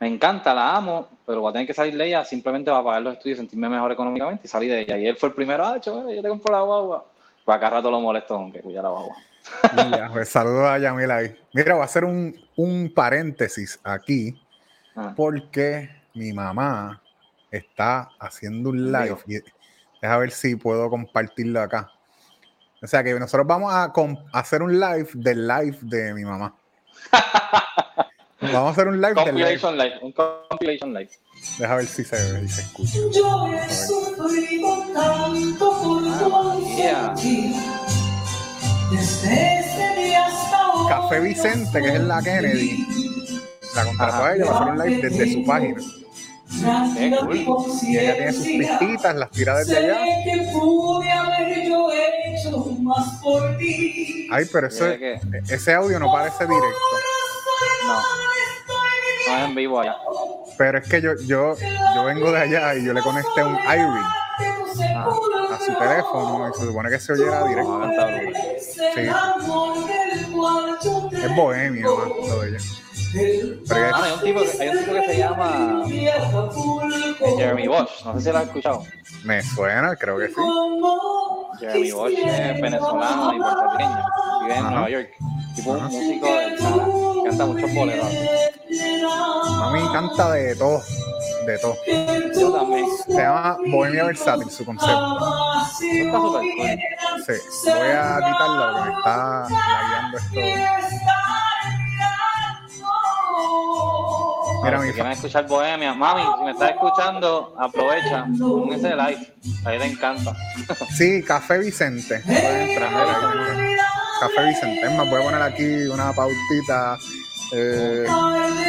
me encanta, la amo, pero voy a tener que salir de ella simplemente para pagar los estudios, sentirme mejor económicamente y salir de ella. Y él fue el primero, ah, che, yo te compro la guagua. Pues acá rato lo molesto con que cuida la guagua. Ya, pues saludos a Yamil ahí. Mira, voy a hacer un, un paréntesis aquí Ah. porque mi mamá está haciendo un live. Y, deja ver si puedo compartirlo acá. O sea que nosotros vamos a hacer un live del live de mi mamá. Vamos a hacer un live del live. Compilation Live, un compilation live. Deja ver si se ve y se escucha. Yo he sufrido tanto por tu ausencia. Desde ese día hasta hoy. Café Vicente, que es la Kennedy, la contrató a ella para hacer un live desde su página. Qué cool. Y ella tiene sus pistitas, las tira desde allá. Ay, pero eso, ese audio no parece directo. No, no es en vivo allá. Pero es que yo, yo, yo vengo de allá y yo le conecté un iRig Ah, a su teléfono y se supone que se oyera directo. canta brutal. Es bohemio, man, lo de ella. Ah, hay un tipo, que- hay un tipo que se llama Jeremy Bosch. No sé si lo has escuchado. me suena, creo que sí. Jeremy Bosch es venezolano y puertorriqueño. Vive en. Nueva York. Tipo un músico del Sara. Canta muchos boleros. Mami canta de todo, de todo. Yo también. Se llama Bohemia Versátil, su concepto. Está súper cool. Sí, voy a quitarlo porque me está lagueando esto. Mira, si quieren escuchar Bohemia, mami, si me estás escuchando, aprovecha, pon ese like, a ti te encanta. Sí, Café Vicente. Pueden entrar, mira, ahí. Café Vicente. Es más, voy a poner aquí una pautita. Eh,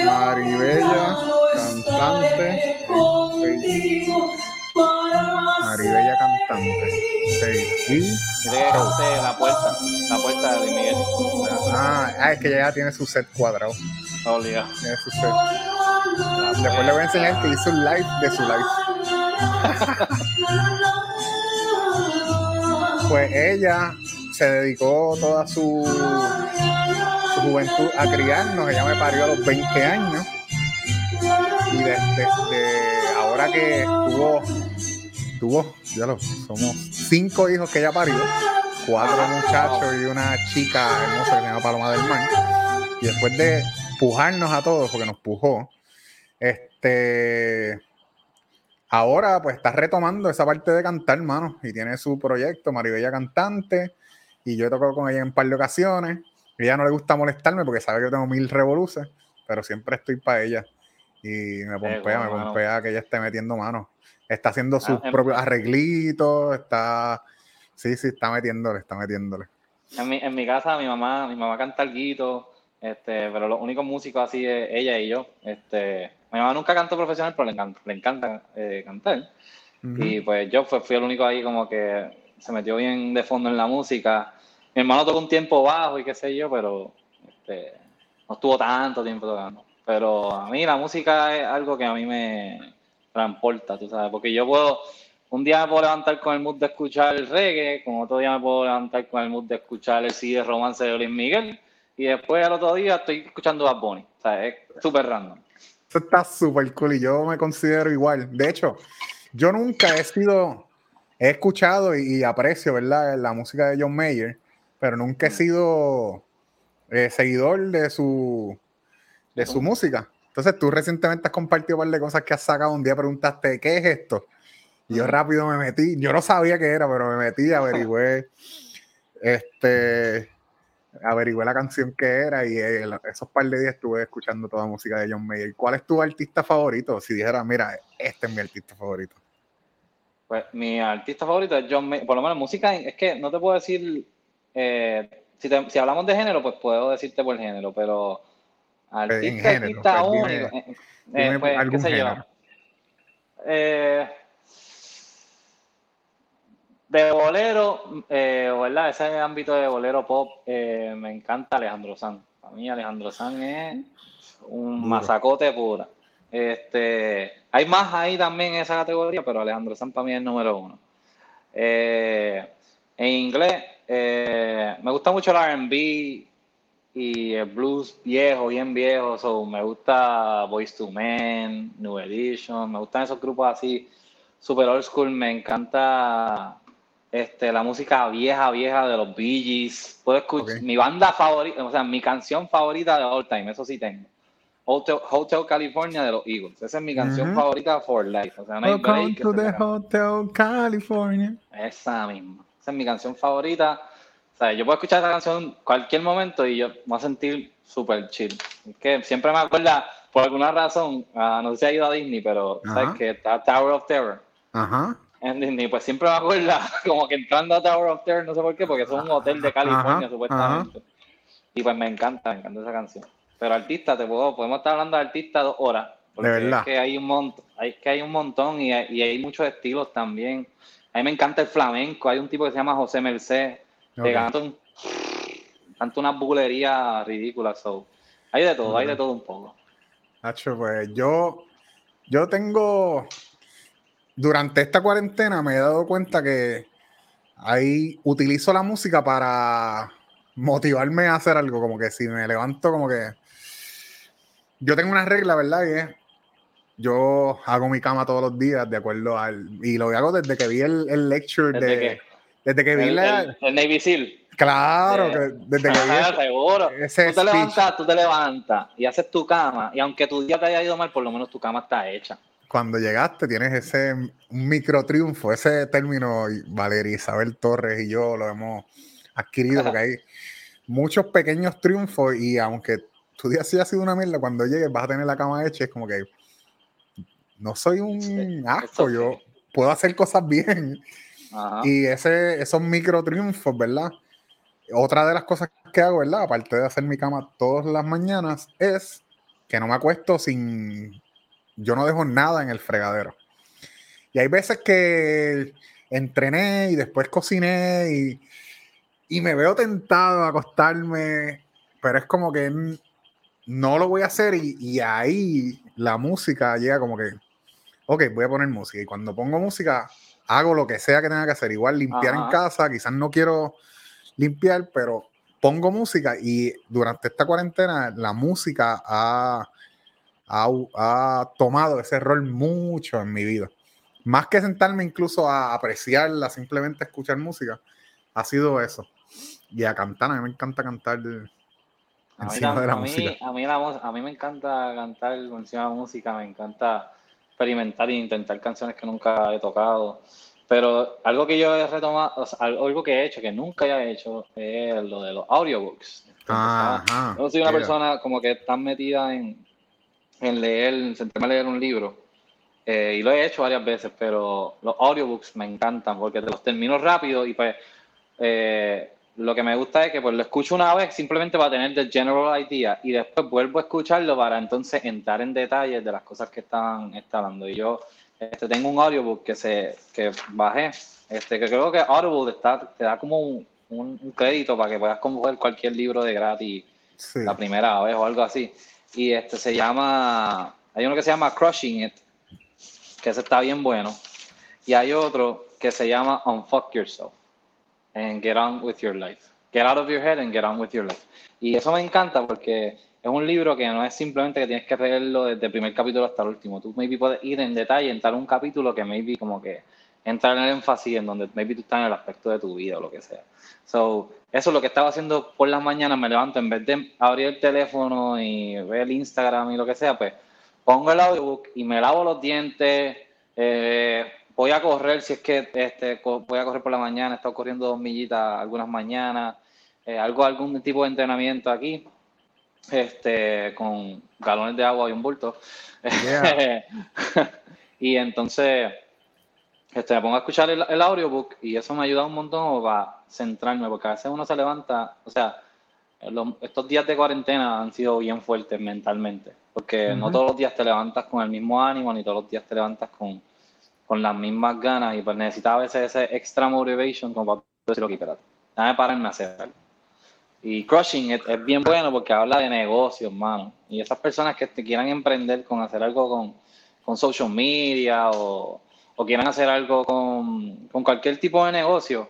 Maribella, cantante. Maribella, cantante. Sí. Y. Cante la puerta, la puerta de Miguel. Ah, ah, es que ella ya tiene su set cuadrado. Obligado. Tiene su set. Después le voy a enseñar que hizo un live de su live. Pues ella se dedicó toda su, juventud a criarnos. Ella me parió a los 20 años. Y desde ahora que tuvo, tuvo, ya lo, somos cinco hijos que ella parió, cuatro muchachos y una chica hermosa que se llama Paloma del Mar. Y después de pujarnos a todos, porque nos pujó, este ahora pues está retomando esa parte de cantar, hermano, y tiene su proyecto, Maribella Cantante, y yo he tocado con ella en un par de ocasiones. A ella no le gusta molestarme porque sabe que yo tengo mil revoluces, pero siempre estoy para ella. Y me pompea, me pompea que ella esté metiendo manos. Está haciendo sus Ah, propios arreglitos, está... Sí, sí, está metiéndole, está metiéndole. En mi, en mi casa mi mamá, mi mamá canta algo, este, pero los únicos músicos así es ella y yo. Este, mi mamá nunca cantó profesional, pero le encanta, le encanta eh, cantar. Ujú. Y pues yo fui, fui el único ahí como que se metió bien de fondo en la música. Mi hermano tocó un tiempo bajo y qué sé yo, pero este, no estuvo tanto tiempo tocando. Pero a mí la música es algo que a mí me transporta, tú sabes, porque yo puedo, un día me puedo levantar con el mood de escuchar el reggae, como otro día me puedo levantar con el mood de escuchar el CD romance de Luis Miguel, y después al otro día estoy escuchando Bad Bunny. O sea, es súper random. Eso está súper cool y yo me considero igual. De hecho, yo nunca he sido, he escuchado y, y aprecio, ¿verdad? La música de John Mayer, pero nunca he sido eh, seguidor de su, de su música. Entonces tú recientemente has compartido un par de cosas que has sacado. Un día preguntaste, ¿qué es esto? Y yo rápido me metí, yo no sabía qué era, pero me metí, averigüé, este, averigüé la canción que era y eh, esos par de días estuve escuchando toda la música de John Mayer. ¿Cuál es tu artista favorito? Si dijera, mira, este es mi artista favorito. Pues mi artista favorito es John Mayer. Por lo menos música, es que no te puedo decir, eh, si, te- si hablamos de género, pues puedo decirte por género, pero artista, género, artista pues, único. eh, eh, dime pues, algún qué sé yo. género. Eh, de bolero, eh, ¿verdad? Ese ámbito de bolero pop, eh, me encanta Alejandro Sanz. Para mí Alejandro Sanz es un Duro. masacote pura. Este, hay más ahí también en esa categoría, pero Alejandro Sanz para mí es el número uno. Eh, en inglés, eh, me gusta mucho el R&B y el blues viejo, bien viejo. So, me gusta Boys to Men, New Edition, me gustan esos grupos así, super old school. Me encanta este, la música vieja, vieja de los Bee Gees. Puedo escuchar mi banda favorita, o sea, mi canción favorita de all time, eso sí tengo. Hotel, Hotel California de los Eagles. Esa es mi canción favorita for life. O sea, no hay Welcome break to the. Hotel California. Esa misma. Esa es mi canción favorita. O sea, yo puedo escuchar esa canción cualquier momento y yo me voy a sentir súper chill. Es que siempre me acuerda, por alguna razón, ah, no sé si ha ido a Disney, pero sabes que está Tower of Terror Ajá. en Disney, pues siempre me acuerda como que entrando a Tower of Terror, no sé por qué, porque es un hotel de California supuestamente. Y pues me encanta, me encanta esa canción. Pero artista, te puedo, podemos estar hablando de artista dos horas. Porque verdad. es que hay un montón, hay que hay un montón y hay, y hay muchos estilos también. A mí me encanta el flamenco. Hay un tipo que se llama José Merced, Que Ok. canta, un, canta unas bulerías ridículas. So. Hay de todo, hay de todo un poco. Hacho, pues yo, yo tengo, durante esta cuarentena me he dado cuenta que ahí utilizo la música para motivarme a hacer algo, como que si me levanto, como que yo tengo una regla, ¿verdad? Y es, yo hago mi cama todos los días de acuerdo al, y lo hago desde que vi el, el lecture Desde de, desde que vi El, la, el- el Navy SEAL. claro, de- que desde que vi Ajá, seguro. ese tú te speech. levantas, tú te levantas y haces tu cama. Y aunque tu día te haya ido mal, por lo menos tu cama está hecha. cuando llegaste tienes ese micro triunfo, ese término, Valeria Isabel Torres y yo lo hemos adquirido porque hay muchos pequeños triunfos y aunque tu día sí ha sido una mierda, cuando llegues vas a tener la cama hecha, es como que no soy un asco, yo puedo hacer cosas bien Ajá. y ese, esos micro triunfos, ¿verdad? Otra de las cosas que hago, ¿verdad? Aparte de hacer mi cama todas las mañanas, es que no me acuesto sin... Yo no dejo nada en el fregadero. Y hay veces que entrené y después cociné y, y me veo tentado a acostarme, pero es como que no lo voy a hacer y, y ahí la música llega como que, ok, voy a poner música. Y cuando pongo música, hago lo que sea que tenga que hacer. Igual limpiar en casa, quizás no quiero limpiar, pero pongo música y durante esta cuarentena la música ha, ha, ha tomado ese rol mucho en mi vida. Más que sentarme incluso a apreciarla, simplemente escuchar música, ha sido eso. Y a cantar, a mí me encanta cantar encima tam- de la a mí- música. a mí la mus- a mí me encanta cantar encima de la música, me encanta experimentar e intentar canciones que nunca he tocado. Pero algo que yo he retomado, o sea, algo que he hecho que nunca he hecho es lo de los audiobooks. Ajá, Yo soy una mira. persona como que tan metida en, en leer, en sentarme a leer un libro. eh, y lo he hecho varias veces, pero los audiobooks me encantan porque te los termino rápido y pues eh, lo que me gusta es que pues lo escucho una vez simplemente para tener the general idea y después vuelvo a escucharlo para entonces entrar en detalles de las cosas que están está hablando. Y yo este, tengo un audiobook que se que bajé, este, que creo que Audible está, te da como un, un- un crédito para que puedas coger cualquier libro de gratis Sí. la primera vez o algo así. Y este se llama, hay uno que se llama Crushing It, que ese está bien bueno. Y hay otro que se llama Unfuck Yourself and Get On With Your Life. Get Out of Your Head and Get On With Your Life. Y eso me encanta porque es un libro que no es simplemente que tienes que leerlo desde el primer capítulo hasta el último. Tú maybe puedes ir en detalle, entrar un capítulo que maybe como que entrar en el énfasis en donde maybe tú estás en el aspecto de tu vida o lo que sea. So, eso es lo que estaba haciendo por las mañanas, me levanto, en vez de abrir el teléfono y ver el Instagram y lo que sea, pues pongo el audiobook y me lavo los dientes, eh, voy a correr si es que este, voy a correr por la mañana, he estado corriendo dos millitas algunas mañanas, eh, algo, algún tipo de entrenamiento aquí, este, con galones de agua y un bulto. Yeah. y entonces este, me pongo a escuchar el, el audiobook y eso me ayuda un montón para centrarme, porque a veces uno se levanta, o sea, los- estos días de cuarentena han sido bien fuertes mentalmente, porque no Ujú. todos los días te levantas con el mismo ánimo, ni todos los días te levantas con, con las mismas ganas, y pues necesitas a veces ese extra motivation como para decir, ok, espérate, déjame pararme a hacer. Y Crushing es bien bueno porque habla de negocios, mano. Y esas personas que te quieran emprender con hacer algo con, con social media o, o quieran hacer algo con, con cualquier tipo de negocio,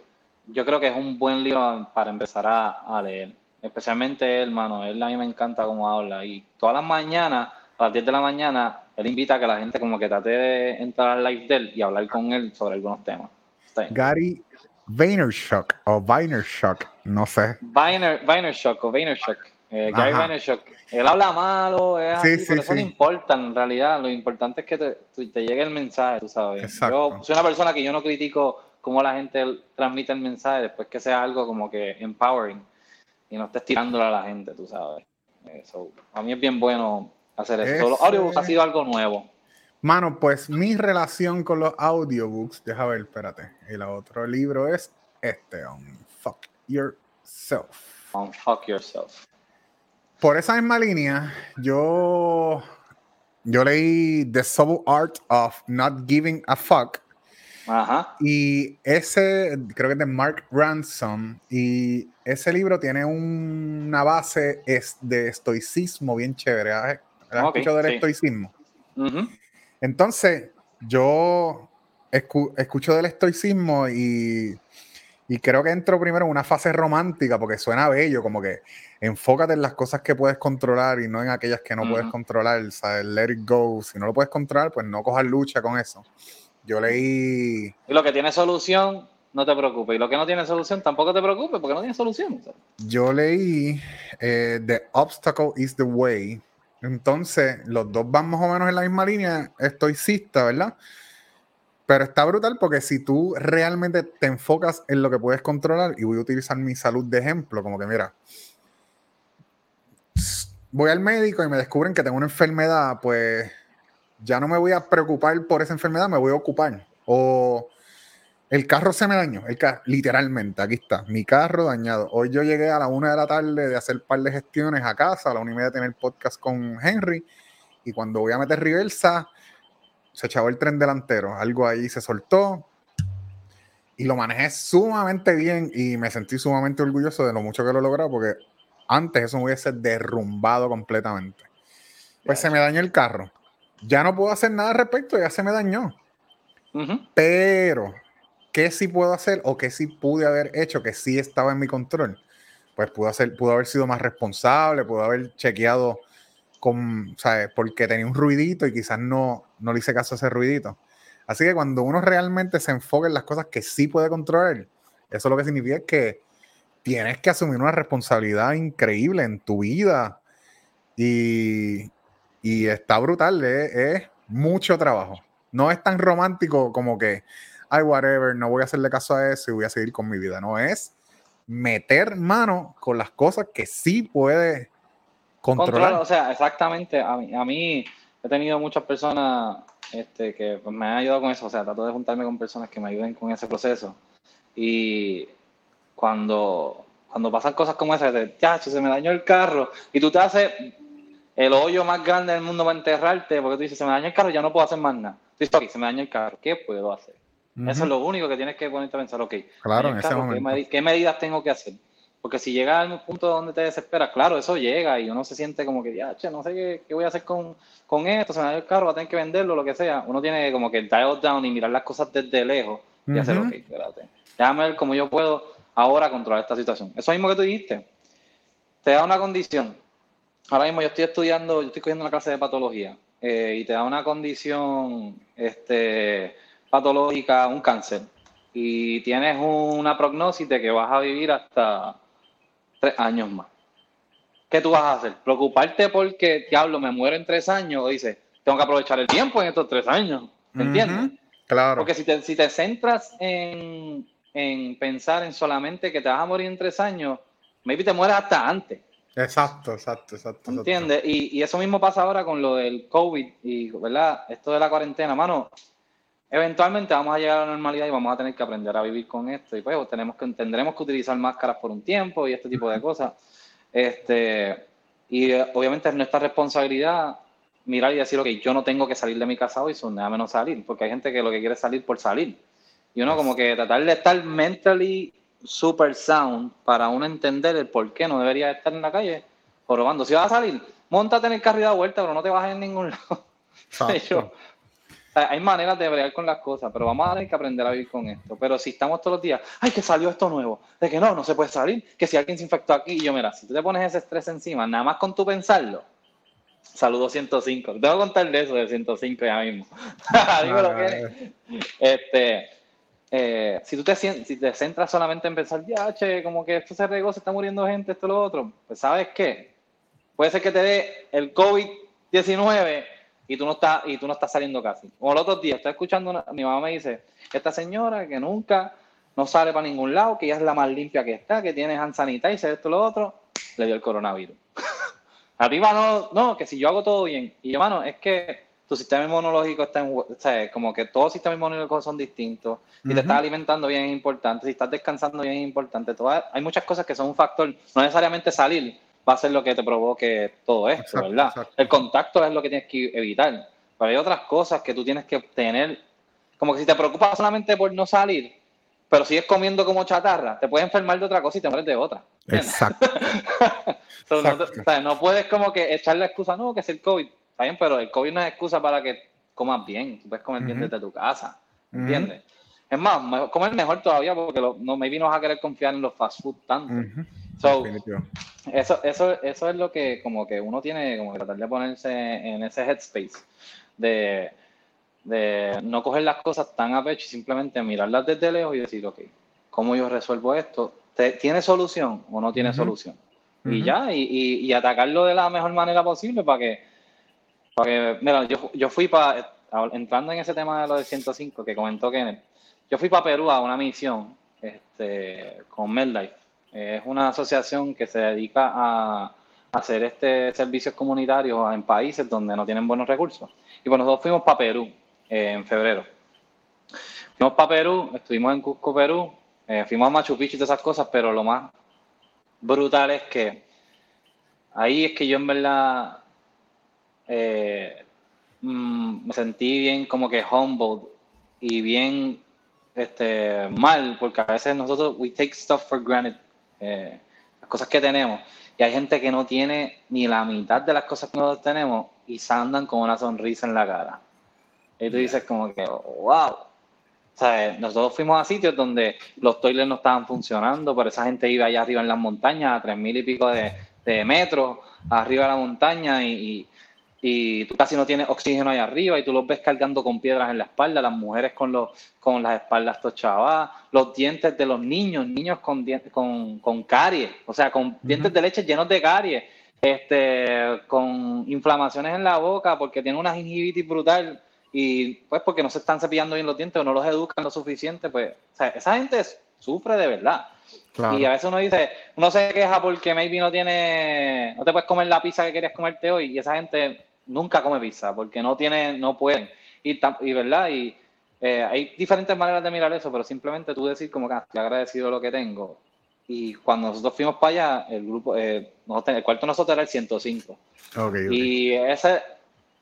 yo creo que es un buen libro para empezar a, a leer. Especialmente él, mano. Él a mí me encanta cómo habla. Y todas las mañanas, a las 10 de la mañana, él invita a que la gente como que trate de entrar al live de él y hablar con él sobre algunos temas. Bien. Gary Vaynerchuk o Vaynerchuk, no sé. Vayner, Vaynerchuk o Vaynerchuk. Eh, Gary. Vaynerchuk. Él habla malo, es Sí, así, sí, pero eso no sí. importa en realidad. Lo importante es que te, llegue el mensaje, tú sabes. Exacto. Yo soy una persona que yo no critico cómo la gente transmite el mensaje después que sea algo como que empowering y no estés tirándolo a la gente, tú sabes. Eh, so, a mí es bien bueno hacer eso. So, los audiobooks ha sido algo nuevo. Mano, pues mi relación con los audiobooks, deja ver, espérate. El otro libro es este, on Fuck Yourself. Unfuck yourself. Por esa misma línea, yo, yo leí The Subtle Art of Not Giving a Fuck Ajá. Y ese, creo que es de Mark Ransom, y ese libro tiene una base es de estoicismo bien chévere. ¿Has, escuchado del sí. estoicismo? Entonces, yo escu- escucho del estoicismo y, y creo que entro primero en una fase romántica porque suena bello, como que enfócate en las cosas que puedes controlar y no en aquellas que no puedes controlar, ¿sabes? Let it go. Si no lo puedes controlar, pues no cojas lucha con eso. Yo leí, Y lo que tiene solución, no te preocupes. Y lo que no tiene solución, tampoco te preocupes, porque no tiene solución. ¿sabes? yo leí eh, The Obstacle is the Way. Entonces, los dos van más o menos en la misma línea estoicista, ¿verdad? Pero está brutal porque si tú realmente te enfocas en lo que puedes controlar, y voy a utilizar mi salud de ejemplo, como que mira, voy al médico y me descubren que tengo una enfermedad, pues ya no me voy a preocupar por esa enfermedad, me voy a ocupar. O el carro se me dañó, el ca- literalmente, aquí está, mi carro dañado. Hoy yo llegué a la una de la tarde de hacer un par de gestiones a casa, a la una y media de tener podcast con Henry, y cuando voy a meter reversa, se echaba el tren delantero, algo ahí se soltó, y lo manejé sumamente bien y me sentí sumamente orgulloso de lo mucho que lo he logrado, porque antes eso me hubiese derrumbado completamente. Pues se me dañó el carro. Ya no puedo hacer nada al respecto, ya se me dañó. Pero, ¿qué sí puedo hacer o qué sí pude haber hecho que sí estaba en mi control? Pues pudo, hacer, pudo haber sido más responsable, pudo haber chequeado con, ¿sabes? Porque tenía un ruidito y quizás no, no le hice caso a ese ruidito. Así que cuando uno realmente se enfoca en las cosas que sí puede controlar, eso lo que significa es que tienes que asumir una responsabilidad increíble en tu vida. Y, y está brutal, es, es mucho trabajo. No es tan romántico como que, ay, whatever, no voy a hacerle caso a eso y voy a seguir con mi vida. No es meter mano con las cosas que sí puede controlar. Controla, o sea, exactamente. A mí, a mí he tenido muchas personas este, que pues, me han ayudado con eso. O sea, trato de juntarme con personas que me ayuden con ese proceso. Y cuando, cuando pasan cosas como esas, de, chacho, se me dañó el carro, y tú te haces el hoyo más grande del mundo para enterrarte, porque tú dices, se me dañó el carro, ya no puedo hacer más nada. Tú dices, ok, se me dañó el carro, ¿qué puedo hacer? Eso es lo único que tienes que ponerte a pensar, ok, Claro, el en ese carro, ¿qué, momento. qué medidas tengo que hacer? Porque si llega al punto donde te desesperas, claro, eso llega y uno se siente como que, ya, che, no sé qué, qué voy a hacer con, con esto, se me dañó el carro, voy a tener que venderlo, lo que sea. Uno tiene como que dial down y mirar las cosas desde lejos y hacer, ok, espérate, déjame ver cómo yo puedo ahora controlar esta situación. Eso mismo que tú dijiste, te da una condición. Ahora mismo yo estoy estudiando, yo estoy cogiendo una clase de patología eh, y te da una condición este, patológica, un cáncer, y tienes una prognosis de que vas a vivir hasta tres años más. ¿Qué tú vas a hacer? ¿Preocuparte porque, diablo, me muero en tres años? O dices, tengo que aprovechar el tiempo en estos tres años. ¿Me entiendes? Claro. Porque si te, si te centras en, en pensar en solamente que te vas a morir en tres años, maybe te mueres hasta antes. Exacto, exacto, exacto. exacto. ¿Entiendes? Y, y eso mismo pasa ahora con lo del COVID y, ¿verdad? Esto de la cuarentena, mano. Eventualmente vamos a llegar a la normalidad y vamos a tener que aprender a vivir con esto. Y pues tenemos que, tendremos que utilizar máscaras por un tiempo y este tipo de cosas. Este, y eh, obviamente es nuestra responsabilidad mirar y decir, ok, yo no tengo que salir de mi casa hoy, son déjame no salir. Porque hay gente que lo que quiere es salir por salir. Y uno como que tratar de estar mentally super sound para uno entender el por qué no debería estar en la calle jorobando. Si vas a salir, montate en el carro y da vuelta, pero no te bajes en ningún lado. Exacto. Sea, hay maneras de bregar con las cosas, pero vamos a tener que aprender a vivir con esto. Pero si estamos todos los días, ay, que salió esto nuevo, de que no, no se puede salir, que si alguien se infectó aquí, y yo, mira, si tú te pones ese estrés encima, nada más con tú pensarlo, saludo 105. Te voy a contar de eso de 105 ya mismo. Dímelo, que este, eh, si tú te, si te centras solamente en pensar, ya, che, como que esto se regó, se está muriendo gente, esto, lo otro, pues ¿sabes qué? Puede ser que te dé el COVID-19 y tú no estás y tú no estás saliendo casi. O los otros días, estoy escuchando, una- mi mamá me dice, esta señora que nunca no sale para ningún lado, que ella es la más limpia que está, que tiene hand sanitizer, esto, lo otro, le dio el coronavirus. Arriba no, no, que si yo hago todo bien. Y yo, mano, es que tu sistema inmunológico está en, o sea, como que todos los sistemas inmunológicos son distintos. Si te estás alimentando bien es importante, si estás descansando bien es importante. Todas, hay muchas cosas que son un factor, no necesariamente salir va a ser lo que te provoque todo esto, Exacto, ¿verdad? exacto. El contacto es lo que tienes que evitar. Pero hay otras cosas que tú tienes que tener como que si te preocupas solamente por no salir, pero sigues comiendo como chatarra, te puedes enfermar de otra cosa y te mueres de otra. Exacto. So, no, te- o sea, no puedes como que echarle excusa, no, que es el COVID. Está bien, pero el COVID no es excusa para que comas bien. Tú puedes comer bien Ujú. desde tu casa. ¿Entiendes? Es más, me- comer mejor todavía porque lo- no, maybe no vas a querer confiar en los fast food tanto. Ujú. So, eso, eso, eso es lo que como que uno tiene como que tratar de ponerse en ese headspace de, de no coger las cosas tan a pecho y simplemente mirarlas desde lejos y decir, ok, ¿cómo yo resuelvo esto? ¿Te- ¿Tiene solución o no tiene solución? Y ya, y, y, y atacarlo de la mejor manera posible para que, para que mira, yo, yo fui para, entrando en ese tema de lo de 105 que comentó Kenneth, yo fui para Perú a una misión este, con MedLife. Es una asociación que se dedica a hacer este servicios comunitarios en países donde no tienen buenos recursos. Y pues nosotros fuimos para Perú eh, en febrero. Fuimos para Perú, estuvimos en Cusco, Perú, eh, fuimos a Machu Picchu y todas esas cosas, pero lo más brutal es que ahí es que yo en verdad eh, mm, me sentí bien como que humbled y bien este, mal, porque a veces nosotros we take stuff for granted, eh, las cosas que tenemos, y hay gente que no tiene ni la mitad de las cosas que nosotros tenemos y se andan con una sonrisa en la cara. Y tú dices como que, wow. O sea, nosotros fuimos a sitios donde los toilets no estaban funcionando, pero esa gente iba allá arriba en las montañas, a tres mil y pico de, de metros, arriba de la montaña, y, y, tú casi no tienes oxígeno ahí arriba, y tú los ves cargando con piedras en la espalda, las mujeres con, los, con las espaldas tochadas, los dientes de los niños, niños con, dientes, con, con caries, o sea, con dientes de leche llenos de caries, este, con inflamaciones en la boca porque tienen una gingivitis brutal y pues porque no se están cepillando bien los dientes o no los educan lo suficiente, pues, o sea, esa gente sufre de verdad. Claro. Y a veces uno dice, uno se queja porque maybe no tiene, no te puedes comer la pizza que querías comerte hoy y esa gente nunca come pizza porque no tiene, no pueden. Y, y verdad, y eh, hay diferentes maneras de mirar eso, pero simplemente tú decir como que "Ah, estoy agradecido de lo que tengo. Y cuando nosotros fuimos para allá, el grupo, eh, nosotros- el cuarto de nosotros era el 105. Ok, ok. Y esa,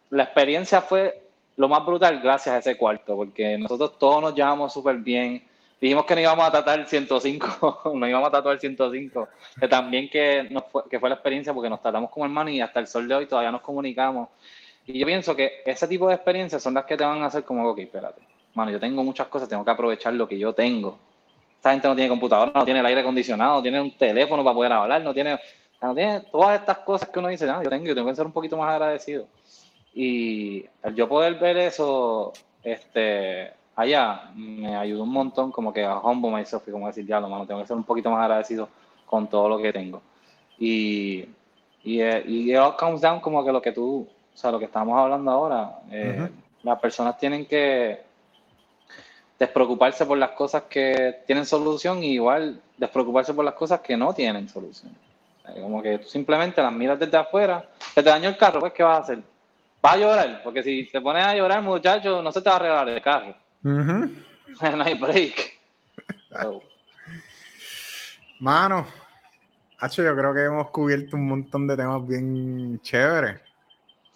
la experiencia fue lo más brutal gracias a ese cuarto, porque nosotros todos nos llevamos súper bien. Dijimos que no íbamos a tratar el 105, no íbamos a tatuar el 105. Que también que, nos fue, que fue la experiencia porque nos tratamos como hermanos y hasta el sol de hoy todavía nos comunicamos. Y yo pienso que ese tipo de experiencias son las que te van a hacer como, ok, espérate, mano, yo tengo muchas cosas, tengo que aprovechar lo que yo tengo. Esta gente no tiene computadora, no tiene el aire acondicionado, no tiene un teléfono para poder hablar, no tiene, no tiene todas estas cosas que uno dice, no, yo tengo, yo tengo que ser un poquito más agradecido. Y el yo poder ver eso este, allá me ayudó un montón, como que a humble myself y como decir, ya, mano, tengo que ser un poquito más agradecido con todo lo que tengo. Y, y, eh, y it all comes down como que lo que tú, o sea, lo que estamos hablando ahora, eh, las personas tienen que despreocuparse por las cosas que tienen solución y igual despreocuparse por las cosas que no tienen solución. O sea, Como que tú simplemente las miras desde afuera, se te dañó el carro, pues ¿qué vas a hacer? Vas a llorar, porque si te pones a llorar, muchacho, no se te va a regalar el carro. No hay break. So, Mano, Hacho, yo creo que hemos cubierto un montón de temas bien chéveres,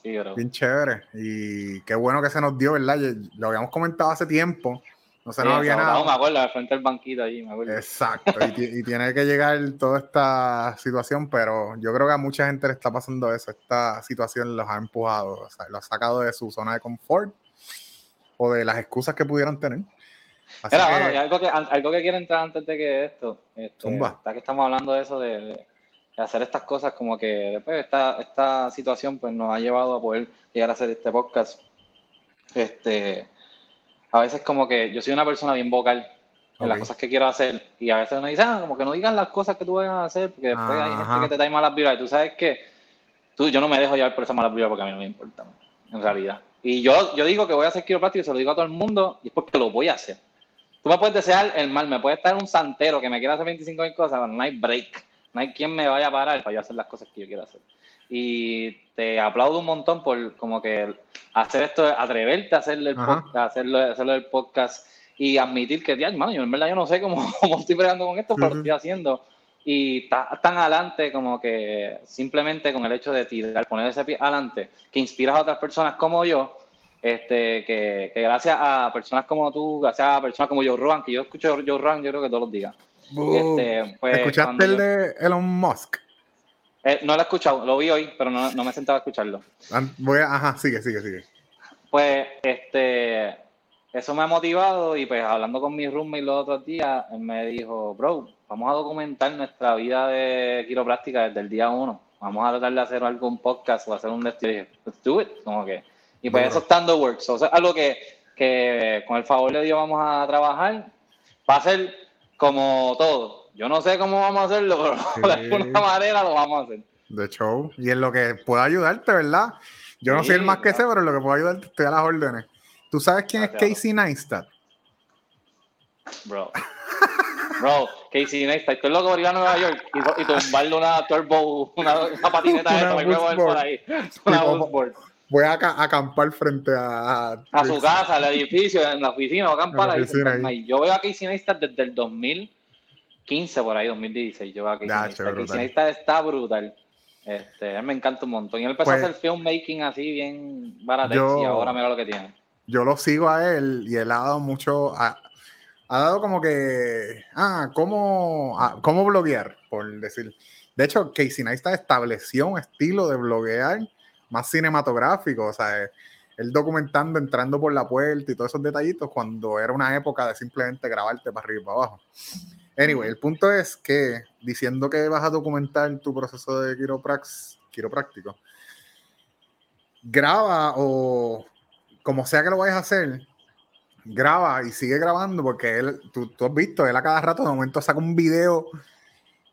sí, bro. bien chéveres. Y qué bueno que se nos dio, ¿verdad? Lo habíamos comentado hace tiempo, no se Sí, nos había nada. me acuerdo, al frente del banquito allí, me acuerdo. Exacto, y, ti- y tiene que llegar toda esta situación, pero yo creo que a mucha gente le está pasando eso. Esta situación los ha empujado, o sea, los ha sacado de su zona de confort o de las excusas que pudieran tener. Mira, que- bueno, y algo que, algo que quiero entrar antes de que esto, este, ya que estamos hablando de eso, de, de- hacer estas cosas, como que después esta, esta situación pues nos ha llevado a poder llegar a hacer este podcast. Este, a veces como que yo soy una persona bien vocal en las Ok. cosas que quiero hacer y a veces uno dice, ah, como que no digan las cosas que tú vayas a hacer porque después hay Ajá. gente que te trae malas vibras y tú sabes que tú, yo no me dejo llevar por esas malas vibras porque a mí no me importa, en realidad. Y yo, yo digo que voy a hacer quiropráctico y se lo digo a todo el mundo y es porque lo voy a hacer. Tú me puedes desear el mal, me puede estar un santero que me quiera hacer 25 mil cosas, pero no hay break. No hay quien me vaya a parar para yo hacer las cosas que yo quiero hacer. Y te aplaudo un montón por como que hacer esto, atreverte a hacerle el Ajá. podcast, hacerlo, hacerlo el podcast y admitir que, "Dios, mano, yo en verdad yo no sé cómo, cómo estoy pregando con esto, pero lo estoy haciendo. Y tan adelante como que simplemente con el hecho de tirar, poner ese pie adelante, que inspiras a otras personas como yo, Este, que, que gracias a personas como tú, gracias a personas como Joe Rogan, que yo escucho Joe Rogan, yo creo que todos los días. Uh, Este, pues, ¿Escuchaste el de Elon Musk? Eh, no lo he escuchado, lo vi hoy, pero no, no me he sentado a escucharlo. An- Voy a, ajá, sigue, sigue, sigue. Pues, este, eso me ha motivado y pues hablando con mi roommate los otros días, él me dijo, bro, vamos a documentar nuestra vida de quiropráctica desde el día uno. Vamos a tratar de hacer algún podcast o hacer un destino. Let's do it. Como que, y pues eso está dando works. O sea, algo que, que con el favor de Dios vamos a trabajar. Va a ser como todo. Yo no sé cómo vamos a hacerlo, pero de alguna manera lo vamos a hacer. De show. Y en lo que pueda ayudarte, ¿verdad? Yo no soy el más que sé, pero en lo que pueda ayudarte estoy a las órdenes. ¿Tú sabes quién es. Casey Neistat? Bro. Bro, Casey Neistat, estoy loco por ir a Nueva York y, y tumbarle una turbo, una, una patineta de esa, me voy a mover por ahí. Una buzzboard. Voy a ca- acampar frente a... A su casa, al edificio, en la oficina, o acampar En la ahí. Yo veo a Casey Neistat desde el 2015, por ahí, 2016. Yo veo a Casey Neistat. brutal. Casey Neistat está brutal. Este, él me encanta un montón. Y él empezó Pues- a hacer filmmaking así, bien baratex, Yo- y ahora mira lo que tiene. Yo lo sigo a él y él ha dado mucho... Ha, ha dado como que... Ah, ¿cómo, ah, ¿cómo bloguear? Por decir... De hecho, Casey Neistat estableció un estilo de bloguear más cinematográfico, o sea, él documentando, entrando por la puerta y todos esos detallitos cuando era una época de simplemente grabarte para arriba y para abajo. Anyway, el punto es que diciendo que vas a documentar tu proceso de quiroprax, quiropráctico, graba o como sea que lo vayas a hacer, graba y sigue grabando porque él, tú, tú has visto, él a cada rato de momento saca un video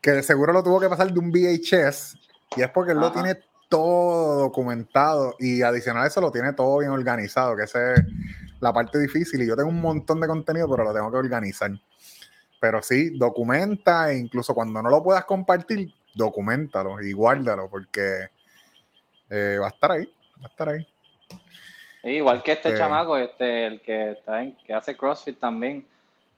que de seguro lo tuvo que pasar de un VHS y es porque él lo tiene todo documentado y adicional a eso lo tiene todo bien organizado, que esa es la parte difícil y yo tengo un montón de contenido pero lo tengo que organizar. Pero sí, documenta e incluso cuando no lo puedas compartir, documentalo y guárdalo porque eh, va a estar ahí, va a estar ahí. Sí, igual que este Este- chamaco, este, el que está en, que hace CrossFit también,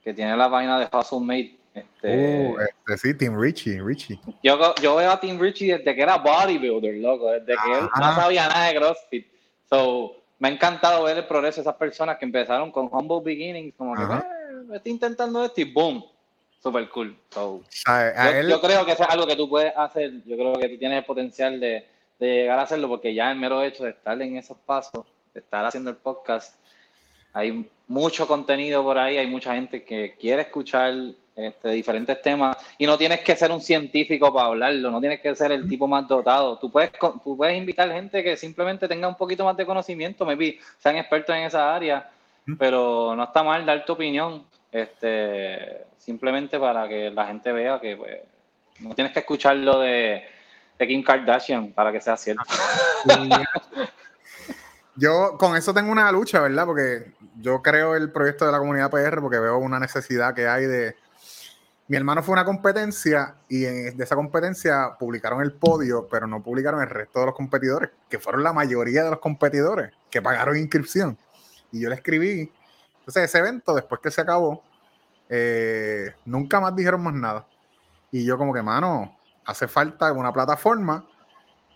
que tiene la vaina de Hustle Mate. Este, Uh, este, sí, Tim Richie, Richie. yo, yo veo a Tim Richie desde que era bodybuilder, loco, desde que él no Ajá. sabía nada de CrossFit. So, me ha encantado ver el progreso de esas personas que empezaron con humble beginnings, como que Ajá. "Eh, estoy intentando esto y boom, super cool. So, A, a yo, él, yo creo que eso es algo que tú puedes hacer. Yo creo que tú tienes el potencial de, de llegar a hacerlo porque ya el mero hecho de estar en esos pasos, de estar haciendo el podcast, hay mucho contenido por ahí, hay mucha gente que quiere escuchar este, diferentes temas y no tienes que ser un científico para hablarlo, no tienes que ser el tipo más dotado. Tú puedes, tú puedes invitar gente que simplemente tenga un poquito más de conocimiento, maybe sean expertos en esa área, pero no está mal dar tu opinión, este, simplemente para que la gente vea que pues, no tienes que escuchar lo de, de Kim Kardashian para que sea cierto. yo con eso tengo una lucha, ¿verdad? Porque yo creo el proyecto de la comunidad PR porque veo una necesidad que hay de... Mi hermano fue una competencia y de esa competencia publicaron el podio, pero no publicaron el resto de los competidores, que fueron la mayoría de los competidores que pagaron inscripción. Y yo le escribí. Entonces, ese evento, después que se acabó, eh, nunca más dijeron más nada. Y yo como que, mano, hace falta una plataforma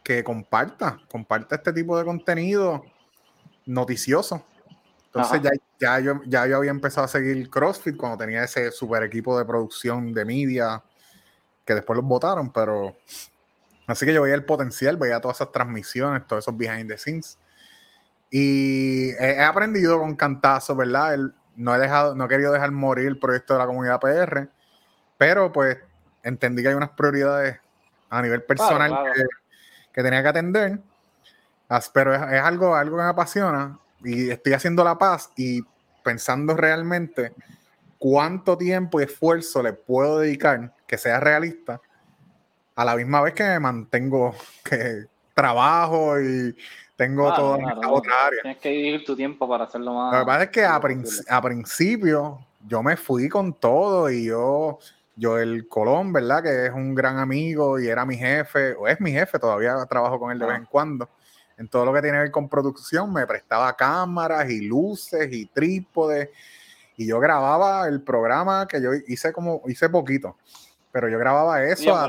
que comparta, comparta este tipo de contenido noticioso. Entonces ya, ya, yo, ya yo había empezado a seguir CrossFit cuando tenía ese super equipo de producción de media que después los votaron, pero así que yo veía el potencial, veía todas esas transmisiones, todos esos behind the scenes. Y he, aprendido con cantazos, ¿verdad? El- no he dejado, no he querido dejar morir el proyecto de la comunidad PR, pero pues entendí que hay unas prioridades a nivel personal claro. Que, que tenía que atender. Pero es, es algo, algo que me apasiona y estoy haciendo la paz y pensando realmente cuánto tiempo y esfuerzo le puedo dedicar que sea realista a la misma vez que me mantengo que trabajo y tengo Claro, toda claro, otra área. Tienes que dividir tu tiempo para hacerlo más. Lo que pasa es que a, lo prin- posible. a principio yo me fui con todo y yo, yo el Colón, ¿verdad? Que es un gran amigo y era mi jefe, o es mi jefe, todavía trabajo con él de Ah. vez en cuando. En todo lo que tiene que ver con producción, me prestaba cámaras y luces y trípodes. Y yo grababa el programa que yo hice como, hice poquito, pero yo grababa eso a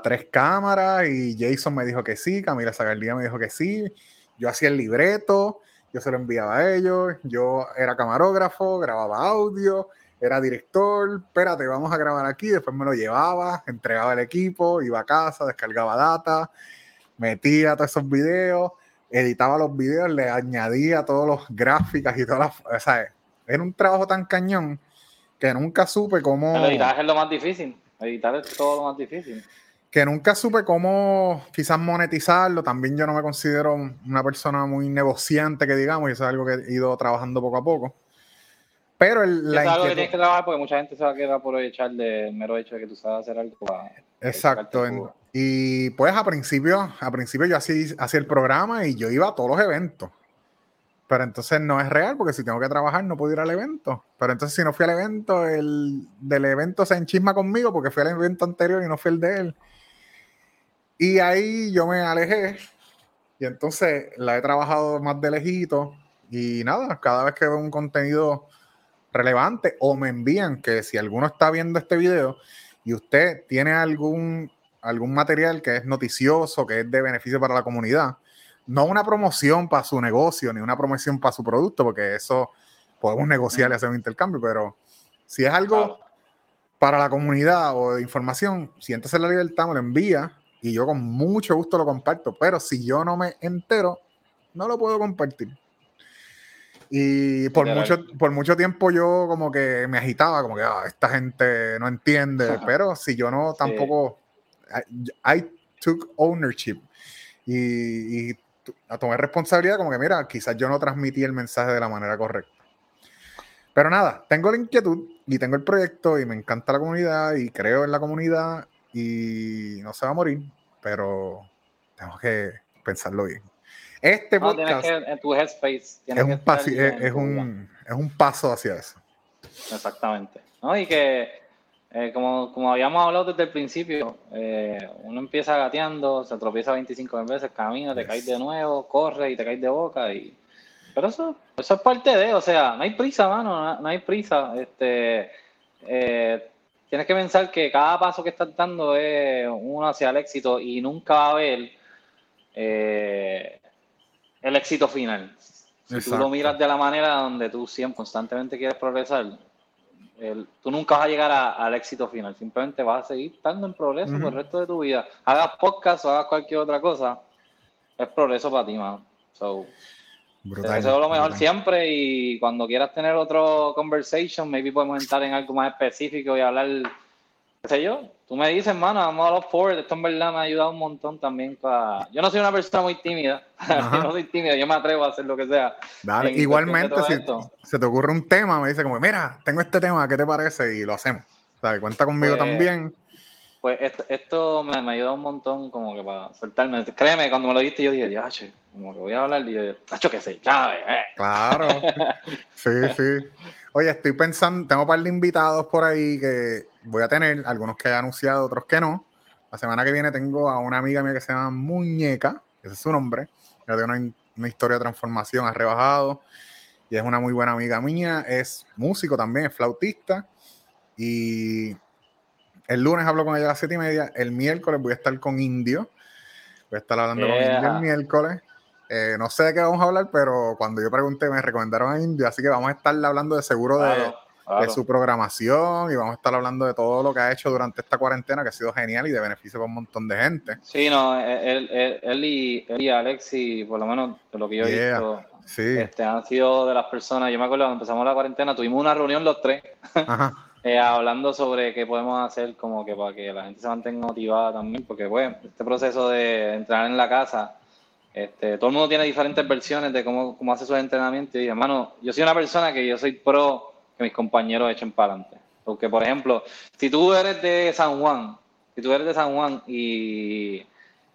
tres, a cámaras y Jason me dijo que sí, Camila Zagaldía me dijo que sí, yo hacía el libreto yo se lo enviaba a ellos, yo era camarógrafo, grababa audio, era director, espérate, vamos a grabar aquí, después me lo llevaba, entregaba el equipo, iba a casa, descargaba data, metía todos esos videos, editaba los videos, le añadía todos los gráficas y todas las... O sea, era un trabajo tan cañón que nunca supe cómo... El editar es lo más difícil, editar es todo lo más difícil. Que nunca supe cómo quizás monetizarlo, también yo no me considero una persona muy negociante, que digamos, y eso es algo que he ido trabajando poco a poco. Pero el, es algo que tienes que trabajar porque mucha gente se va a quedar por echar del mero hecho de que tú sabes hacer algo. Exacto. Y pues a principio, a principio yo hacía, hacía el programa y yo iba a todos los eventos. Pero entonces no es real porque si tengo que trabajar no puedo ir al evento. Pero entonces si no fui al evento, el del evento se enchisma conmigo porque fui al evento anterior y no fui el de él. Y ahí yo me alejé y entonces la he trabajado más de lejito y nada, cada vez que veo un contenido relevante o me envían que si alguno está viendo este video y usted tiene algún, algún material que es noticioso, que es de beneficio para la comunidad, no una promoción para su negocio ni una promoción para su producto, porque eso podemos negociar y hacer un intercambio, pero si es algo para la comunidad o de información, siéntese la libertad, me lo envía y yo con mucho gusto lo comparto, pero si yo no me entero, no lo puedo compartir. Y por mucho, por mucho tiempo yo como que me agitaba, como que ah, esta gente no entiende, pero si yo no tampoco, I, took ownership y, y tomé responsabilidad como que mira, quizás yo no transmití el mensaje de la manera correcta. Pero nada, tengo la inquietud y tengo el proyecto y me encanta la comunidad y creo en la comunidad y no se va a morir, pero tengo que pensarlo bien. Este podcast en tu headspace, es, un es, un, es, un, paso hacia eso. Exactamente. ¿no? Y que, eh, como, como habíamos hablado desde el principio, eh, uno empieza gateando, se tropieza 25 veces, camina, te caes de nuevo, corre y te caes de boca. y Pero eso, eso es parte de, o sea, no hay prisa, mano, no, hay prisa. Este, eh, tienes que pensar que cada paso que estás dando es uno hacia el éxito y nunca va a haber el éxito final. Si tú lo miras de la manera donde tú siempre constantemente quieres progresar, tú nunca vas a llegar al éxito final. Simplemente vas a seguir estando en progreso por el resto de tu vida. Hagas podcast o hagas cualquier otra cosa, es progreso para ti, man. So, brutal, eso es lo mejor siempre y cuando quieras tener otro conversation, maybe podemos entrar en algo más específico y hablar, qué sé yo, Tú me dices, mano, vamos a los forward. Esto en verdad me ha ayudado un montón también. Para... Yo no soy una persona muy tímida. yo no soy tímida, yo me atrevo a hacer lo que sea. Igualmente, si se te ocurre un tema, me dice como, mira, tengo este tema, ¿qué te parece? Y lo hacemos. O sea, cuenta conmigo pues, también. Pues esto, me, me, ha ayudado un montón como que para soltarme. Créeme, cuando me lo diste yo dije, ya, como que voy a hablar y yo, tacho que sé, chave. Eh". Claro. sí, sí. Oye, estoy pensando, tengo un par de invitados por ahí que voy a tener, algunos que he anunciado, otros que no. La semana que viene tengo a una amiga mía que se llama Muñeca, ese es su nombre. Ella tiene una, historia de transformación, ha rebajado y es una muy buena amiga mía. Es músico también, es flautista. Y el lunes hablo con ella a las siete y media. El miércoles voy a estar con Indio. Voy a estar hablando con Indio el miércoles. Eh, no sé de qué vamos a hablar, pero cuando yo pregunté me recomendaron a Indio, así que vamos a estar hablando de seguro de, su programación y vamos a estar hablando de todo lo que ha hecho durante esta cuarentena, que ha sido genial y de beneficio para un montón de gente. Sí, no, él, él, y, él y Alexi, por lo menos de lo que yo he visto, este, han sido de las personas, yo me acuerdo cuando empezamos la cuarentena, tuvimos una reunión los tres. Eh, hablando sobre qué podemos hacer como que para que la gente se mantenga motivada también, porque bueno, este proceso de entrar en la casa, este, todo el mundo tiene diferentes versiones de cómo, cómo hace sus entrenamientos. Y hermano, yo soy una persona que yo soy pro que mis compañeros echen para adelante. Porque, por ejemplo, si tú eres de San Juan, si tú eres de San Juan y,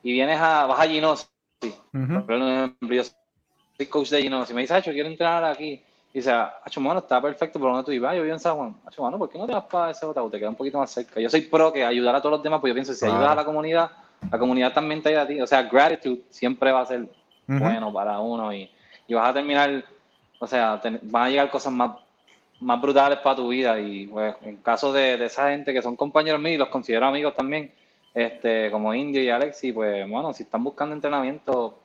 y vienes a, vas a Ginosi, yo soy coach de Ginosi, me dice, Hacho, quiero entrenar aquí. Y dice, Hacho, mano, está perfecto, pero donde tú ibas, yo vivo en San Juan. Hacho, mano, ¿por qué no te vas para ese otro? Te queda un poquito más cerca. Yo soy pro que ayudar a todos los demás, pues yo pienso, si ayudas a la comunidad, la comunidad también te ayuda a ti. O sea, gratitude siempre va a ser bueno para uno y, y, vas a terminar, o sea, van a llegar cosas más, más brutales para tu vida. Y pues, en caso de, de esa gente que son compañeros míos, los considero amigos también, este, como Indio y Alexi, pues bueno, si están buscando entrenamiento,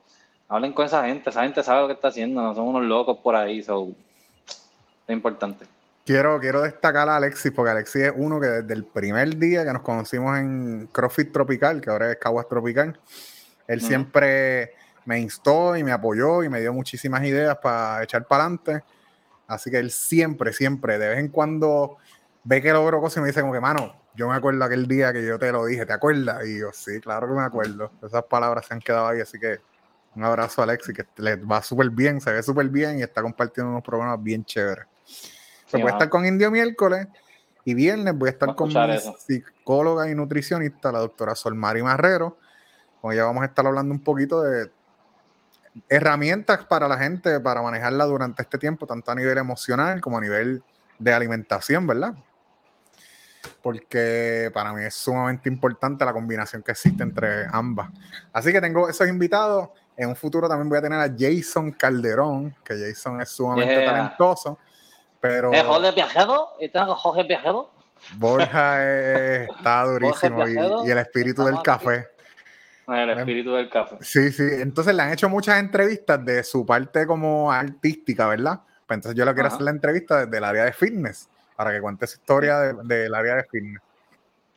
Hablen con esa gente, esa gente sabe lo que está haciendo, no son unos locos por ahí, so, es importante. Quiero, quiero destacar a Alexis, porque Alexis es uno que desde el primer día que nos conocimos en CrossFit Tropical, que ahora es Caguas Tropical, él Ujú. siempre me instó y me apoyó y me dio muchísimas ideas para echar para adelante. Así que él siempre, siempre, de vez en cuando ve que logro cosas y me dice como que, mano, yo me acuerdo aquel día que yo te lo dije, ¿te acuerdas? Y yo, sí, claro que me acuerdo. Esas palabras se han quedado ahí, así que un abrazo a Alexis, que le va súper bien, se ve súper bien y está compartiendo unos programas bien chéveres. Se Sí, puede estar con Indio miércoles y viernes voy a estar a con mi eso. psicóloga y nutricionista, la doctora Solmari Marrero. Con ella vamos a estar hablando un poquito de herramientas para la gente para manejarla durante este tiempo, tanto a nivel emocional como a nivel de alimentación, ¿verdad? Porque para mí es sumamente importante la combinación que existe entre ambas. Así que tengo esos invitados. En un futuro también voy a tener a Jason Calderón, que Jason es sumamente Yeah. talentoso. Pero ¿Es Jorge Viajero? ¿Y tengo Jorge Viajero? Borja es- está durísimo y, y el espíritu del café. El espíritu del café. Sí, sí. Entonces le han hecho muchas entrevistas de su parte como artística, ¿verdad? Pues entonces yo le quiero Ajá. hacer la entrevista desde el área de fitness, para que cuente su historia de- del área de fitness.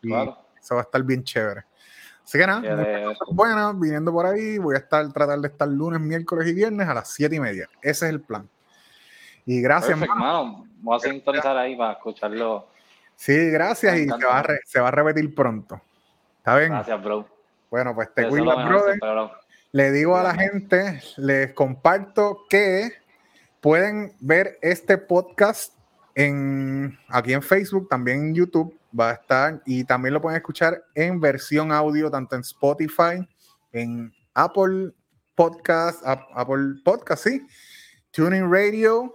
Y Claro. eso va a estar bien chévere. Así que nada, de- buenas, viniendo por ahí, voy a estar, tratar de estar lunes, miércoles y viernes a las siete y media. Ese es el plan. Y gracias, Perfecto, mano. hermano. Voy a sintonizar ahí para escucharlo. Sí, gracias y se va, a re- se va a repetir pronto. ¿Está bien? Gracias, bro. Bueno, pues te cuidas, brother. bro. Le digo a la gente, les comparto que pueden ver este podcast en, aquí en Facebook, también en YouTube va a estar y también lo pueden escuchar en versión audio, tanto en Spotify, en Apple Podcast, Ap- Apple Podcast, sí, Tuning Radio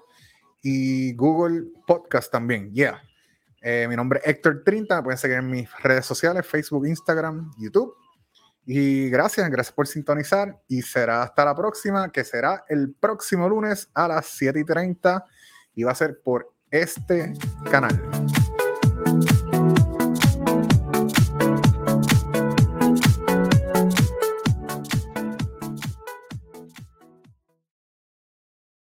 y Google Podcast también, yeah. Eh, mi nombre es Héctor 30, me pueden seguir en mis redes sociales, Facebook, Instagram, YouTube. Y gracias, gracias por sintonizar. Y será hasta la próxima, que será el próximo lunes a las 7 y 30. Y va a ser por este canal.